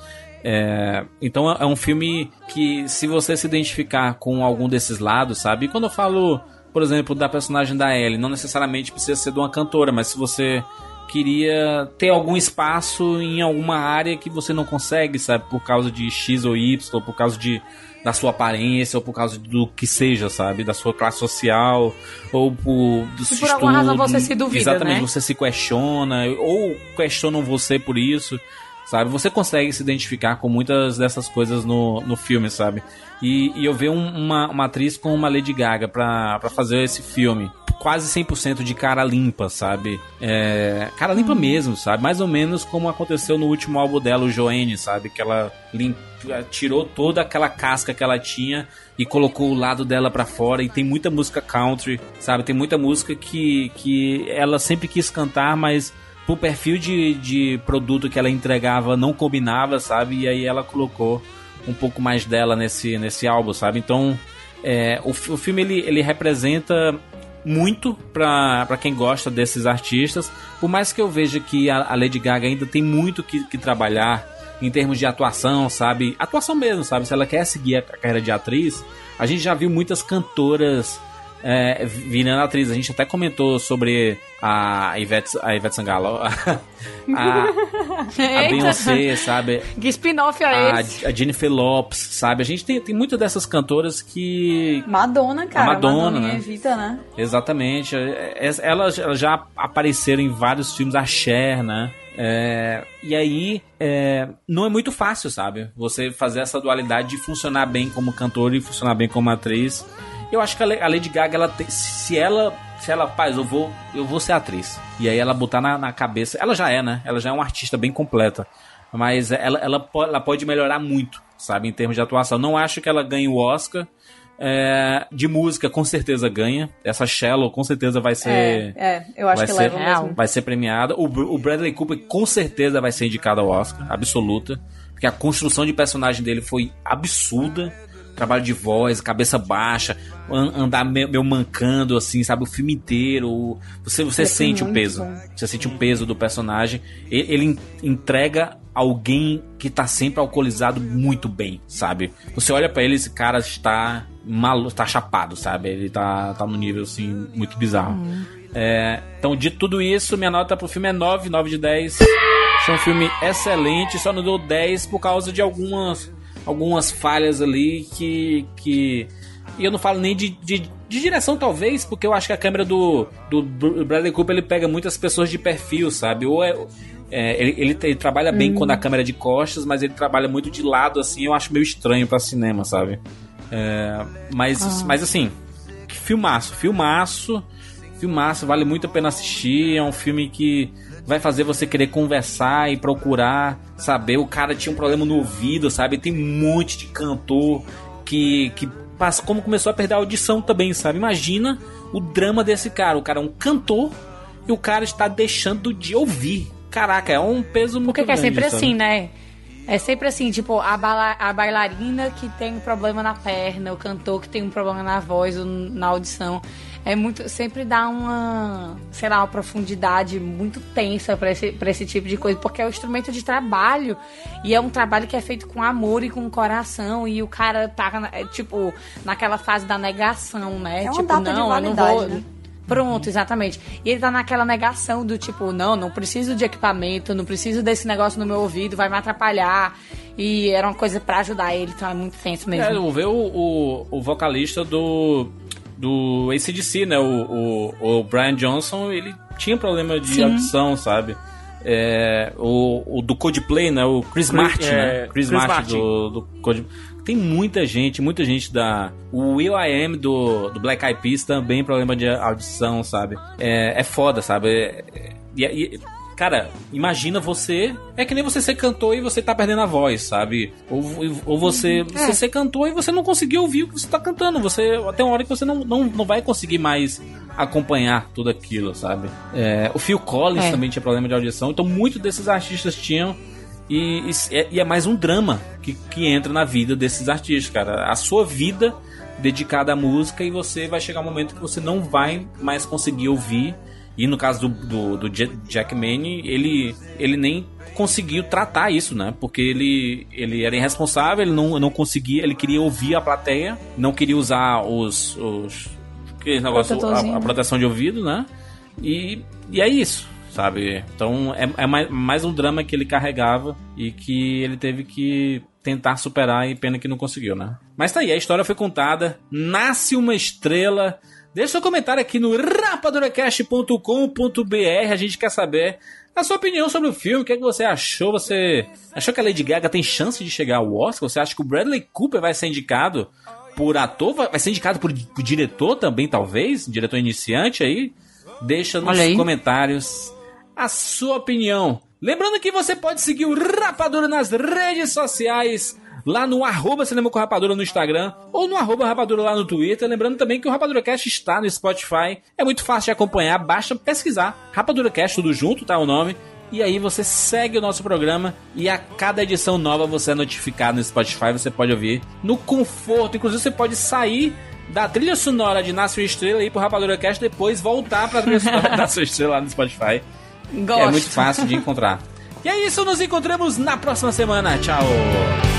É, então é um filme que, se você se identificar com algum desses lados, sabe? E quando eu falo, por exemplo, da personagem da Ellie, não necessariamente precisa ser de uma cantora, mas se você queria ter algum espaço em alguma área que você não consegue, sabe? Por causa de X ou Y, ou por causa de da sua aparência, ou por causa do que seja, sabe? Da sua classe social, ou por do E por alguma razão você se duvida, Exatamente, né? você se questiona, ou questionam você por isso, sabe? Você consegue se identificar com muitas dessas coisas no, no filme, sabe? E, e eu ver um- uma, uma atriz com uma Lady Gaga pra, pra fazer esse filme, quase 100% de cara limpa, sabe? É, cara limpa mesmo, sabe? Mais ou menos como aconteceu no último álbum dela, o Joanne, sabe? Que ela limpa, tirou toda aquela casca que ela tinha e colocou o lado dela pra fora. E tem muita música country, sabe? Tem muita música que, que ela sempre quis cantar, mas pro perfil de, de produto que ela entregava não combinava, sabe? E aí ela colocou um pouco mais dela nesse, nesse álbum, sabe? Então, é, o, o filme ele, ele representa muito pra quem gosta desses artistas, por mais que eu veja que a, a Lady Gaga ainda tem muito que, que trabalhar em termos de atuação, sabe? Atuação mesmo, sabe? Se ela quer seguir a carreira de atriz, a gente já viu muitas cantoras é, virando atriz. A gente até comentou sobre a Ivete, a Ivete Sangalo, [LAUGHS] a, a, a [LAUGHS] Eita. Beyoncé, sabe? Que spin-off é A, esse? a Jennifer Lopes, sabe? A gente tem, tem muitas dessas cantoras que Madonna, cara. A Madonna, Madonna né? Né? Exatamente. É- é- Elas, elas já apareceram em vários filmes, a Cher, né? É, e aí, é, não é muito fácil, sabe? Você fazer essa dualidade de funcionar bem como cantora e funcionar bem como atriz. Eu acho que a Lady Gaga, ela tem- se ela, se ela, paz, eu vou, eu vou ser atriz. E aí ela botar na, na cabeça, ela já é, né? Ela já é uma artista bem completa. Mas ela, ela, po- ela pode melhorar muito, sabe? Em termos de atuação. Não acho que ela ganhe o Oscar. É, de música, com certeza ganha. Essa Shallow, com certeza vai ser. É, é, eu acho vai que ser, leva mesmo. Vai ser premiada. O, o Bradley Cooper, com certeza, vai ser indicado ao Oscar. Absoluta. Porque a construção de personagem dele foi absurda. Trabalho de voz, cabeça baixa, an- andar meio, meio mancando, assim, sabe? O filme inteiro. Você, você Ele foi sente o peso. bom. Você sente o peso do personagem. Ele, en- entrega alguém que tá sempre alcoolizado muito bem, sabe? Você olha pra ele, esse cara está maluco, tá chapado, sabe? Ele tá, tá num nível assim muito bizarro. É, então, de tudo isso, minha nota pro filme é 9, 9 de 10. Achei um filme excelente, só não deu 10 por causa de algumas, algumas falhas ali que. que e eu não falo nem de, de, de direção, talvez, porque eu acho que a câmera do, do Br- Bradley Cooper ele pega muitas pessoas de perfil, sabe? Ou é. é, ele, ele, ele trabalha bem Hum. quando a câmera é de costas, mas ele trabalha muito de lado, assim, eu acho meio estranho pra cinema, sabe? É, mas, Ah. mas assim, filmaço, filmaço, filmaço, vale muito a pena assistir. É um filme que vai fazer você querer conversar e procurar saber. O cara tinha um problema no ouvido, sabe? Tem um monte de cantor que, que passa, como começou a perder a audição também, sabe? Imagina o drama desse cara. O cara é um cantor e o cara está deixando de ouvir. Caraca, é um peso muito Porque que é grande, sempre sabe? assim, né? É sempre assim, tipo, a, bala- a bailarina que tem um problema na perna, o cantor que tem um problema na voz ou na audição. É muito. Sempre dá uma, sei lá, uma profundidade muito tensa pra esse, pra esse tipo de coisa, porque é um instrumento de trabalho e é um trabalho que é feito com amor e com coração. E o cara tá, é, tipo, naquela fase da negação, né? É uma tipo, data de não, eu não validade, vou. né? Pronto, exatamente. E ele tá naquela negação do tipo, não, não preciso de equipamento, não preciso desse negócio no meu ouvido, vai me atrapalhar. E era uma coisa pra ajudar ele, então é muito tenso mesmo. É, eu ver o, o, o vocalista do, do ACDC, né? O, o, o Brian Johnson, ele tinha problema de Sim. audição, sabe? É, o, o do Coldplay, né? O Chris, Chris- Martin, é, né? Chris, Chris Martin, Martin. do, do Coldplay. Tem muita gente, muita gente da... O Will I Am do, do Black Eyed Peas também problema de audição, sabe? É, é foda, sabe? É- é- e- e- Cara, imagina você. É que nem você ser cantor e você tá perdendo a voz, sabe? Ou, ou você, você ser cantor e você não conseguir ouvir o que você tá cantando. Você até uma hora que você não, não, não vai conseguir mais acompanhar tudo aquilo, sabe? É, o Phil Collins É. também tinha problema de audição, então muitos desses artistas tinham. E, e é, e é mais um drama que, que entra na vida desses artistas, cara. A sua vida dedicada à música e você vai chegar um momento que você não vai mais conseguir ouvir. E no caso do, do, do Ja- Jack Manning, ele, ele nem conseguiu tratar isso, né? Porque ele, ele era irresponsável, ele não, não conseguia, ele queria ouvir a plateia, não queria usar os. os aquele negócio, a, a né? proteção de ouvido, né? E, e é isso, sabe? Então é, é mais, mais um drama que ele carregava e que ele teve que tentar superar e pena que não conseguiu, né? Mas tá aí, a história foi contada, nasce uma estrela. Deixa seu comentário aqui no rapaduracast.com.br, a gente quer saber a sua opinião sobre o filme, o que, é que você achou? Você achou que a Lady Gaga tem chance de chegar ao Oscar? Você acha que o Bradley Cooper vai ser indicado por ator? Vai ser indicado por, diretor também, talvez? Diretor iniciante aí? Deixa nos comentários a sua opinião. Lembrando que você pode seguir o Rapadura nas redes sociais, lá no arroba Cinema com Rapadura no Instagram, ou no arroba Rapadura lá no Twitter. Lembrando também que o Rapadura Cast está no Spotify. É muito fácil de acompanhar, basta pesquisar Rapadura Cast, tudo junto, tá o nome. E aí você segue o nosso programa e a cada edição nova você é notificado no Spotify, você pode ouvir no conforto. Inclusive você pode sair da trilha sonora de Nasce uma Estrela e ir pro Rapadura Cast depois voltar pra trilha sonora de Nasce uma Estrela lá no Spotify. Gosto. É muito fácil de encontrar. E é isso, nos encontramos na próxima semana. Tchau!